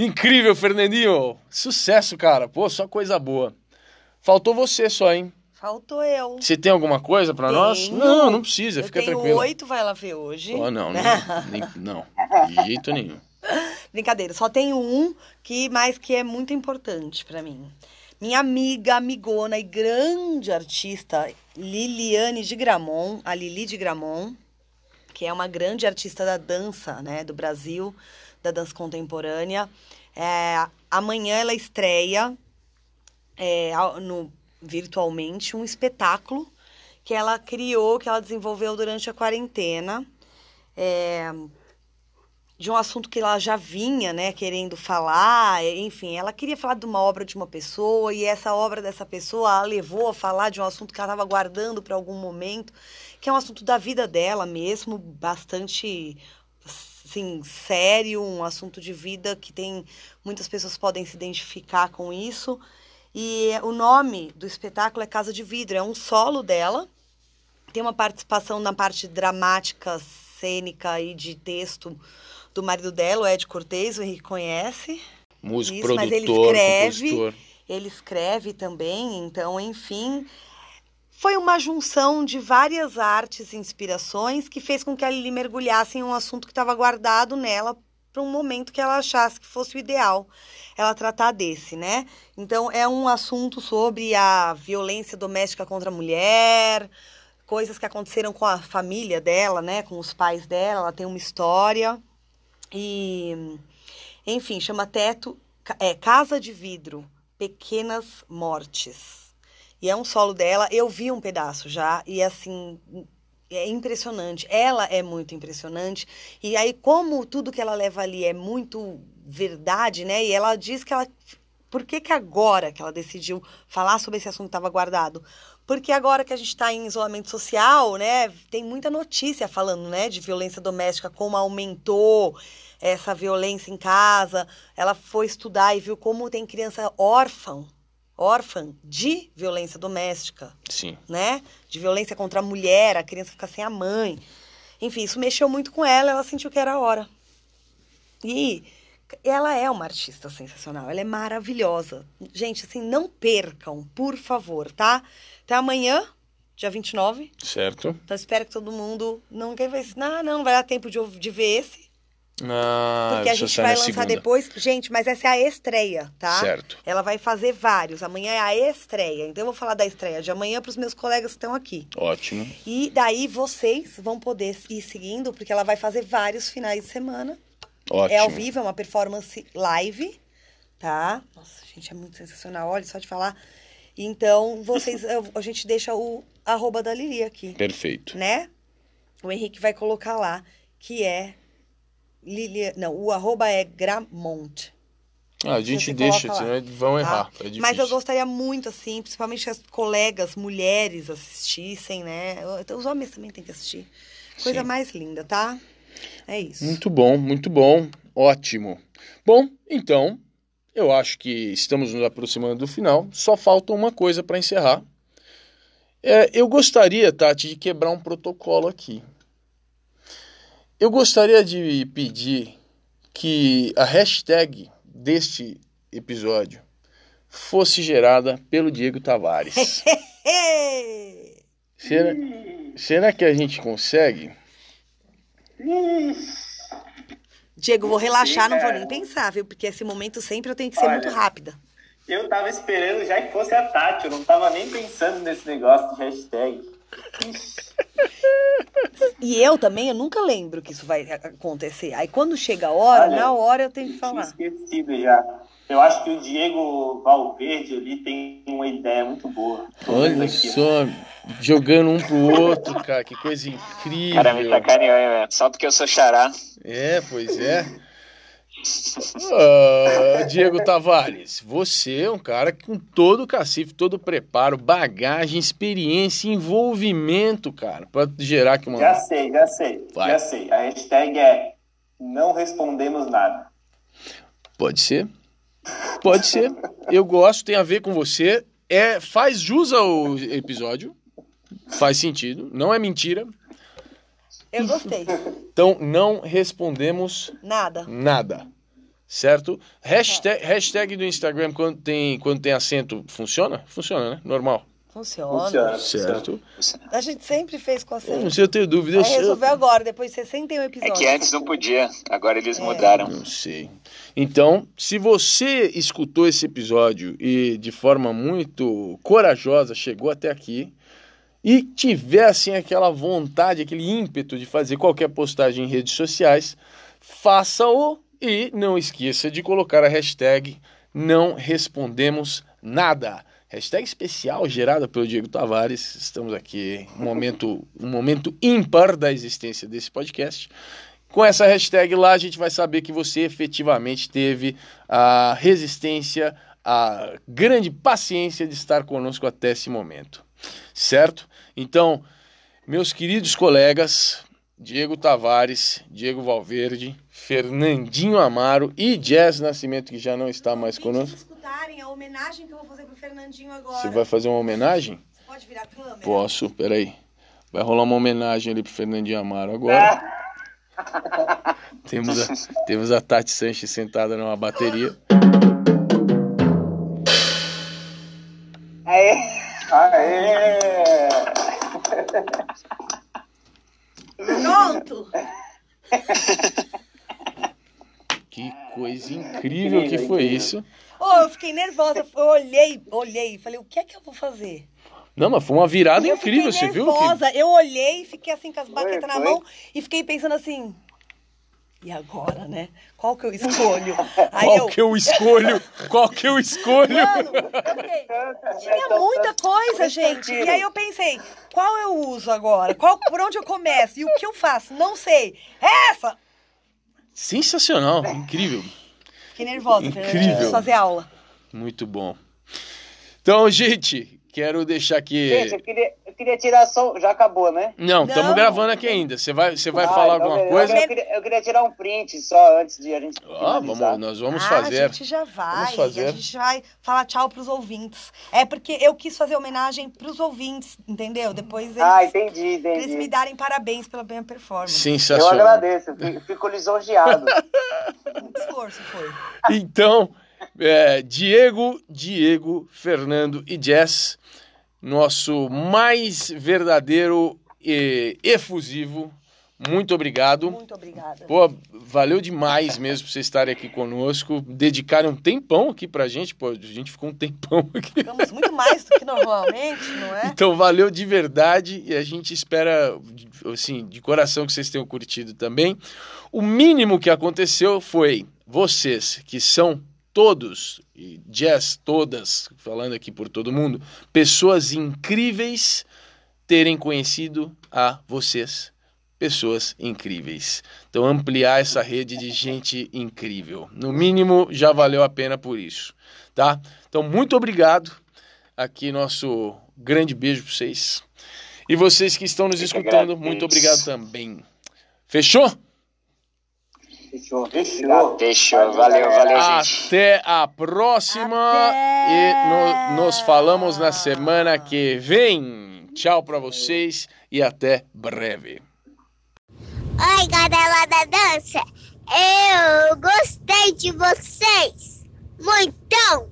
Incrível, Fernandinho. Sucesso, cara. Pô, só coisa boa. Faltou você só, hein? Faltou eu. Você tem alguma coisa para nós? Não, não precisa, eu fica tenho tranquilo. oito, vai lá ver hoje. Oh, não, não, nem- não, de jeito nenhum. Brincadeira, só tenho um que mais que é muito importante pra mim. Minha amiga, amigona e grande artista Liliane de Gramont, a Lili de Gramont, que é uma grande artista da dança, né, do Brasil, da dança contemporânea. É, amanhã ela estreia é, no, virtualmente um espetáculo que ela criou, que ela desenvolveu durante a quarentena. É, de um assunto que ela já vinha, né, querendo falar, enfim, ela queria falar de uma obra de uma pessoa e essa obra dessa pessoa a levou a falar de um assunto que ela estava guardando para algum momento, que é um assunto da vida dela mesmo, bastante assim, sério, um assunto de vida que tem muitas pessoas podem se identificar com isso. E o nome do espetáculo é Casa de Vidro, é um solo dela. Tem uma participação na parte dramática, cênica e de texto do marido dela, o Ed Cortez, o Henrique conhece. Músico, Isso, mas ele produtor, escreve. compositor. ele escreve também, então, enfim, foi uma junção de várias artes e inspirações que fez com que a Lili mergulhasse em um assunto que estava guardado nela para um momento que ela achasse que fosse o ideal ela tratar desse, né? Então é um assunto sobre a violência doméstica contra a mulher, coisas que aconteceram com a família dela, né, com os pais dela, ela tem uma história e enfim, chama Teto, é Casa de Vidro, Pequenas Mortes. E é um solo dela. Eu vi um pedaço já e assim é impressionante. Ela é muito impressionante. E aí, como tudo que ela leva ali é muito verdade, né? E ela diz que ela. Por que, que agora que ela decidiu falar sobre esse assunto estava guardado? Porque agora que a gente está em isolamento social, né? Tem muita notícia falando, né? De violência doméstica, como aumentou essa violência em casa. Ela foi estudar e viu como tem criança órfã órfã de violência doméstica. Sim. Né? De violência contra a mulher, a criança fica sem a mãe. Enfim, isso mexeu muito com ela, ela sentiu que era a hora. E ela é uma artista sensacional, ela é maravilhosa. Gente, assim, não percam, por favor, tá? Até amanhã, dia 29. Certo. Então espero que todo mundo. Não ver esse. Não, não, não vai dar tempo de, de ver esse. Ah, porque a gente vai lançar segunda. depois. Gente, mas essa é a estreia, tá? Certo. Ela vai fazer vários. Amanhã é a estreia. Então eu vou falar da estreia de amanhã para os meus colegas que estão aqui. Ótimo. E daí vocês vão poder ir seguindo, porque ela vai fazer vários finais de semana. Ótimo. É ao vivo, é uma performance live, tá? Nossa, gente, é muito sensacional. Olha, só de falar. Então, vocês, a gente deixa o arroba da Lili aqui. Perfeito. Né? O Henrique vai colocar lá, que é Lilia, não, o arroba é Gramont. Ah, a gente deixa, senão vão tá? errar. É Mas eu gostaria muito, assim, principalmente que as colegas mulheres assistissem, né? Então, os homens também têm que assistir. Coisa Sim. mais linda, tá? É isso. Muito bom, muito bom. Ótimo. Bom, então, eu acho que estamos nos aproximando do final. Só falta uma coisa para encerrar. É, eu gostaria, Tati, de quebrar um protocolo aqui. Eu gostaria de pedir que a hashtag deste episódio fosse gerada pelo Diego Tavares. será, será que a gente consegue? Diego, vou relaxar, Sim, não vou nem pensar, viu? Porque esse momento sempre eu tenho que ser Olha. muito rápida. Eu tava esperando já que fosse a Tati, eu não tava nem pensando nesse negócio de hashtag. E eu também, eu nunca lembro que isso vai acontecer. Aí quando chega a hora, Olha, na hora eu tenho que tinha falar. esquecido já. Eu acho que o Diego Valverde ali tem uma ideia muito boa. Olha só, jogando um pro outro, cara, que coisa incrível. Cara, me sacaneou, hein, velho? Só porque eu sou xará. É, pois é. Ah, Diego Tavares, você é um cara com todo o cacife, todo o preparo, bagagem, experiência, envolvimento, cara, pra gerar aqui uma. Já sei, já sei, Vai. já sei. A hashtag é não respondemos nada. Pode ser. Pode ser. Eu gosto, tem a ver com você. É, faz jus ao episódio. Faz sentido. Não é mentira. Eu gostei. Então não respondemos Nada. nada. Certo? Hashtag, hashtag do Instagram quando tem, quando tem acento funciona? Funciona, né? Normal. Funciona. Funciona. Certo. A gente sempre fez com a Eu não sei, eu tenho dúvida. Aí resolveu agora, depois de 61 É episódios. que antes não podia, agora eles É. mudaram. Não sei. Então, se você escutou esse episódio e de forma muito corajosa chegou até aqui e tiver assim aquela vontade, aquele ímpeto de fazer qualquer postagem em redes sociais, faça-o e não esqueça de colocar a hashtag não respondemos nada. Hashtag especial gerada pelo Diego Tavares. Estamos aqui, um momento, um momento ímpar da existência desse podcast. Com essa hashtag lá, a gente vai saber que você efetivamente teve a resistência, a grande paciência de estar conosco até esse momento. Certo? Então, meus queridos colegas, Diego Tavares, Diego Valverde, Fernandinho Amaro e Jazz Nascimento, que já não está mais conosco. escutarem a homenagem que eu vou fazer pro Fernandinho agora. Você vai fazer uma homenagem? Você pode virar a câmera? Posso, peraí. Vai rolar uma homenagem ali pro Fernandinho Amaro agora. Temos a, temos a Tati Sanches sentada numa bateria. Aê! Pronto! Que coisa incrível que foi isso. Oh, eu fiquei nervosa. Eu olhei, olhei, falei, o que é que eu vou fazer? Não, mas foi uma virada eu incrível, você viu? Que... nervosa. Eu olhei, fiquei assim com as baquetas na foi? mão e fiquei pensando assim. E agora, né? Qual que eu escolho? Aí Qual eu. que eu escolho? Qual que eu escolho? Mano, fiquei- tinha muita coisa, gente. E aí eu pensei, qual eu uso agora? Qual, por onde eu começo? E o que eu faço? Não sei. Essa! Sensacional, incrível. Fiquei nervosa, Incrível. Fazer aula. Muito bom. Então, gente, quero deixar aqui. Gente, eu queria, eu queria tirar só. Já acabou, né? Não, estamos gravando aqui ainda. Você vai, você vai Ah, falar então alguma beleza. coisa? Eu queria, eu queria tirar um print só antes de a gente. Ah, vamos, nós vamos ah, fazer. a gente já vai. Vamos fazer. A gente vai falar tchau pros ouvintes. É porque eu quis fazer homenagem pros ouvintes, entendeu? Depois eles, Ah, entendi, eles me entendi. darem parabéns pela minha performance. Eu Sensacional. agradeço, eu fico- fico lisonjeado. Muito esforço foi. Então, é, Diego, Diego, Fernando e Jess, nosso mais verdadeiro e efusivo. Muito obrigado. Muito obrigada. Pô, valeu demais mesmo por vocês estarem aqui conosco, dedicarem um tempão aqui pra gente. Pô, a gente ficou um tempão aqui. Ficamos muito mais do que normalmente, não é? Então valeu de verdade e a gente espera, assim, de coração que vocês tenham curtido também. O mínimo que aconteceu foi vocês, que são todos, e Jess, todas, falando aqui por todo mundo, pessoas incríveis, terem conhecido a vocês, pessoas incríveis. Então ampliar essa rede de gente incrível. No mínimo já valeu a pena por isso, tá? Então muito obrigado aqui nosso grande beijo para vocês. E vocês que estão nos escutando, muito obrigado também. Fechou? Fechou. Fechou. Fechou. Valeu, valeu, gente. Até a próxima Até! e no- nos falamos na semana que vem. Tchau para vocês e até breve. Oi, galera da dança! Eu gostei de vocês! Muitão!